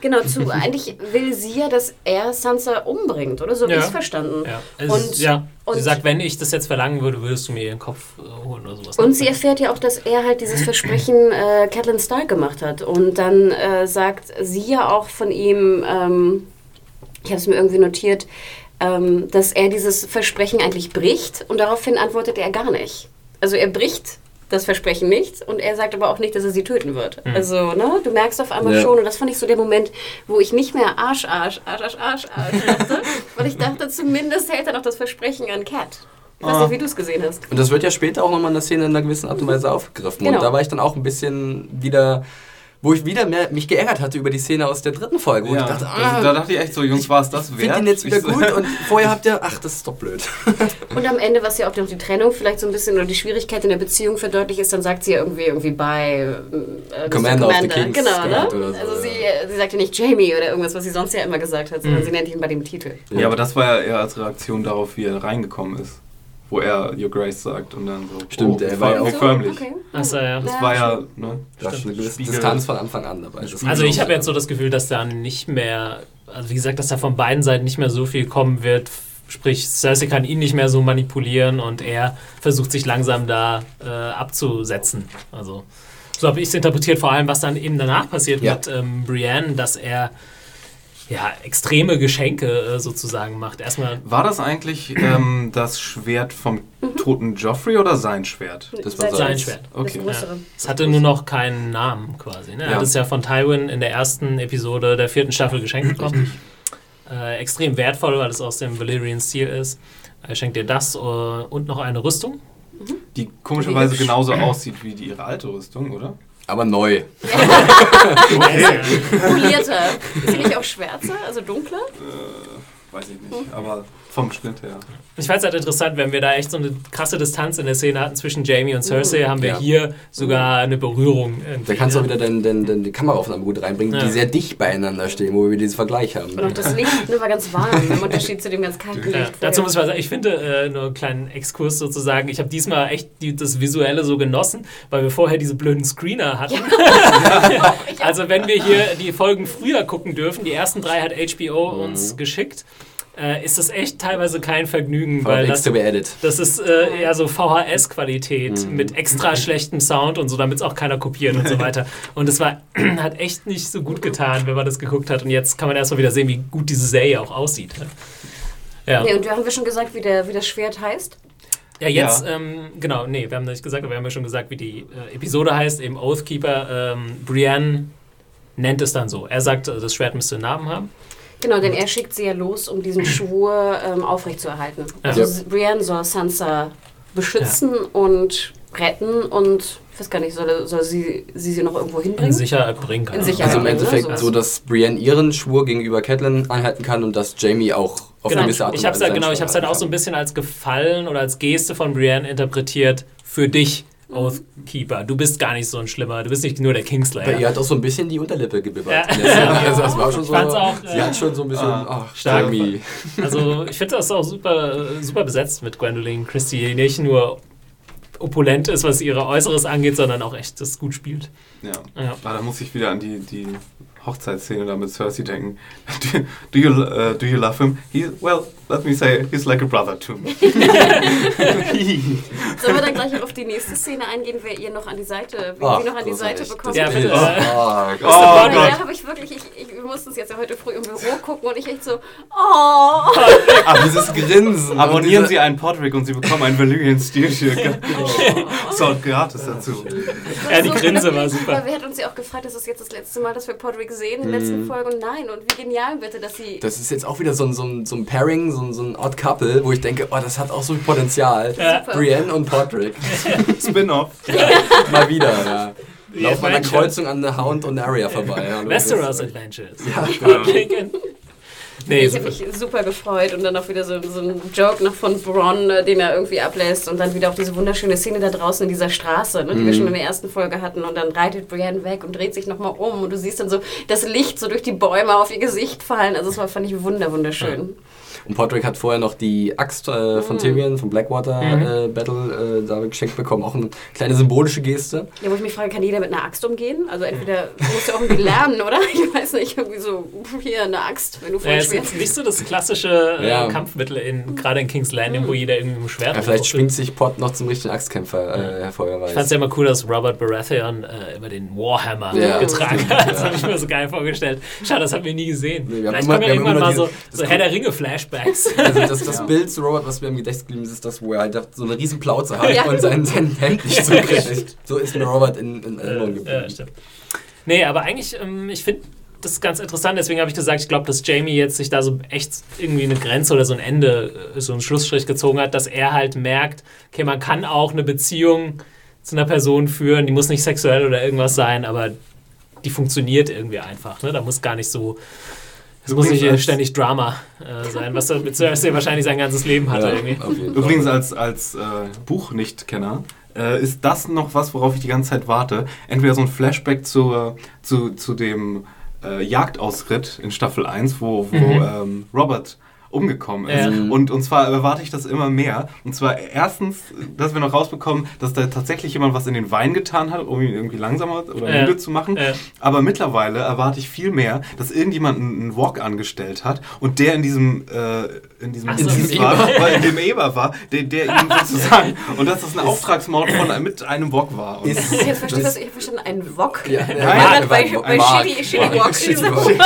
genau, zu, eigentlich will sie ja, dass er Sansa umbringt, oder? So habe ja. ich es verstanden. Ja. Also und, ja. Und sie sagt, wenn ich das jetzt verlangen würde, würdest du mir ihren Kopf äh, holen oder sowas. Und sie erfährt ja auch, dass er halt dieses Versprechen [LAUGHS] äh, Catelyn Stark gemacht hat. Und dann äh, sagt sie ja auch von ihm, ähm, ich habe es mir irgendwie notiert, ähm, dass er dieses Versprechen eigentlich bricht und daraufhin antwortet er gar nicht. Also er bricht das Versprechen nicht. Und er sagt aber auch nicht, dass er sie töten wird. Mhm. Also, ne, du merkst auf einmal ja. schon, und das fand ich so der Moment, wo ich nicht mehr Arsch, Arsch, Arsch, Arsch, Arsch, Arsch dachte, [LAUGHS] weil ich dachte, zumindest hält er noch das Versprechen an Cat. Ich weiß ah. nicht, wie du es gesehen hast. Und das wird ja später auch nochmal in der Szene in einer gewissen Art und Weise aufgegriffen. Genau. Und da war ich dann auch ein bisschen wieder wo ich wieder mehr mich geärgert hatte über die Szene aus der dritten Folge. Ja, ich dachte, ah, da dachte ich echt so, Jungs, war es das wert? Ich finde ihn jetzt wieder gut [LAUGHS] und vorher habt ihr, ach, das ist doch blöd. [LAUGHS] und am Ende, was ja auch die Trennung vielleicht so ein bisschen oder die Schwierigkeit in der Beziehung verdeutlicht ist, dann sagt sie ja irgendwie, irgendwie bei äh, Commander, Commander of the Kings. Genau, ne? So, also sie, sie sagt ja nicht Jamie oder irgendwas, was sie sonst ja immer gesagt hat, sondern mhm. sie nennt ihn bei dem Titel. Ja, aber das war ja eher als Reaktion darauf, wie er reingekommen ist wo er Your Grace sagt und dann so. Stimmt, oh, er war ja auch förmlich. Okay. Achso, ja. Das war ja, ne? Das ist eine gewisse Distanz von Anfang an dabei. Also ich habe jetzt so das Gefühl, dass da nicht mehr, also wie gesagt, dass da von beiden Seiten nicht mehr so viel kommen wird, sprich, Cersei kann ihn nicht mehr so manipulieren und er versucht sich langsam da äh, abzusetzen. Also so habe ich es interpretiert, vor allem was dann eben danach passiert ja. mit ähm, Brienne, dass er ja, extreme Geschenke äh, sozusagen macht. Erstmal war das eigentlich ähm, das Schwert vom toten Joffrey oder sein Schwert? Das war sein, Schwert. Okay. Ja. Es hatte nur noch keinen Namen quasi. Ne? Er ja. hat es ja von Tywin in der ersten Episode der vierten Staffel geschenkt bekommen. Äh, extrem wertvoll, weil es aus dem Valyrian-Stil ist. Er schenkt dir das äh, und noch eine Rüstung. Die komischerweise genauso aussieht wie die, ihre alte Rüstung, oder? Aber neu. [LAUGHS] Polierter. Ist sie nicht auch schwärzer, also dunkler? Äh, weiß ich nicht, aber vom Schnitt her. Ich fand es halt interessant, wenn wir da echt so eine krasse Distanz in der Szene hatten zwischen Jamie und Cersei, haben wir ja. hier sogar eine Berührung. Da kannst du auch wieder den, den, den, die Kameraaufnahme gut reinbringen, ja. die sehr dicht beieinander stehen, wo wir diesen Vergleich haben. Und auch das Licht nur war ganz warm, im [LAUGHS] Unterschied zu dem ganz kalten Licht. Ja. Dazu muss ich sagen, ich finde, äh, nur einen kleinen Exkurs sozusagen, ich habe diesmal echt die, das Visuelle so genossen, weil wir vorher diese blöden Screener hatten. [LAUGHS] also wenn wir hier die Folgen früher gucken dürfen, die ersten drei hat HBO mhm. uns geschickt äh, ist das echt teilweise kein Vergnügen, weil das, das ist äh, eher so VHS-Qualität mhm. mit extra schlechtem Sound und so, damit es auch keiner kopiert und so [LAUGHS] weiter. Und es war [CLEARS THROAT] hat echt nicht so gut getan, wenn man das geguckt hat. Und jetzt kann man erstmal wieder sehen, wie gut diese Serie auch aussieht. Ja. Nee, und wir haben wir schon gesagt, wie, der, wie das Schwert heißt? Ja, jetzt, ja. Ähm, genau, nee, wir haben nicht gesagt, aber wir haben ja schon gesagt, wie die äh, Episode heißt, eben Oathkeeper. Ähm, Brienne nennt es dann so. Er sagt, das Schwert müsste einen Namen haben. Genau, denn er schickt sie ja los, um diesen Schwur ähm, aufrechtzuerhalten. Ja. Also Brienne soll Sansa beschützen ja. und retten und ich weiß gar nicht, soll, soll sie, sie sie noch irgendwo hinbringen? In Sicherheit bringen kann. In Sicherheit also im Endeffekt so, so, dass Brienne ihren Schwur gegenüber Catelyn einhalten kann und dass Jamie auch auf genau. gewisse Art und Weise. Ich habe es halt, genau, ich hab's halt auch so ein bisschen als Gefallen oder als Geste von Brienne interpretiert für dich Oathkeeper. Du bist gar nicht so ein Schlimmer. Du bist nicht nur der Kingslayer. Ihr hat auch so ein bisschen die Unterlippe gebibbert. Ja. also das war schon so. Auch, sie äh, hat schon so ein bisschen. Ah, ach, stark. Also ich finde das auch super, super besetzt mit Gwendolyn Christie, die nicht nur opulent ist, was ihre Äußeres angeht, sondern auch echt das gut spielt. Ja. ja. Ah, da muss ich wieder an die, die Hochzeitsszene da mit Cersei denken. Do, [LAUGHS] do you, uh, do you love him? He, well, let me say, he's like a brother to me. [LAUGHS] Sollen wir dann gleich auf die nächste Szene eingehen, wer ihr noch an die Seite, wen oh, sie noch an die Seite bekommt? Ja, bitte. Oh, oh, oh, oh Gott. Ja, habe ich wirklich, ich, ich, wir mussten es jetzt ja heute früh im Büro gucken und ich echt so, oh. Aber dieses Grinsen. Abonnieren Sie einen Podrick und Sie bekommen ein Valyrian Steel Shirt. Oh. So, gratis dazu. Ja, die Grinse war super. Weil wir hatten uns ja auch gefragt, ist das jetzt das letzte Mal, dass wir Podrick sehen in der letzten mhm. Folge? Und nein, und wie genial bitte, dass sie... Das ist jetzt auch wieder so ein, so ein, so ein Pairing, so ein, so ein Odd Couple, wo ich denke, oh, das hat auch so viel Potenzial. Ja. Brienne und Podrick. [LAUGHS] Spin-off. Ja, mal wieder, ja. Lauf mal einer Kreuzung an der Hound und Arya vorbei. Ja, Westeros Adventures. Ja, genau. Nee, ich habe mich super gefreut und dann auch wieder so, so ein Joke noch von Bronn, äh, den er irgendwie ablässt und dann wieder auch diese wunderschöne Szene da draußen in dieser Straße, ne, die mm. wir mhm. schon in der ersten Folge hatten und dann reitet Brienne weg und dreht sich nochmal um und du siehst dann so das Licht so durch die Bäume auf ihr Gesicht fallen. Also das war, fand ich wunder, wunderschön. Ja. Und Podrick hat vorher noch die Axt äh, von mhm. Tyrion, vom Blackwater mhm. äh, Battle, äh, da geschenkt bekommen. Auch eine kleine symbolische Geste. Ja, wo ich mich frage, kann jeder mit einer Axt umgehen? Also entweder musst du auch irgendwie lernen, oder? Ich weiß nicht, irgendwie so, hier eine Axt, wenn du voll ja, Es ist nicht so das klassische äh, ja. Kampfmittel, in, gerade in King's Landing, mhm. wo jeder irgendwie mit dem Schwert ja, Vielleicht schwingt sich Pod noch zum richtigen Axtkämpfer äh, hervor, Ich fand es ja immer cool, dass Robert Baratheon äh, immer den Warhammer getragen hat. Das habe ich mir so geil vorgestellt. Schade, das haben wir nie gesehen. Nee, Vielleicht kommen ja irgendwann mal so, so Herr der Ringe-Flashbacks. [LAUGHS] Also das, das ja. Bild zu Robert, was mir im Gedächtnis geblieben ist, ist das, wo er halt so eine riesen Plauze hat ja. und sein, sein Hemd nicht [LAUGHS] zukriegt. so ist mir Robert in, in Erinnerung geblieben. Ja, stimmt. Nee, aber eigentlich, ähm, ich finde das ist ganz interessant, deswegen habe ich gesagt, ich glaube, dass Jamie jetzt sich da so echt irgendwie eine Grenze oder so ein Ende, äh, so einen Schlussstrich gezogen hat, dass er halt merkt, okay, man kann auch eine Beziehung zu einer Person führen, die muss nicht sexuell oder irgendwas sein, aber die funktioniert irgendwie einfach. Ne? Da muss gar nicht so es muss nicht ständig Drama äh, sein, was mit Cersei wahrscheinlich sein ganzes Leben hatte. Ja, Übrigens als, als äh, Buch-Nicht-Kenner äh, ist das noch was, worauf ich die ganze Zeit warte. Entweder so ein Flashback zu, zu, zu dem äh, Jagdausritt in Staffel 1, wo, wo mhm. ähm, Robert umgekommen ist. Ja. Und, und zwar erwarte ich das immer mehr. Und zwar erstens, dass wir noch rausbekommen, dass da tatsächlich jemand was in den Wein getan hat, um ihn irgendwie langsamer oder ja. müde zu machen. Ja. Aber mittlerweile erwarte ich viel mehr, dass irgendjemand einen Walk angestellt hat und der in diesem, äh, in diesem so, war, weil in dem Eber war, der, der ihn [LAUGHS] sozusagen, und dass das ein Auftragsmord von, mit einem Wok war. Und ist, jetzt verstehe ich, ich verstanden, ein Wok. Ja, ja, ja, ja, bei, bei, bei Shitty, Shitty Walk.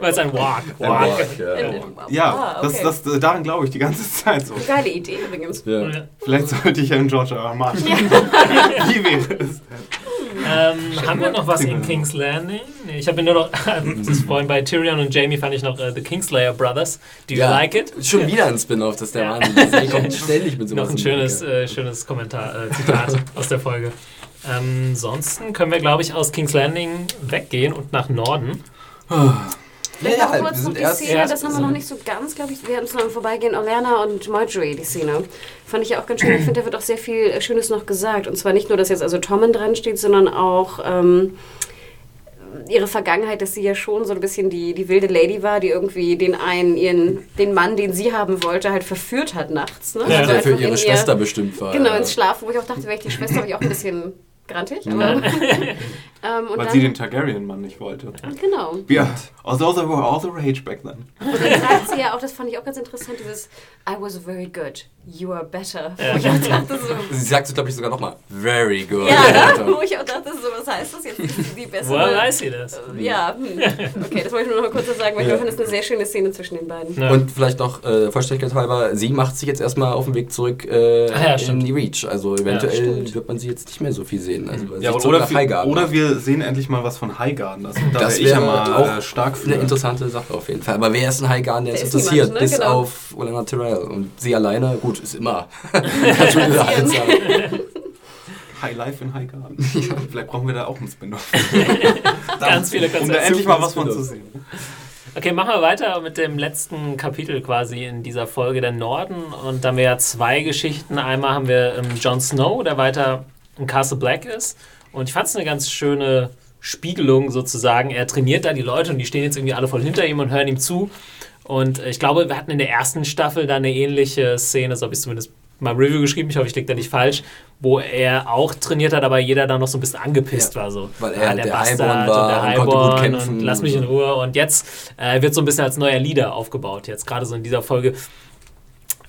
Weil es ein Walk. Walk. Walk ja, ja ah, okay. das, das, daran glaube ich die ganze Zeit so. Geile Idee übrigens. Ja. Vielleicht sollte ich ja in Georgia R. Martin. Wie wäre es? Ähm, haben wir noch was in King's Landing? Nee, ich habe nur noch, [LAUGHS] das vorhin bei Tyrion und Jamie fand ich noch uh, The Kingslayer Brothers. Do you ja, like it? Schon wieder ein Spin-off, das der Mann. Der [LAUGHS] kommt ständig mit sowas. Noch ein schönes, äh, schönes Kommentar, äh, Zitat aus der Folge. Ähm, ansonsten können wir, glaube ich, aus King's Landing weggehen und nach Norden. Vielleicht ja, noch kurz noch die Szene, das haben wir noch nicht so ganz, glaube ich, wir hatten es noch im Vorbeigehen, Orlana und Marjorie, die Szene. Fand ich auch ganz schön. Ich finde, da wird auch sehr viel Schönes noch gesagt. Und zwar nicht nur, dass jetzt also Tommen dran steht, sondern auch ähm, ihre Vergangenheit, dass sie ja schon so ein bisschen die, die wilde Lady war, die irgendwie den einen, ihren, den Mann, den sie haben wollte, halt verführt hat nachts. Ne? Ja, also der für ihre Schwester ihr, bestimmt war. Genau, ins Schlafen, wo ich auch dachte, wäre ich die Schwester, habe ich auch ein bisschen grantig. Aber, [LAUGHS] [LAUGHS] ähm, Weil dann, sie den Targaryen-Mann nicht wollte. Genau. Ja, although they were all the rage back then. Und dann sagt sie ja auch, das fand ich auch ganz interessant, dieses I was very good, you are better. Ja. Wo ich auch dachte so... Sie sagt es, glaube ich, sogar nochmal, very good. Ja, wo ich auch dachte so, was heißt das jetzt? Die, bessere... Woher weiß sie das? Ja, hm. okay, das wollte ich nur noch mal kurz sagen, weil ja. ich fand, das ist eine sehr schöne Szene zwischen den beiden. Ja. Und vielleicht noch, äh, Vollständigkeit halber, sie macht sich jetzt erstmal auf den Weg zurück äh, ja, in die Reach. Also eventuell wird man sie jetzt nicht mehr so viel sehen. Also, ja, oder, oder wir sehen endlich mal was von Highgarden. Also, da das wäre ja auch äh, stark für. eine interessante Sache auf jeden Fall. Aber wer ist ein Highgarden, der, der ist interessiert? Niemand, ne? Bis genau. auf Olenna Tyrell. Und sie alleine, gut, ist immer. [LAUGHS] [LAUGHS] High Life in High Garden. [LAUGHS] Ja. Vielleicht brauchen wir da auch einen Spin-off. Ganz viele Konzepte. Um da endlich mal was von zu sehen. Okay, machen wir weiter mit dem letzten Kapitel quasi in dieser Folge, der Norden. Und da haben wir ja zwei Geschichten. Einmal haben wir ähm, Jon Snow, der weiter in Castle Black ist. Und ich fand es eine ganz schöne Spiegelung sozusagen. Er trainiert da die Leute und die stehen jetzt irgendwie alle voll hinter ihm und hören ihm zu. Und ich glaube, wir hatten in der ersten Staffel da eine ähnliche Szene, so habe ich zumindest mal Review geschrieben, ich hoffe, ich liege da nicht falsch, wo er auch trainiert hat, aber jeder da noch so ein bisschen angepisst ja, war. So. Weil er ah, der, der Bastard war und der Highborn und, und, lass mich in Ruhe. Und jetzt äh, wird so ein bisschen als neuer Leader aufgebaut, jetzt gerade so in dieser Folge.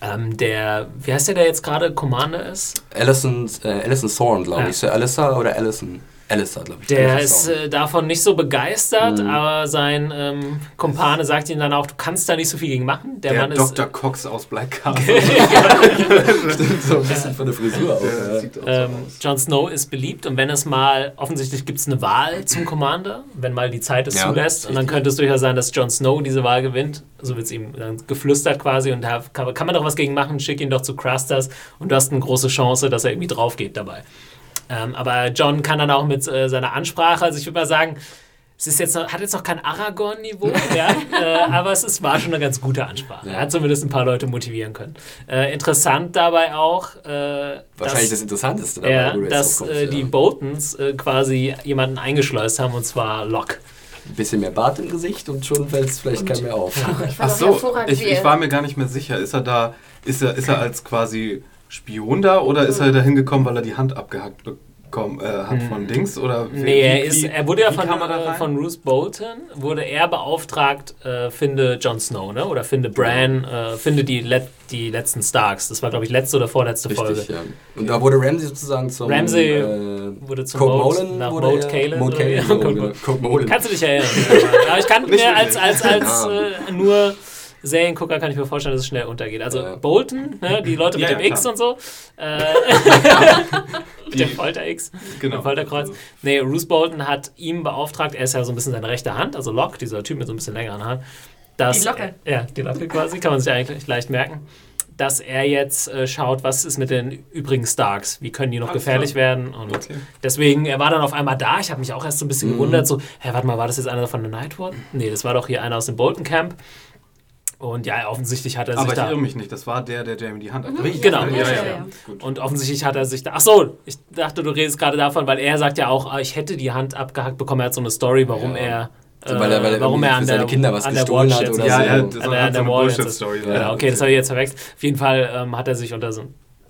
Ähm, der, wie heißt der, der jetzt gerade Commander ist? Alison, äh, Alison Thorne, glaube ja. ich. Sir Alyssa oder Alison? Alistair, glaube ich. Der ist äh, davon nicht so begeistert, mhm. aber sein ähm, Kumpane sagt ihm dann auch, du kannst da nicht so viel gegen machen. Der, der Mann Dr. ist, Cox aus Black Castle. [LAUGHS] Stimmt, so ein bisschen von der Frisur auch. Ja. Ähm, Jon Snow ist beliebt und wenn es mal, offensichtlich gibt es eine Wahl zum Commander, wenn mal die Zeit es ja, zulässt. Und dann könnte es durchaus sein, dass Jon Snow diese Wahl gewinnt. So wird es ihm dann geflüstert quasi und da kann, kann man doch was gegen machen, schick ihn doch zu Crusters und du hast eine große Chance, dass er irgendwie drauf geht dabei. Ähm, aber John kann dann auch mit äh, seiner Ansprache, also ich würde mal sagen, es ist jetzt noch, hat jetzt noch kein Aragorn-Niveau, [LAUGHS] ja, äh, aber es ist, war schon eine ganz gute Ansprache. Ja. Er hat zumindest ein paar Leute motivieren können. Äh, interessant dabei auch, äh, wahrscheinlich dass, das Interessanteste, dabei, ja, dass kommst, äh, die Boltons äh, quasi jemanden eingeschleust haben und zwar Locke. Ein bisschen mehr Bart im Gesicht und schon fällt es vielleicht kein mehr auf. Ach so, ich, ich, war mir gar nicht mehr sicher. Ist er da, ist er, ist er als quasi Spion da oder ist er da hingekommen, weil er die Hand abgehackt bekommen äh, hat von hm. Dings? Oder wie, nee, er, ist, er wurde ja von, von Bruce Bolton, wurde er beauftragt, äh, finde Jon Snow, ne? oder finde Bran, äh, finde die, Let die letzten Starks. Das war, glaube ich, letzte oder vorletzte Richtig, Folge. Ja. Und da wurde Ramsey sozusagen zum... Ramsey äh, wurde zum Coke Molen, nach Moat Kalen. Moat Kalen, Kannst du dich erinnern? [LAUGHS] Aber ich kann mir als, als, als äh, nur Seriengucker kann ich mir vorstellen, dass es schnell untergeht. Also ja. Bolton, ne, die Leute mit ja, dem ja, X und so. Äh, [LAUGHS] mit dem Folter-X, genau. dem Folterkreuz. Nee, Bruce Bolton hat ihm beauftragt, er ist ja so ein bisschen seine rechte Hand, also Locke, dieser Typ mit so ein bisschen längeren Haaren. Dass, die Locke. Äh, ja, die Locke quasi, kann man sich eigentlich leicht merken. Dass er jetzt äh, schaut, was ist mit den übrigen Starks, wie können die noch Alles gefährlich klar. werden. Und okay. deswegen, er war dann auf einmal da. Ich habe mich auch erst so ein bisschen mhm. gewundert, so, hä, warte mal, war das jetzt einer von der Nightwatch? Nee, das war doch hier einer aus dem Bolton Camp. Und ja, offensichtlich hat er sich da... Aber ich irre mich nicht, das war der, der Jamie die Hand hat. Mhm. Genau. Ja, ja, ja, Und offensichtlich hat er sich da... Ach so, ich dachte, du redest gerade davon, weil er sagt ja auch, ah, ich hätte die Hand abgehackt bekommen. Er hat so eine Story, warum er weil er, weil er warum er an seine der, Kinder was gestohlen hat oder ja, so. Ja, ja, das an der, an der Wall Story. Ja, okay, das habe ich jetzt verwechselt. Auf jeden Fall ähm, hat er sich unter so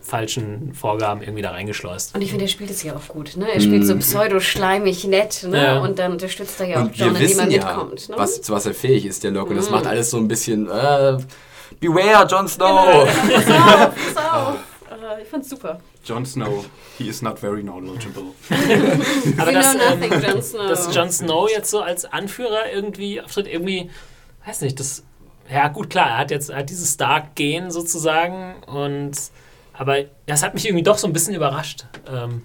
falschen Vorgaben irgendwie da reingeschleust. Und ich finde, er spielt es ja auch gut. Ne? Er spielt mm. so pseudo-schleimig nett ne? ja. und dann unterstützt er ja und auch John, indem er ja, mitkommt. Ne? Was, zu was er fähig ist, der. Und mm. das macht alles so ein bisschen äh, Beware, Jon Snow! Genau. pass auf, pass auf. Uh, [LAUGHS] ich fand's super. Jon Snow, he is not very knowledgeable. [LAUGHS] Aber das, ähm, Jon Snow. dass Jon Snow jetzt so als Anführer irgendwie auftritt, irgendwie, weiß nicht, das, ja gut, klar, er hat jetzt hat dieses Stark-Gen sozusagen und aber das hat mich irgendwie doch so ein bisschen überrascht. Ähm,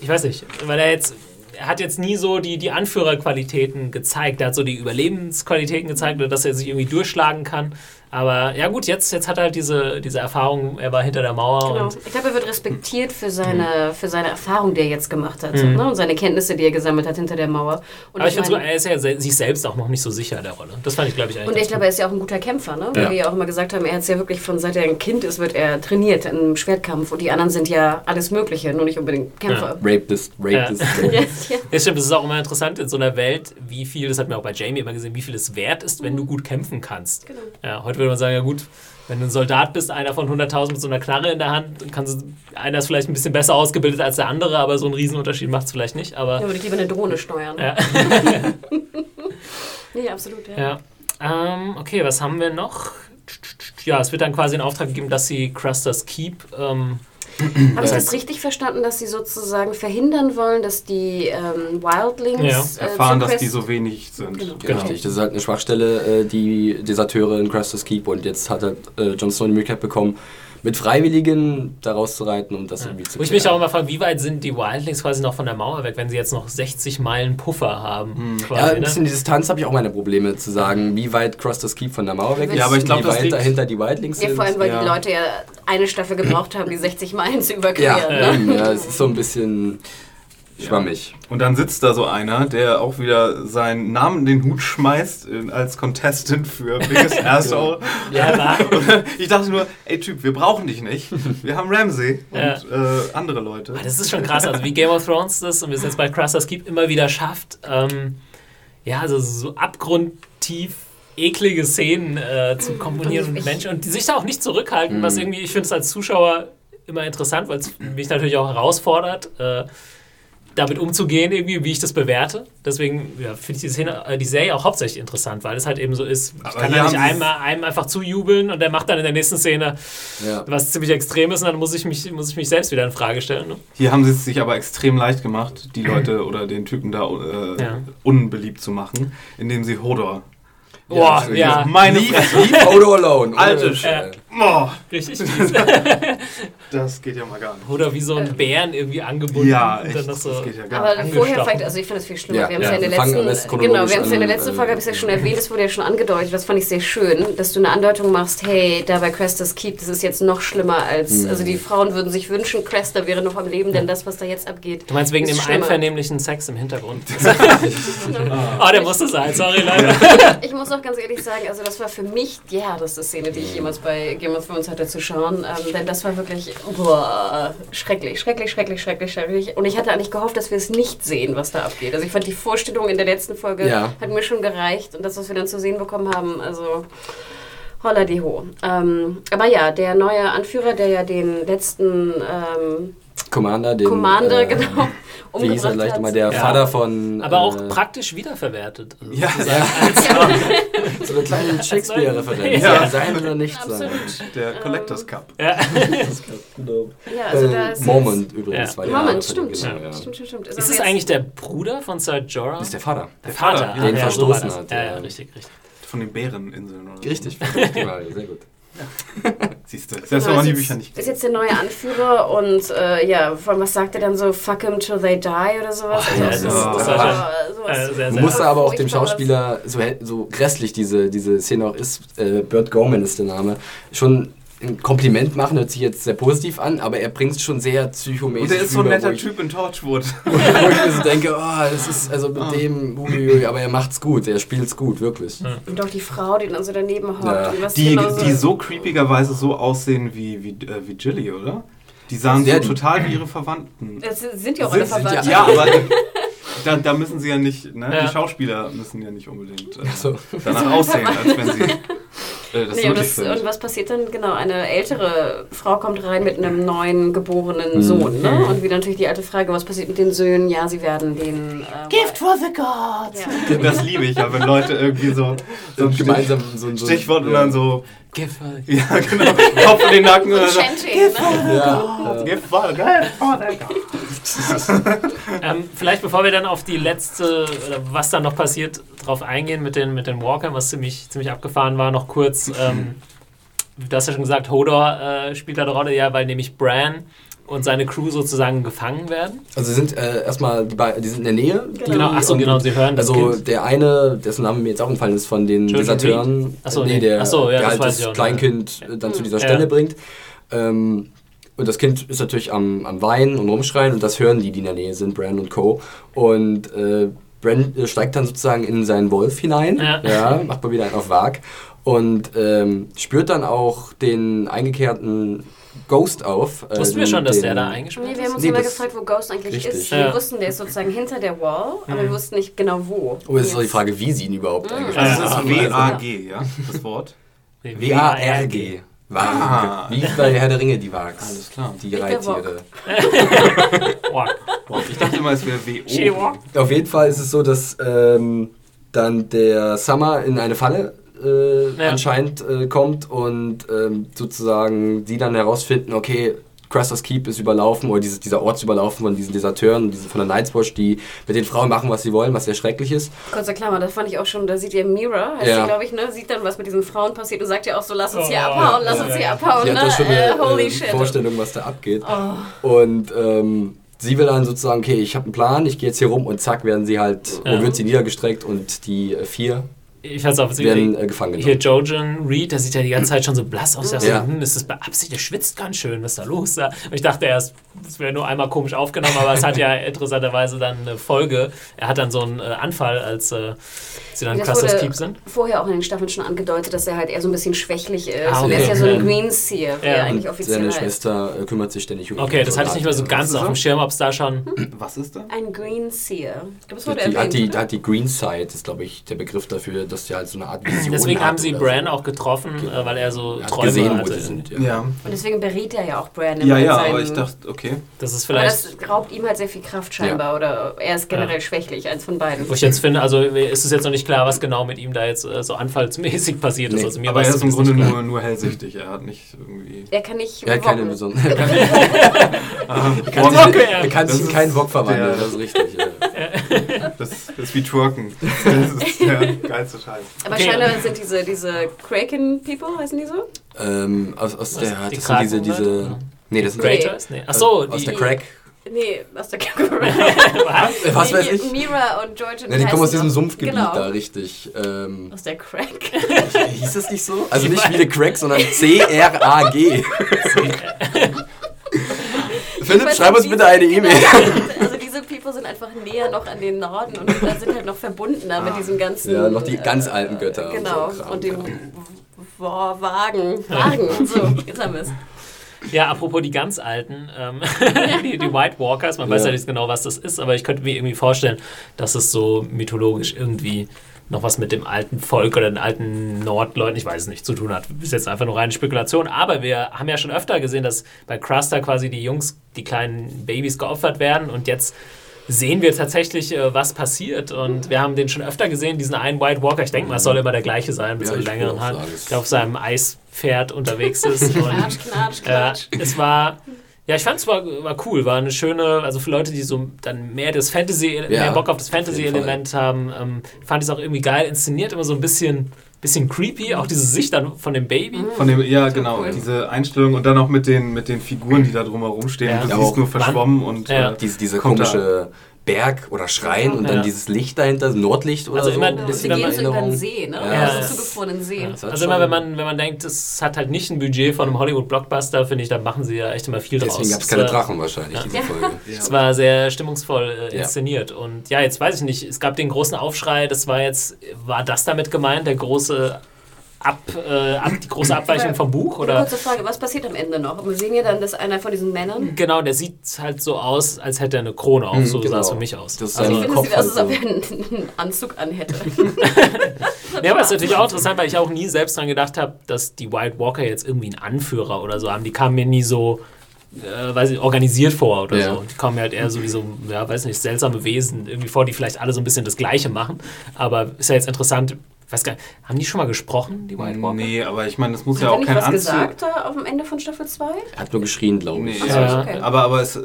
ich weiß nicht, weil er jetzt, er hat jetzt nie so die, die Anführerqualitäten gezeigt. Er hat so die Überlebensqualitäten gezeigt, dass er sich irgendwie durchschlagen kann. Aber ja gut, jetzt, jetzt hat er halt diese, diese Erfahrung, er war hinter der Mauer. Genau. ich glaube, er wird respektiert für seine, für seine Erfahrung, die er jetzt gemacht hat. Mhm. Ne? Und seine Kenntnisse, die er gesammelt hat hinter der Mauer. Und Aber ich, ich finde, er ist ja sich selbst auch noch nicht so sicher der Rolle. Das fand ich, glaube ich, eigentlich. Und ich glaube, er ist ja auch ein guter Kämpfer. Ne? Weil wir ja auch immer gesagt haben, er hat es ja wirklich von seit er ein Kind ist, wird er trainiert im Schwertkampf. Und die anderen sind ja alles Mögliche, nur nicht unbedingt Kämpfer. Ja. Rapist, Rapist. Ja. Rapist. [LAUGHS] ja. ja, stimmt. Das ist auch immer interessant in so einer Welt, wie viel, das hat man auch bei Jamie immer gesehen, wie viel es wert ist, wenn mhm. du gut kämpfen kannst. Genau. Ja, heute würde man sagen, ja gut, wenn du ein Soldat bist, einer von 100.000 mit so einer Knarre in der Hand, kannst du, einer ist vielleicht ein bisschen besser ausgebildet als der andere, aber so einen Riesenunterschied macht es vielleicht nicht. Aber, ja, würde ich lieber eine Drohne steuern. Ja. [LAUGHS] nee, absolut, ja. ja. Ähm, okay, was haben wir noch? Ja, es wird dann quasi in Auftrag gegeben, dass sie Crusters Keep ähm, habe ich das richtig verstanden, dass sie sozusagen verhindern wollen, dass die ähm, Wildlings ja. äh, erfahren, dass die so wenig sind? Genau. genau. Richtig, das ist halt eine Schwachstelle, äh, die Deserteure in Crestus Keep und jetzt hat halt, äh, Jon Snow die Möglichkeit bekommen, mit Freiwilligen daraus zu reiten, um das ja. irgendwie zu Wo ich mich auch immer frage, wie weit sind die Wildlings quasi noch von der Mauer weg, wenn sie jetzt noch 60 Meilen Puffer haben? Hm. Quasi, ja, ein ne? bisschen ne? die Distanz habe ich auch meine Probleme zu sagen, wie weit Cross the Keep von der Mauer weg ist, ja, aber ich glaub, wie weit dahinter die Wildlings ja, sind. Vor allem, weil ja. die Leute ja eine Staffel gebraucht haben, die 60 Meilen zu überqueren. Ja, ne? ja es ist so ein bisschen schwammig. Ja. Und dann sitzt da so einer, der auch wieder seinen Namen in den Hut schmeißt äh, als Contestant für Biggest [LAUGHS] Asshole. ja, [LAUGHS] ich dachte nur, ey Typ, wir brauchen dich nicht. Wir haben Ramsey und ja. äh, andere Leute. Ah, das ist schon krass, also wie Game of Thrones das und wir es jetzt bei Cruster's Keep immer wieder schafft, ähm, ja, also so abgrundtief eklige Szenen äh, zu komponieren und Menschen und die sich da auch nicht zurückhalten, mhm. was irgendwie, ich finde es als Zuschauer immer interessant, weil es mich natürlich auch herausfordert. Äh, damit umzugehen, irgendwie, wie ich das bewerte. Deswegen ja, finde ich die, Szene, äh, die Serie auch hauptsächlich interessant, weil es halt eben so ist, ich Aber kann da nicht einem, einem einfach zujubeln und der macht dann in der nächsten Szene ja. was ziemlich Extremes und dann muss ich mich, muss ich mich selbst wieder in Frage stellen. Ne? Hier haben sie es sich aber extrem leicht gemacht, die Leute [CLEARS THROAT] oder den Typen da äh, ja. unbeliebt zu machen, indem sie Hodor Boah, ja. ja. Meine Leave, leave Odo alone. Alte äh, oh. Richtig [LAUGHS] Das geht ja mal gar nicht. Oder wie so ein Bären irgendwie angebunden. Ja, echt, dann noch so das geht ja gar nicht. Aber vorher vielleicht, also ich finde das viel schlimmer. Ja. Wir haben es ja, in der letzten, genau, wir haben es ja in der letzten Folge, habe ich ja schon erwähnt, das wurde ja schon angedeutet, das fand ich sehr schön, dass du eine Andeutung machst, hey, da bei Crestas Keep, das ist jetzt noch schlimmer als, mhm. also die Frauen würden sich wünschen, Cresta wäre noch am Leben, denn das, was da jetzt abgeht. Du meinst wegen dem schlimmer. einvernehmlichen Sex im Hintergrund? oh, [LAUGHS] [LAUGHS] der musste sein, sorry, leider. Ich muss auch ganz ehrlich sagen, also das war für mich die härteste Szene, die ich jemals bei Game of Thrones hatte zu schauen. Ähm, denn das war wirklich boah, schrecklich, schrecklich, schrecklich, schrecklich, schrecklich. Und ich hatte eigentlich gehofft, dass wir es nicht sehen, was da abgeht. Also ich fand die Vorstellung in der letzten Folge ja. hat mir schon gereicht. Und das, was wir dann zu sehen bekommen haben, also holla die ho. Ähm, aber ja, der neue Anführer, der ja den letzten ähm, Commander, den, Commander, äh, genau [LAUGHS] wie hieß er leicht mal, der ja. Vater von... Aber auch äh, praktisch wiederverwertet. Also ja, ja. [LAUGHS] so eine kleine Shakespeare-Referenz. Ja. Sein oder nicht Absolut. sein. Der Collectors Cup. Ja, [LAUGHS] genau. ja also äh, Moment übrigens. Ja. Moment, stimmt. Genau, stimmt, stimmt, stimmt. Ist, ist es eigentlich der Bruder von Sir Jorah? Ist der Vater. Der, der Vater, Vater. den verstoßen hat. Ja, ja, richtig, richtig. Von den Bäreninseln. Oder richtig, sehr gut. [LAUGHS] Siehst du, selbst wenn man die Bücher nicht kennt. Ist jetzt der neue Anführer und äh, ja, von was sagt er dann so, fuck him till they die oder sowas? Oh, also, ja, das, das, das, das, musste aber auch dem Schauspieler, so, so grässlich diese, diese Szene auch ist, äh, Burt Goman ist der Name, schon ein Kompliment machen, hört sich jetzt sehr positiv an, aber er bringt es schon sehr psychomäßig. Und er ist so ein netter Typ in Torchwood. [LAUGHS] Wo ich, wo ich mir so denke, [LAUGHS] oh, das ist also mit oh. dem, uiuiui, aber er macht's gut, er spielt's gut, wirklich. Ja. Und auch die Frau, die dann so daneben hockt. Ja. Die, die so creepigerweise so aussehen wie, wie, äh, wie Jilly, oder? Die sahen so total wie ihre Verwandten. Das sind ja auch alle Verwandte. Ja, aber [LAUGHS] da, da, müssen sie ja nicht, ne? Ja. die Schauspieler müssen ja nicht unbedingt äh, so. danach aussehen, als wenn sie äh, das nee, und, das, und, was passiert dann? Genau, eine ältere Frau kommt rein mit einem neuen geborenen mhm. Sohn. Ne? Mhm. Und wieder natürlich die alte Frage, was passiert mit den Söhnen? Ja, sie werden den... Äh, Gift for the gods! Ja. Das liebe ich ja, wenn Leute irgendwie so, so ein gemeinsam so ein Stichwort ja. und dann so... Gift for the Ja, genau. Kopf in den Nacken. und so. Gift for the gods! Gift for the gods! [LAUGHS] [LAUGHS] ähm, vielleicht bevor wir dann auf die letzte, oder was dann noch passiert, drauf eingehen mit den, mit den Walkern, was ziemlich, ziemlich abgefahren war, noch kurz, ähm, du hast ja schon gesagt, Hodor äh, spielt da eine Rolle, ja, weil nämlich Bran und seine Crew sozusagen gefangen werden. Also sie sind äh, erstmal, die, die, sind in der Nähe. Genau, achso, genau, sie hören das Also kind. der eine, dessen Name mir jetzt auch entfallen ist, von den Deserteuren, achso, nee, der, achso, ja, der halt das, das Kleinkind ja. dann zu dieser Stelle ja. bringt. Ähm, und das Kind ist natürlich am, am Weinen und rumschreien und das hören die, die in der Nähe sind, Bran und Co. Und äh, Bran äh, steigt dann sozusagen in seinen Wolf hinein, ja. ja macht mal wieder einen auf Wag und ähm, spürt dann auch den eingekehrten Ghost auf. Äh, Wussten wir schon, dass der da eingesperrt ist? Nee, wir haben uns nee, immer gefragt, wo Ghost eigentlich richtig. ist. Wir wussten, der ist sozusagen hinter der Wall, aber mhm. wir wussten nicht genau wo. Oh, es ist doch die Frage, wie sie ihn überhaupt mhm. eingesperrt haben. Also das ist W-A-G, ja, das Wort? W-A-R-G. Ah. Wie bei Herr der Ringe, die Wags. Alles klar. Die Reittiere. [LAUGHS] ich dachte immer, es wäre W-O. Auf jeden Fall ist es so, dass ähm, dann der Summer in eine Falle äh, ja. anscheinend äh, kommt und ähm, sozusagen die dann herausfinden, okay, Cresters Keep ist überlaufen oder dieses, dieser Ort ist überlaufen von diesen Deserteuren, diese, von der Night's Watch, die mit den Frauen machen, was sie wollen, was sehr schrecklich ist. Kurzer Klammer, das fand ich auch schon, da sieht ihr Mira, heißt ja. glaube ich, ne, sieht dann, was mit diesen Frauen passiert und sagt ja auch so, lass uns hier oh, abhauen, lass ja, uns hier abhauen. Sie ne? hat da schon eine äh, äh, Vorstellung, was da abgeht. Oh. Und ähm, sie will dann sozusagen, okay, ich habe einen Plan, ich gehe jetzt hier rum und zack, werden sie halt, ja. wird sie niedergestreckt und die äh, vier ich fand's auch werden äh, gefangen Hier Jojen Reed, der sieht ja die ganze Zeit schon so blass aus. Ja. So, hm, ist das beabsichtigt? Der schwitzt ganz schön. Was ist da los? Und ich dachte erst, es wäre nur einmal komisch aufgenommen, aber es hat ja [LAUGHS] interessanterweise dann eine Folge. Er hat dann so einen äh, Anfall, als äh, sie dann Clusters Keep sind. Vorher auch in den Staffeln schon angedeutet, dass er halt eher so ein bisschen schwächlich ist. Ah, okay. Und er ist ja so ein Greenseer, wie ja. er eigentlich offiziell Seine Schwester äh, kümmert sich ständig um Okay, das hatte ich nicht mehr so ganz auf dem Schirm, ob es da schon... Hm? [CLEARS THROAT] Was ist da? Ein Greenseer. Ich die, hat, die, hat die Green Side, ist glaube ich der Begriff dafür, dass der halt so eine Art Vision Deswegen haben sie Bran so. auch getroffen, okay. Äh, weil er so er Träume gesehen, hatte. Sind, ja. ja. Und deswegen berät er ja auch Bran. Ja, ja, aber ich dachte, okay. Das ist vielleicht... Aber das raubt ihm halt sehr viel Kraft scheinbar, ja. oder er ist generell schwächlich, eins von beiden. Wo ich jetzt finde, also ist es jetzt noch nicht klar, was genau mit ihm da jetzt äh, so anfallsmäßig passiert ist. Nee, also mir aber er ist im Grunde nur, nur hellsichtig, er hat nicht irgendwie... Er kann nicht Er hat [LAUGHS] keine [LAUGHS] er kann, sich, er kann sich in keinen Bock verwandeln, das ist richtig. [LAUGHS] Das, das, ist wie Twerken. Das ist der [LAUGHS] geilste Scheiß. Aber okay. scheinbar sind diese, diese Kraken-People, heißen die so? Ähm, aus, aus der, die das sind diese, diese... Nee, das sind Creators? Nee. Achso, aus der Crack... Nee, aus der [LAUGHS] Was? Was weiß ich? Mira und George und ja, Die kommen aus diesem Sumpfgebiet genau. da, richtig. Ähm, aus der Crack. Hieß das nicht so? Also nicht wie der Crack, sondern [LAUGHS] C-R-A-G. Philipp, schreib uns bitte eine E-Mail. Also People sind einfach näher noch an den Norden und sind halt noch verbundener mit diesem ganzen... Ja, noch die ganz alten Götter. Genau, und, so und dem Wagen. Wagen, so, jetzt haben wir es. Ja, apropos die ganz alten, ähm, [LAUGHS] die, die, White Walkers, man ja. weiß ja nicht genau, was das ist, aber ich könnte mir irgendwie vorstellen, dass es so mythologisch irgendwie noch was mit dem alten Volk oder den alten Nordleuten, ich weiß es nicht, zu tun hat. Ist jetzt einfach nur reine Spekulation. Aber wir haben ja schon öfter gesehen, dass bei Cruster quasi die Jungs, die kleinen Babys geopfert werden und jetzt sehen wir tatsächlich, äh, was passiert. Und wir haben den schon öfter gesehen, diesen einen White Walker. Ich denke mal, es soll immer der gleiche sein mit ja, so einem längeren Haaren, der auf seinem Eispferd unterwegs [LAUGHS] ist. Und, knatsch, knatsch, knatsch. Äh, es war. Ja, ich fand es war, war cool, war eine schöne, also für Leute, die so dann mehr das Fantasy, ja, mehr Bock auf das Fantasy-Element haben, ähm, fand ich es auch irgendwie geil inszeniert, immer so ein bisschen bisschen creepy, auch diese Sicht dann von dem Baby. Mhm. Von dem, ja, genau, cool. diese Einstellung und dann auch mit den, mit den Figuren, die da drumherum stehen. Ja. Du ja, siehst nur verschwommen und ja. äh, diese, diese komische Berg oder Schrein und dann dieses Licht dahinter, Nordlicht oder also so. Immer, ein bisschen Sie gehen so über den See, ne? Ja. Ja. So zugefrorenen See. Ja, also immer, wenn man, wenn man denkt, es hat halt nicht ein Budget von einem Hollywood-Blockbuster, finde ich, da machen sie ja echt immer viel draus. Deswegen gab es keine Drachen wahrscheinlich, diese Folge. [LAUGHS] Es war sehr stimmungsvoll äh, inszeniert. Und ja, jetzt weiß ich nicht, es gab den großen Aufschrei, das war jetzt, war das damit gemeint, der große ab, äh, ab die große Abweichung vom Buch? Oder? Eine kurze Frage, was passiert am Ende noch? Wir sehen ja dann, dass einer von diesen Männern. Genau, der sieht halt so aus, als hätte er eine Krone auf. Mhm, so genau. sah es für mich aus. Das also, ich finde, es sieht aus, als ob er einen Anzug anhätte. [LAUGHS] ja, aber es ist natürlich auch interessant, weil ich auch nie selbst daran gedacht habe, dass die White Walker jetzt irgendwie einen Anführer oder so haben. Die kamen mir nie so äh, weiß ich, organisiert vor oder ja. so. Die kommen mir halt eher so wie so, ja, weiß nicht, seltsame Wesen irgendwie vor, die vielleicht alle so ein bisschen das Gleiche machen. Aber ist ja jetzt interessant, weiß gar nicht, haben die schon mal gesprochen, die White Walker? Nee, aber ich meine, das muss Hat ja auch kein Anzug... Hat gesagt da auf dem Ende von Staffel 2? Er hat nur geschrien, glaube ich. Nee, ja. okay. aber, aber es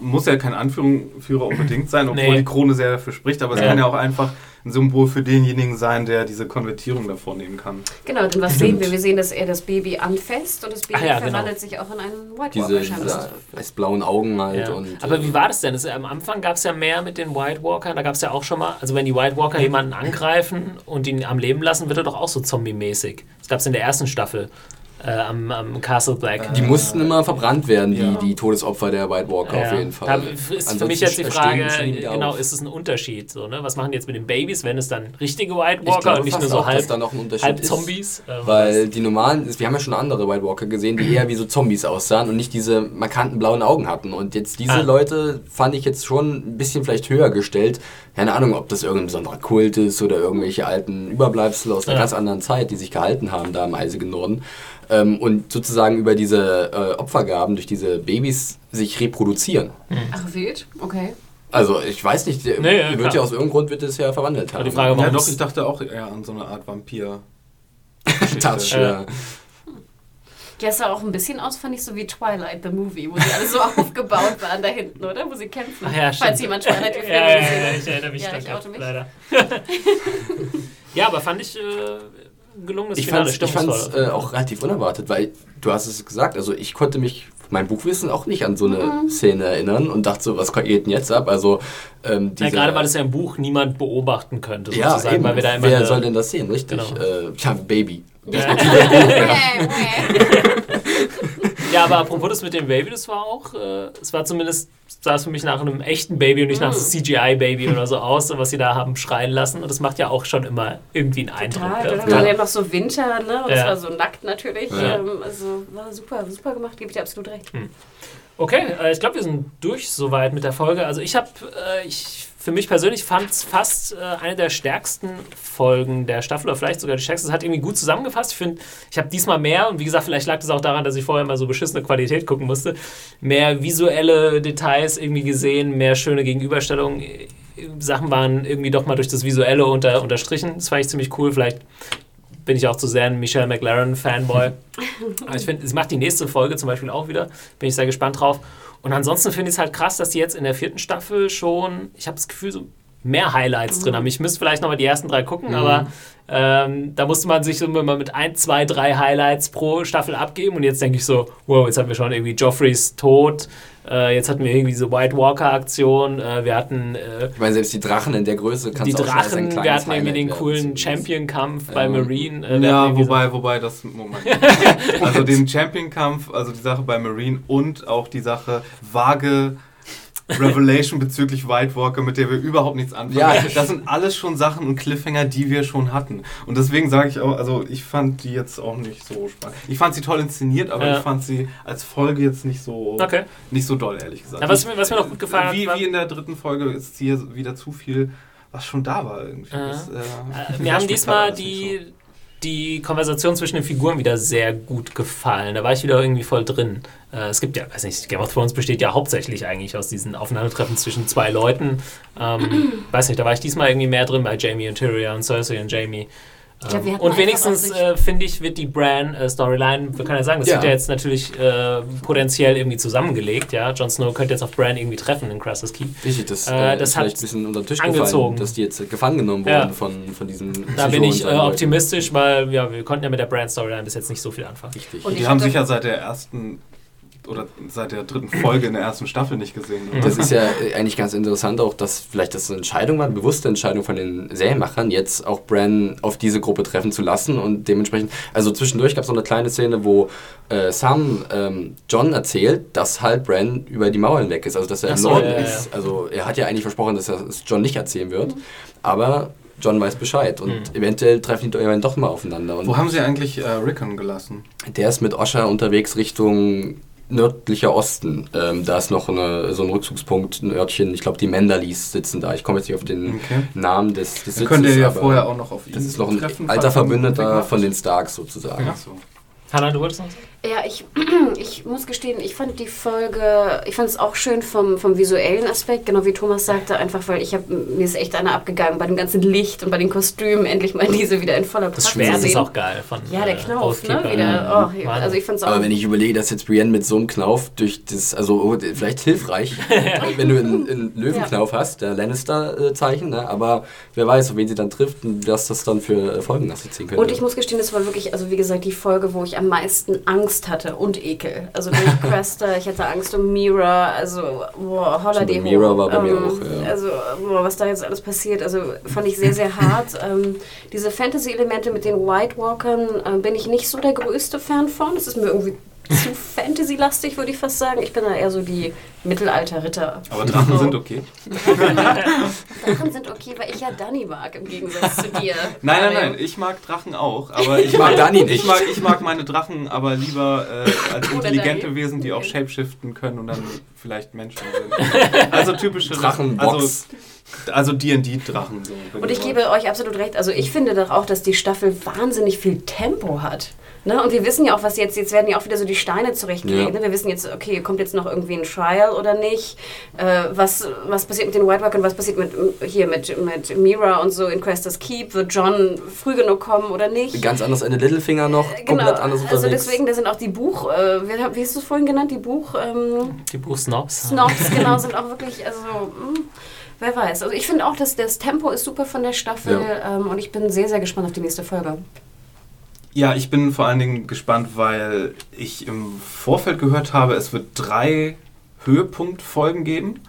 muss ja kein Anführer unbedingt sein, obwohl nee. die Krone sehr dafür spricht, aber es ja. kann ja auch einfach ein Symbol für denjenigen sein, der diese Konvertierung da vornehmen kann. Genau, denn was sehen wir? Wir sehen, dass er das Baby anfasst und das Baby ja, genau. verwandelt genau. sich auch in einen White Walker. Diese, diese weiß-blauen Augen halt. Ja. Und, Aber wie war das denn? Das, am Anfang gab es ja mehr mit den White Walkern. Da gab es ja auch schon mal, also wenn die White Walker jemanden angreifen und ihn am Leben lassen, wird er doch auch so zombie-mäßig. Das gab es in der ersten Staffel äh, am, am, Castle Black. Die mussten immer verbrannt werden, ja. die, die Todesopfer der White Walker ja. auf jeden Fall. Da ist Ansonsten für mich jetzt die Frage, genau, auf. ist es ein Unterschied? So, ne? Was machen die jetzt mit den Babys, wenn es dann richtige White Walker glaube, und nicht nur so auch, halb, halb Zombies? Äh, weil die normalen, wir haben ja schon andere White Walker gesehen, die eher wie so Zombies aussahen und nicht diese markanten blauen Augen hatten. Und jetzt diese ah. Leute fand ich jetzt schon ein bisschen vielleicht höher gestellt. Keine Ahnung, ob das irgendein besonderer Kult ist oder irgendwelche alten Überbleibsel aus einer ja. ganz anderen Zeit, die sich gehalten haben da im eisigen Norden ähm, und sozusagen über diese äh, Opfergaben durch diese Babys sich reproduzieren. Mhm. Ach, wild? Okay. Also ich weiß nicht, nee, ja, wird ja aus irgendeinem Grund wird es ja verwandelt haben. Die Frage, ja, doch, ich dachte auch eher an so eine Art Vampir. [LAUGHS] das, ja. Ja, es sah auch ein bisschen aus, fand ich, so wie Twilight, the Movie, wo sie alle so [LAUGHS] aufgebaut waren da hinten, oder? Wo sie kämpfen. Ach ja, Falls jemand Twilight die [LAUGHS] ja, ja, ja, ich erinnere mich ja, ich mich. leider. ja, aber fand ich... Äh, gelungenes ich Finale. ich fand es äh, auch relativ unerwartet, weil du hast es gesagt, also ich konnte mich mein Buchwissen auch nicht an so eine mhm. Szene erinnern und dachte so, was geht denn jetzt ab? Also ähm, diese, ja, gerade weil das ja im Buch niemand beobachten könnte, sozusagen, ja, eben. weil wir da immer Wer soll denn das sehen, richtig? Genau. Äh, ja, Baby. Ja. [LAUGHS] [LAUGHS] ja, aber apropos das mit dem Baby, das war auch, äh, es war zumindest, sah es für mich nach einem echten Baby und nicht nach einem mm. CGI-Baby oder so aus, was sie da haben schreien lassen. Und das macht ja auch schon immer irgendwie einen Eindruck. Total, ja. Dann war ja noch so Winter, ne? Und es war so nackt natürlich. Ähm, also war super, super gemacht, gebe ich dir absolut recht. Hm. Okay, äh, ich glaube, wir sind durch soweit mit der Folge. Also ich habe, äh, ich für mich persönlich fand es fast äh, eine der stärksten Folgen der Staffel oder vielleicht sogar die stärkste. Es hat irgendwie gut zusammengefasst. Ich finde, ich habe diesmal mehr und wie gesagt, vielleicht lag es auch daran, dass ich vorher mal so beschissene Qualität gucken musste. Mehr visuelle Details irgendwie gesehen, mehr schöne Gegenüberstellungen. Sachen waren irgendwie doch mal durch das Visuelle unter, unterstrichen. Das fand ich ziemlich cool. Vielleicht bin ich auch zu sehr ein Michelle McLaren-Fanboy. [LAUGHS] Aber ich finde, es macht die nächste Folge zum Beispiel auch wieder. Bin ich sehr gespannt drauf. Und ansonsten finde ich es halt krass, dass die jetzt in der vierten Staffel schon, ich habe das Gefühl, so mehr Highlights mhm. drin haben. Ich müsste vielleicht nochmal die ersten drei gucken, mhm. aber ähm, da musste man sich so immer mit ein, zwei, drei Highlights pro Staffel abgeben. Und jetzt denke ich so, wow, jetzt haben wir schon irgendwie Joffreys Tod. Äh, jetzt hatten wir irgendwie diese White Walker-Aktion. Äh, wir hatten. Äh, ich meine, selbst die Drachen in der Größe kannst Die Drachen, wir hatten irgendwie den coolen Champion-Kampf bei Marine. Äh, ja, wobei, wobei das. Moment. [LAUGHS] also den Champion-Kampf, also die Sache bei Marine und auch die Sache vage [LAUGHS] Revelation bezüglich White Walker, mit der wir überhaupt nichts anfangen. Ja. Das sind alles schon Sachen und Cliffhanger, die wir schon hatten. Und deswegen sage ich auch, also ich fand die jetzt auch nicht so spannend. Ich fand sie toll inszeniert, aber ja. ich fand sie als Folge jetzt nicht so, okay. nicht so doll, ehrlich gesagt. Ja, was, mir, was mir noch gut gefallen wie, hat. Wie in der dritten Folge ist hier wieder zu viel, was schon da war irgendwie. Das, äh, wir haben diesmal die. So die Konversation zwischen den Figuren wieder sehr gut gefallen. Da war ich wieder irgendwie voll drin. Äh, es gibt ja, weiß nicht, Game of Thrones besteht ja hauptsächlich eigentlich aus diesen Aufeinandertreffen zwischen zwei Leuten. Ähm, [CLEARS THROAT] weiß nicht, da war ich diesmal irgendwie mehr drin bei Jamie und Tyrion, Cersei und Jamie. Glaub, und wenigstens äh, finde ich, wird die Bran-Storyline, äh, wir können ja sagen, das ja. wird ja jetzt natürlich äh, potenziell irgendwie zusammengelegt. Ja, Jon Snow könnte jetzt auf Bran irgendwie treffen in Crassus Key. Richtig, das, äh, das hat ein bisschen unter den Tisch angezogen. gefallen, dass die jetzt gefangen genommen wurden ja. von, von diesem Da bin ich äh, optimistisch, weil ja, wir konnten ja mit der Bran-Storyline bis jetzt nicht so viel anfangen. Richtig. Und die haben sicher seit der ersten oder seit der dritten Folge in der ersten Staffel nicht gesehen. Oder? Das ist ja eigentlich ganz interessant auch, dass vielleicht das eine Entscheidung war, eine bewusste Entscheidung von den Serienmachern, jetzt auch Bran auf diese Gruppe treffen zu lassen und dementsprechend, also zwischendurch gab es noch eine kleine Szene, wo äh, Sam ähm, John erzählt, dass halt Bran über die Mauern weg ist, also dass er im Norden ja, ist. Also er hat ja eigentlich versprochen, dass er es John nicht erzählen wird, mhm. aber John weiß Bescheid und mhm. eventuell treffen die dann doch mal aufeinander. Und Wo haben sie eigentlich äh, Rickon gelassen? Der ist mit Osha unterwegs Richtung nördlicher Osten. Ähm, da ist noch eine, so ein Rückzugspunkt, ein Örtchen, ich glaube die Mendalis sitzen da. Ich komme jetzt nicht auf den okay. Namen des, des Sitzes. Könnt ihr ja vorher auch noch auf ihn Das ist noch ein alter Verbündeter von den Starks sozusagen. Ach so. Hanna, du wolltest noch sagen? Ja, ich, [CLEARS THROAT] ich muss gestehen, ich fand die Folge, ich fand es auch schön vom, vom visuellen Aspekt, genau wie Thomas sagte, einfach weil ich habe mir ist echt einer abgegangen bei dem ganzen Licht und bei den Kostümen, endlich mal [LAUGHS] diese wieder in voller Pracht Das Schwert ist auch geil. Von, ja, der äh, Knauf, ne? Wieder, oh, also ich fand's auch Aber wenn ich überlege, dass jetzt Brienne mit so einem Knauf durch das, also oh, vielleicht hilfreich, [LAUGHS] wenn du einen, einen Löwenknauf ja. hast, der Lannister-Zeichen, ne? aber wer weiß, wen sie dann trifft und was das dann für Folgen nach sich ziehen könnte. Und ich muss gestehen, das war wirklich, also wie gesagt, die Folge, wo ich am meisten Angst Angst hatte und Ekel. Also durch [LAUGHS] Cresta, ich hatte Angst um Mira, also boah, Holiday Home. Mira war bei ähm, mir auch, ja. Also boah, was da jetzt alles passiert, also fand ich sehr, sehr hart. [LAUGHS] ähm, diese Fantasy-Elemente mit den White Walkern äh, bin ich nicht so der größte Fan von. Das ist mir irgendwie zu Fantasy-lastig, würde ich fast sagen. Ich bin da eher so die Mittelalter-Ritter. Aber Drachen sind okay. [LAUGHS] Drachen sind okay, weil ich ja Danny mag, im Gegensatz zu dir. Nein, nein, nein, ich mag Drachen auch, aber ich mag Danny nicht. Ich mag, ich mag meine Drachen aber lieber äh, als [LAUGHS] intelligente Wesen, die auch shapeshiften können und dann vielleicht Menschen sind. [LAUGHS] Also typische Drachenbox. Also, also D&D-Drachen. So, und ich gebe euch absolut recht. Also ich finde doch auch, dass die Staffel wahnsinnig viel Tempo hat. Ne? Und wir wissen ja auch, was jetzt, jetzt werden ja auch wieder so die Steine zurechtgelegt. Ja. Ne? Wir wissen jetzt, okay, kommt jetzt noch irgendwie ein Trial oder nicht? Äh, was, was passiert mit den White Walkern, was passiert mit, hier mit, mit Mira und so in Crestas Keep? Wird John früh genug kommen oder nicht? Ganz anders eine Littlefinger noch, äh, genau. komplett anders unterwegs. Also deswegen, da sind auch die Buch, äh, wie, wie hast du es vorhin genannt, die Buch... Ähm, die Buch-Snobs. Snobs, [LAUGHS] genau, sind auch wirklich, also... Mh, hm, wer weiß. Also ich finde auch, dass das Tempo ist super von der Staffel ja. ähm, und ich bin sehr, sehr gespannt auf die nächste Folge. Ja, ich bin vor allen Dingen gespannt, weil ich im Vorfeld gehört habe, es wird drei Höhepunktfolgen geben.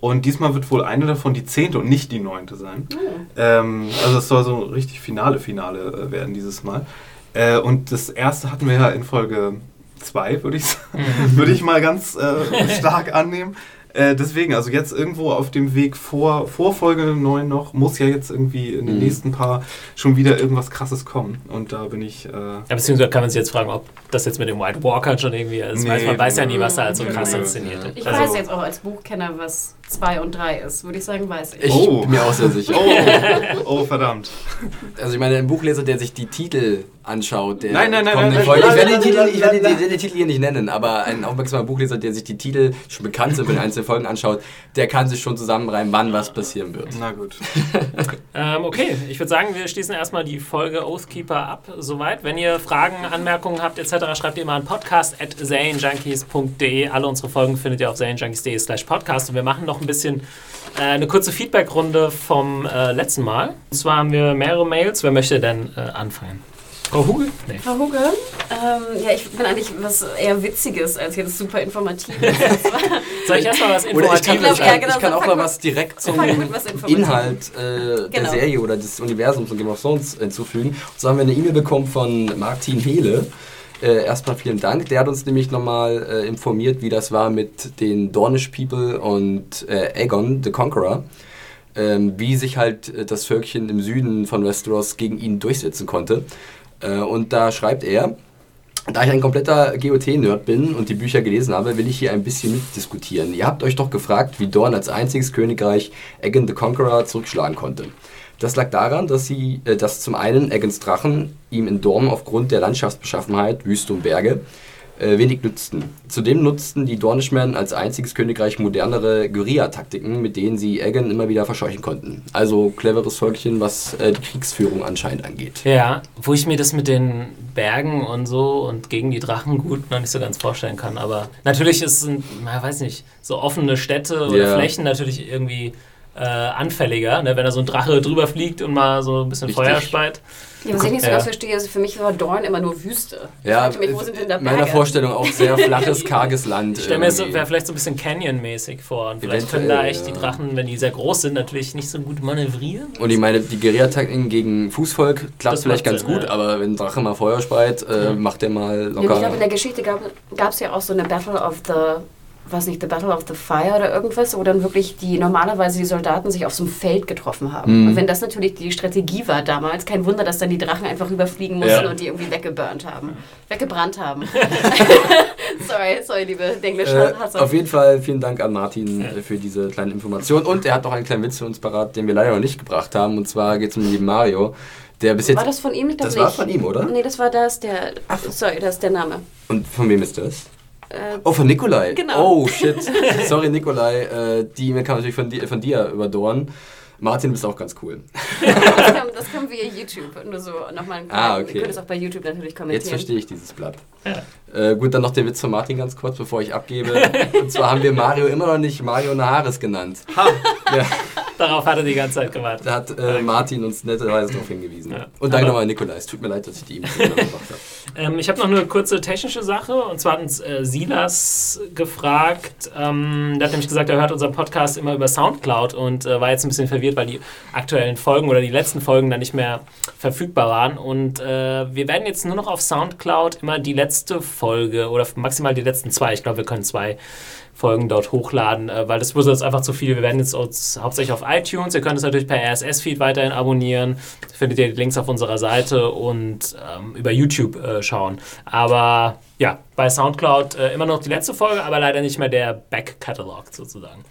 Und diesmal wird wohl eine davon die zehnte und nicht die neunte sein. Oh. Ähm, also es soll so richtig Finale, Finale äh, werden dieses Mal. Äh, und das erste hatten wir ja in Folge zwei, würde ich, [LAUGHS] mhm. würd ich mal ganz äh, stark annehmen. Äh, deswegen, also jetzt irgendwo auf dem Weg vor, vor Folge 9 noch, muss ja jetzt irgendwie in den mhm. nächsten paar schon wieder irgendwas krasses kommen. Und da bin ich. Äh ja, beziehungsweise kann man sich jetzt fragen, ob das jetzt mit dem White Walker schon irgendwie ist. Nee, man weiß ja nie, was da halt so krass inszeniert Ich also, weiß jetzt auch als Buchkenner, was 2 und 3 ist, würde ich sagen, weiß ich. Ich oh. bin mir auch sehr sicher. Oh, [LAUGHS] oh verdammt. Also ich meine, ein Buchleser, der sich die Titel anschaut, der nein, nein, nein, nein, nein, Ich werde den Titel, ich werde den, den, Titel hier nicht nennen, aber ein aufmerksamer Buchleser, der sich die Titel schon bekannt sind, wenn er einzelne Folgen anschaut, der kann sich schon zusammenreimen, wann was passieren wird. Na gut. [LAUGHS] ähm, okay, ich würde sagen, wir schließen erstmal die Folge Oathkeeper ab. Soweit. Wenn ihr Fragen, Anmerkungen habt etc., schreibt ihr immer an podcast.zanejunkies.de. Alle unsere Folgen findet ihr auf zanejunkies.de slash podcast und wir machen noch noch ein bisschen äh, eine kurze Feedbackrunde vom äh, letzten Mal. Und zwar haben wir mehrere Mails. Wer möchte denn äh, anfangen? Frau Huge? Nee. Frau Huge? Ähm, ja, ich bin eigentlich was eher Witziges als jetzt super Informatives. [LAUGHS] Soll ich erstmal was Informatives ich, ich, ja, genau, ich kann auch mal was direkt zum Inhalt äh, der genau. Serie oder des Universums von Game of Thrones hinzufügen. Und so haben wir eine E-Mail bekommen von Martin Hehle. Äh, erstmal vielen Dank. Der hat uns nämlich nochmal äh, informiert, wie das war mit den Dornish People und äh, Aegon, the Conqueror. Ähm, wie sich halt äh, das Völkchen im Süden von Westeros gegen ihn durchsetzen konnte. Äh, und da schreibt er, da ich ein kompletter GOT-Nerd bin und die Bücher gelesen habe, will ich hier ein bisschen mitdiskutieren. Ihr habt euch doch gefragt, wie Dorn als einziges Königreich Aegon the Conqueror zurückschlagen konnte. Das lag daran, dass, sie, äh, dass zum einen Eggens Drachen ihm in Dorn aufgrund der Landschaftsbeschaffenheit, Wüste und Berge, äh, wenig nützten. Zudem nutzten die Dornishmen als einziges Königreich modernere Guerilla-Taktiken, mit denen sie Eggen immer wieder verscheuchen konnten. Also cleveres Völkchen, was äh, die Kriegsführung anscheinend angeht. Ja, wo ich mir das mit den Bergen und so und gegen die Drachen gut noch nicht so ganz vorstellen kann. Aber natürlich ist es, man weiß nicht, so offene Städte oder ja. Flächen natürlich irgendwie äh, anfälliger, ne? wenn da so ein Drache drüber fliegt und mal so ein bisschen Richtig. Feuer speit. Ja, was ich nicht so ganz verstehe, also für mich war Dorn immer nur Wüste. Ja, mich, wo sind denn da meiner Vorstellung auch sehr [LAUGHS] flaches, karges Land. Ich stelle mir so, vielleicht so ein bisschen Canyon-mäßig vor. Und vielleicht können da echt die Drachen, wenn die sehr groß sind, natürlich nicht so gut manövrieren. Und ich meine, die Guerilla-Taktiken gegen Fußvolk klappt vielleicht ganz Sinn, gut, ja. aber wenn ein Drache mal Feuer speit, äh, macht der mal locker. Ja, ich glaube, in der Geschichte gab es ja auch so eine Battle of the was nicht, The Battle of the Fire oder irgendwas, wo dann wirklich die normalerweise die Soldaten sich auf so einem Feld getroffen haben. Mhm. Und wenn das natürlich die Strategie war damals, kein Wunder, dass dann die Drachen einfach rüberfliegen mussten ja. und die irgendwie weggeburnt haben. Weggebrannt haben. [LAUGHS] [LAUGHS] sorry, sorry, liebe englische äh, Auf jeden Fall vielen Dank an Martin äh, für diese kleine Information. Und er hat noch einen kleinen Witz für uns parat, den wir leider noch nicht gebracht haben. Und zwar geht es um den lieben Mario. Der bis jetzt war das von ihm? Das nicht. war von ihm, oder? Nee, das war das, der. Ach. Sorry, das ist der Name. Und von wem ist das? Äh, oh, von Nikolai. Genau. Oh, shit. [LAUGHS] Sorry, Nikolai. Äh, die E-Mail kam natürlich von, di von dir überdorn. Martin, du bist auch ganz cool. [LAUGHS] [LAUGHS] das, kam, das kam via YouTube. Nur so nochmal ein Ah, okay. Ihr könnt es auch bei YouTube natürlich kommentieren. Jetzt verstehe ich dieses Blatt. Ja. Äh, gut, dann noch der Witz von Martin ganz kurz, bevor ich abgebe. [LAUGHS] Und zwar haben wir Mario immer noch nicht Mario Naharis genannt. Ha! Ja. Darauf hat er die ganze Zeit gewartet. Da hat äh, Martin uns netterweise darauf hingewiesen. Ja. Und danke nochmal, Nikolai. Es tut mir leid, dass ich die E-Mail gemacht habe. Ähm, ich habe noch eine kurze technische Sache. Und zwar hat uns äh, Silas gefragt. Ähm, der hat nämlich gesagt, er hört unseren Podcast immer über Soundcloud und äh, war jetzt ein bisschen verwirrt, weil die aktuellen Folgen oder die letzten Folgen dann nicht mehr verfügbar waren. Und äh, wir werden jetzt nur noch auf Soundcloud immer die letzte Folge oder maximal die letzten zwei. Ich glaube, wir können zwei Folgen dort hochladen, äh, weil das wurde jetzt einfach zu viel. Wir werden jetzt uns hauptsächlich auf iTunes, ihr könnt es natürlich per RSS-Feed weiterhin abonnieren, findet ihr die Links auf unserer Seite und ähm, über YouTube äh, schauen. Aber ja, bei Soundcloud äh, immer noch die letzte Folge, aber leider nicht mehr der Back-Catalog sozusagen.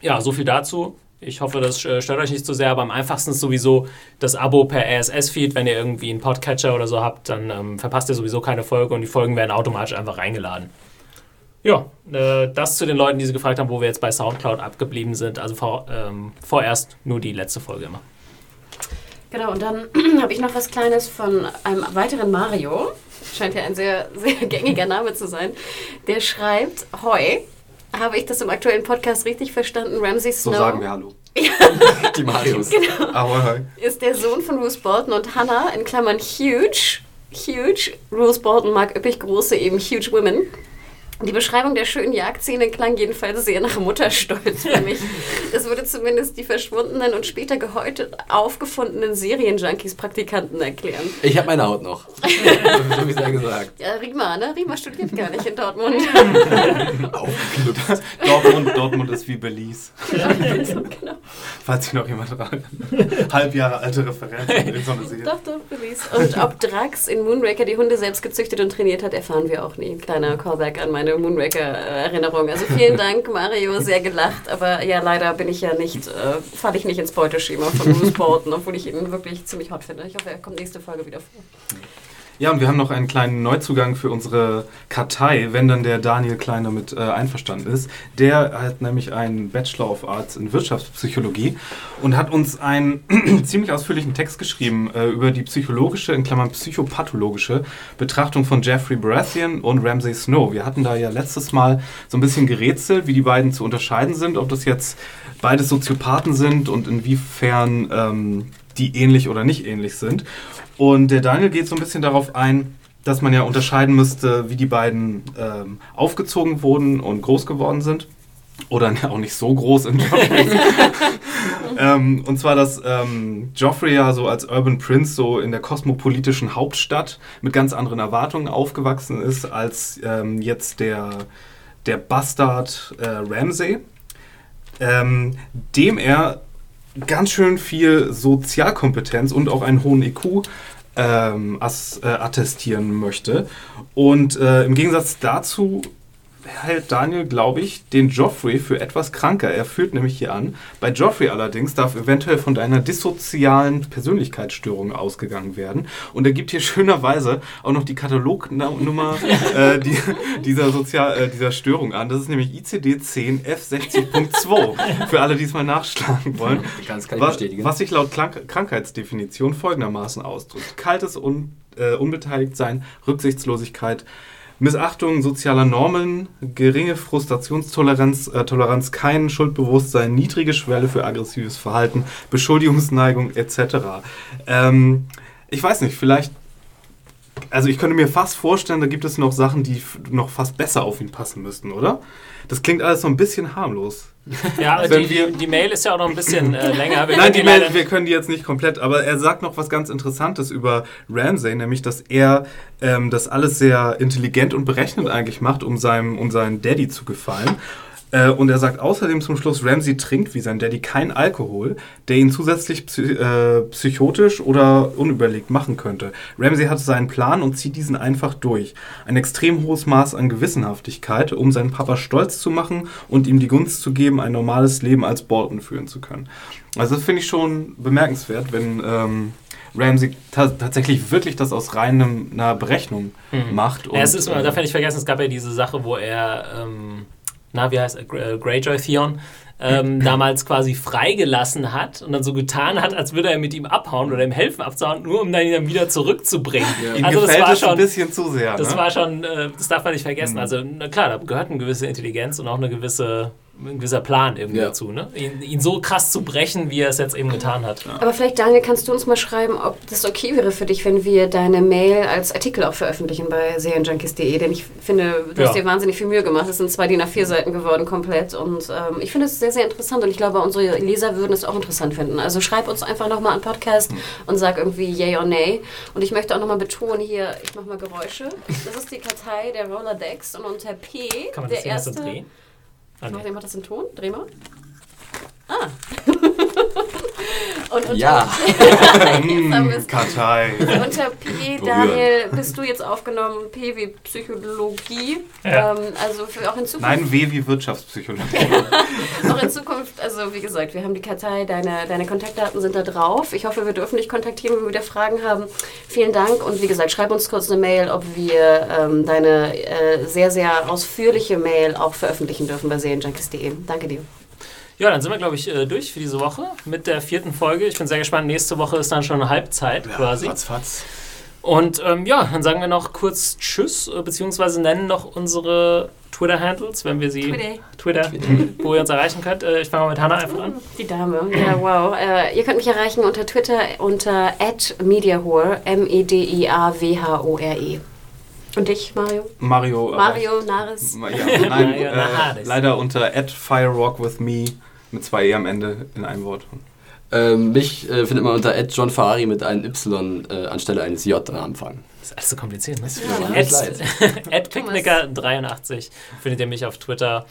Ja, so viel dazu. Ich hoffe, das äh, stört euch nicht so sehr, aber am einfachsten ist sowieso das Abo per RSS-Feed. Wenn ihr irgendwie einen Podcatcher oder so habt, dann ähm, verpasst ihr sowieso keine Folge und die Folgen werden automatisch einfach reingeladen. Ja, äh, das zu den Leuten, die sie gefragt haben, wo wir jetzt bei Soundcloud abgeblieben sind. Also vor, ähm, vorerst nur die letzte Folge immer. Genau, und dann [CLEARS THROAT] habe ich noch was Kleines von einem weiteren Mario. Scheint ja ein sehr, [LAUGHS] sehr gängiger Name zu sein. Der schreibt, Hoi, habe ich das im aktuellen Podcast richtig verstanden? Ramsey Snow. So sagen wir Hallo. [LAUGHS] [LAUGHS] die Marios. Genau. Ahoi. Ist der Sohn von Bruce Bolton und Hannah, in Klammern huge. Huge. Bruce Bolton mag üppig große, eben huge women. Die Beschreibung der schönen Jagdszene klang jedenfalls sehr nach Mutterstolz für mich. [LAUGHS] Das würde zumindest die verschwundenen und später gehäutet aufgefundenen Serienjunkies-Praktikanten erklären. Ich habe meine Haut noch. [LAUGHS] so wie es ja gesagt. Ja, Rima, ne? Rima studiert gar nicht in Dortmund. [LAUGHS] Aufgeknüpft. Dortmund, Dortmund ist wie Belize. Ja, so, genau. Falls sich noch jemand dran Halb Jahre alte Referenz in so Serie. Doch, doch, Belize. Und ob Drax in Moonraker die Hunde selbst gezüchtet und trainiert hat, erfahren wir auch nie. Kleiner Callback an meine meine Moonraker-Erinnerung. Also vielen [LAUGHS] Dank, Mario, sehr gelacht. Aber ja, leider bin ich ja nicht, äh, falle ich nicht ins Beuteschema von Bruce Bolton, obwohl ich ihn wirklich ziemlich hot finde. Ich hoffe, er kommt nächste Folge wieder vor. Ja, und wir haben noch einen kleinen Neuzugang für unsere Kartei, wenn dann der Daniel Klein damit äh, einverstanden ist. Der hat nämlich einen Bachelor of Arts in Wirtschaftspsychologie und hat uns einen [CLEARS THROAT] ziemlich ausführlichen Text geschrieben äh, über die psychologische, in Klammern psychopathologische Betrachtung von Jeffrey Baratheon und Ramsay Snow. Wir hatten da ja letztes Mal so ein bisschen gerätselt, wie die beiden zu unterscheiden sind, ob das jetzt beides Soziopathen sind und inwiefern ähm, die ähnlich oder nicht ähnlich sind. Und der Daniel geht so ein bisschen darauf ein, dass man ja unterscheiden müsste, wie die beiden ähm, aufgezogen wurden und groß geworden sind. Oder [LAUGHS] auch nicht so groß in Joffrey. [LAUGHS] ähm, und zwar, dass ähm, Joffrey ja so als Urban Prince so in der kosmopolitischen Hauptstadt mit ganz anderen Erwartungen aufgewachsen ist als ähm, jetzt der, der Bastard äh, Ramsay, ähm, dem er ganz schön viel Sozialkompetenz und auch einen hohen IQ ähm, äh, attestieren möchte. Und äh, im Gegensatz dazu hält Daniel, glaube ich, den Joffrey für etwas kranker. Er führt nämlich hier an. Bei Joffrey allerdings darf eventuell von deiner dissozialen Persönlichkeitsstörung ausgegangen werden. Und er gibt hier schönerweise auch noch die Katalognummer [LAUGHS] äh, die, dieser, Sozial, äh, dieser Störung an. Das ist nämlich ICD-10 F60.2. Für alle, die es mal nachschlagen wollen. Ganz kann ich bestätigen. Was sich laut Krank Krankheitsdefinition folgendermaßen ausdrückt. Kaltes Un äh, Unbeteiligtsein, Rücksichtslosigkeit, Missachtung sozialer Normen, geringe Frustrationstoleranz, äh, Toleranz, kein Schuldbewusstsein, niedrige Schwelle für aggressives Verhalten, Beschuldigungsneigung etc. Ähm, ich weiß nicht, vielleicht also ich könnte mir fast vorstellen, da gibt es noch Sachen, die noch fast besser auf ihn passen müssten, oder? Das klingt alles so ein bisschen harmlos. Ja, aber die, wir, die, Mail ist ja auch noch ein bisschen äh, [LAUGHS] länger. Wir Nein, die Mail, wir können die jetzt nicht komplett, aber er sagt noch was ganz Interessantes über Ramsey, nämlich, dass er ähm, das alles sehr intelligent und berechnend eigentlich macht, um seinem, um seinen Daddy zu gefallen. Äh, und er sagt außerdem zum Schluss, Ramsey trinkt wie sein Daddy kein Alkohol, der ihn zusätzlich psy äh, psychotisch oder unüberlegt machen könnte. Ramsey hat seinen Plan und zieht diesen einfach durch. Ein extrem hohes Maß an Gewissenhaftigkeit, um seinen Papa stolz zu machen und ihm die Gunst zu geben, ein normales Leben als Bolton führen zu können. Also das finde ich schon bemerkenswert, wenn ähm, Ramsey ta tatsächlich wirklich das aus reiner Berechnung mhm. macht. ja, es ist, äh, darf ich nicht vergessen, es gab ja diese Sache, wo er ähm, na, wie heißt er, äh, Greyjoy Theon, ähm, [CLEARS THROAT] damals quasi freigelassen hat und dann so getan hat, als würde er mit ihm abhauen oder ihm helfen abzuhauen, nur um dann ihn dann wieder zurückzubringen. Ja. Also das war schon ein bisschen zu sehr. Das ne? war schon, äh, das darf man nicht vergessen. Mhm. Also na klar, da gehört eine gewisse Intelligenz und auch eine gewisse ein gewisser Plan irgendwie ja. dazu, ne? Ihn, ihn, so krass zu brechen, wie er es jetzt eben getan hat. Ja. Aber vielleicht, Daniel, kannst du uns mal schreiben, ob das okay wäre für dich, wenn wir deine Mail als Artikel auch veröffentlichen bei serienjunkies.de, denn ich finde, du ja. hast dir wahnsinnig viel Mühe gemacht. Es sind zwei DIN A4 Seiten geworden komplett und ähm, ich finde es sehr, sehr interessant und ich glaube, unsere Leser würden es auch interessant finden. Also schreib uns einfach nochmal an Podcast mhm. und sag irgendwie yay or nay. Und ich möchte auch nochmal betonen hier, ich mache mal Geräusche. Das ist die Kartei der Roller Decks und unter P, Kann man der das erste... Drehen? Ah, nee. Macht das in Ton? Dreh mal. Ah. [LAUGHS] und unter ja. [LAUGHS] hm, Kartei. [LAUGHS] unter P, Daniel, bist du jetzt aufgenommen, P wie Psychologie. Ja. Ähm, also für auch in Zukunft. Nein, W wie Wirtschaftspsychologie. [LAUGHS] auch in Zukunft, also wie gesagt, wir haben die Kartei, deine, deine Kontaktdaten sind da drauf. Ich hoffe, wir dürfen dich kontaktieren, wenn wir wieder Fragen haben. Vielen Dank und wie gesagt, schreib uns kurz eine Mail, ob wir ähm, deine äh, sehr, sehr ausführliche Mail auch veröffentlichen dürfen bei serienjunkies.de. Danke dir. Ja, dann sind wir, glaube ich, äh, durch für diese Woche mit der vierten Folge. Ich bin sehr gespannt. Nächste Woche ist dann schon eine Halbzeit ja, quasi. Fatz, fatz. Und ähm, ja, dann sagen wir noch kurz Tschüss, äh, beziehungsweise nennen noch unsere Twitter-Handles, wenn wir sie. Twitter. Twitter, wo ihr uns erreichen könnt. Äh, ich fange mal mit Hanna einfach an. Die Dame, ja, wow. Äh, ihr könnt mich erreichen unter Twitter unter mediahore, M-E-D-I-A-W-H-O-R-E. E. Und dich, Mario? Mario. Mario Naris. Ja, nein, äh, leider unter @firewalkwithme mit zwei E am Ende in einem Wort. Ähm, mich äh, findet man unter John Ferrari mit einem Y äh, anstelle eines J am Anfang. Das ist alles so kompliziert, ne? Ja, Picknicker83 findet ihr mich auf Twitter.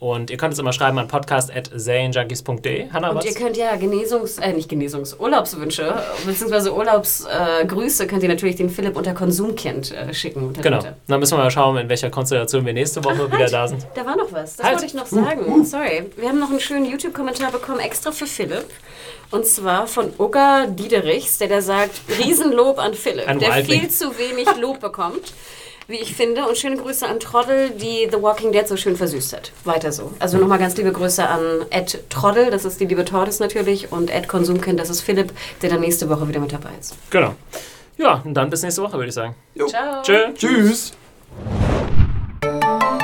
Und ihr könnt es immer schreiben an podcast.zanejunkies.de. Hanna, Und was? ihr könnt ja Genesungs-, äh, nicht Genesungs-, Urlaubswünsche, beziehungsweise Urlaubsgrüße äh, könnt ihr natürlich den Philipp unter Konsumkind äh, schicken. genau. Dann müssen wir mal schauen, in welcher Konstellation wir nächste Woche Ach, wieder halt. da sind. Da war noch was. Das halt. wollte ich noch sagen. Uh, uh. Sorry. Wir haben noch einen schönen YouTube-Kommentar bekommen, extra für Philipp. Und zwar von Uga Diederichs, der da sagt, Riesenlob an Philipp, Ein der Wildling. viel zu wenig Lob bekommt [LAUGHS] wie ich finde. Und schöne Grüße an Troddel, die The Walking Dead so schön versüßt hat. Weiter so. Also nochmal ganz liebe Grüße an Ed Troddel, das ist die liebe Tordes natürlich, und Ed Konsumkind, das ist Philipp, der dann nächste Woche wieder mit dabei ist. Genau. Ja, und dann bis nächste Woche, würde ich sagen. Jo. Ciao. Tschö. Tschüss. Tschüss.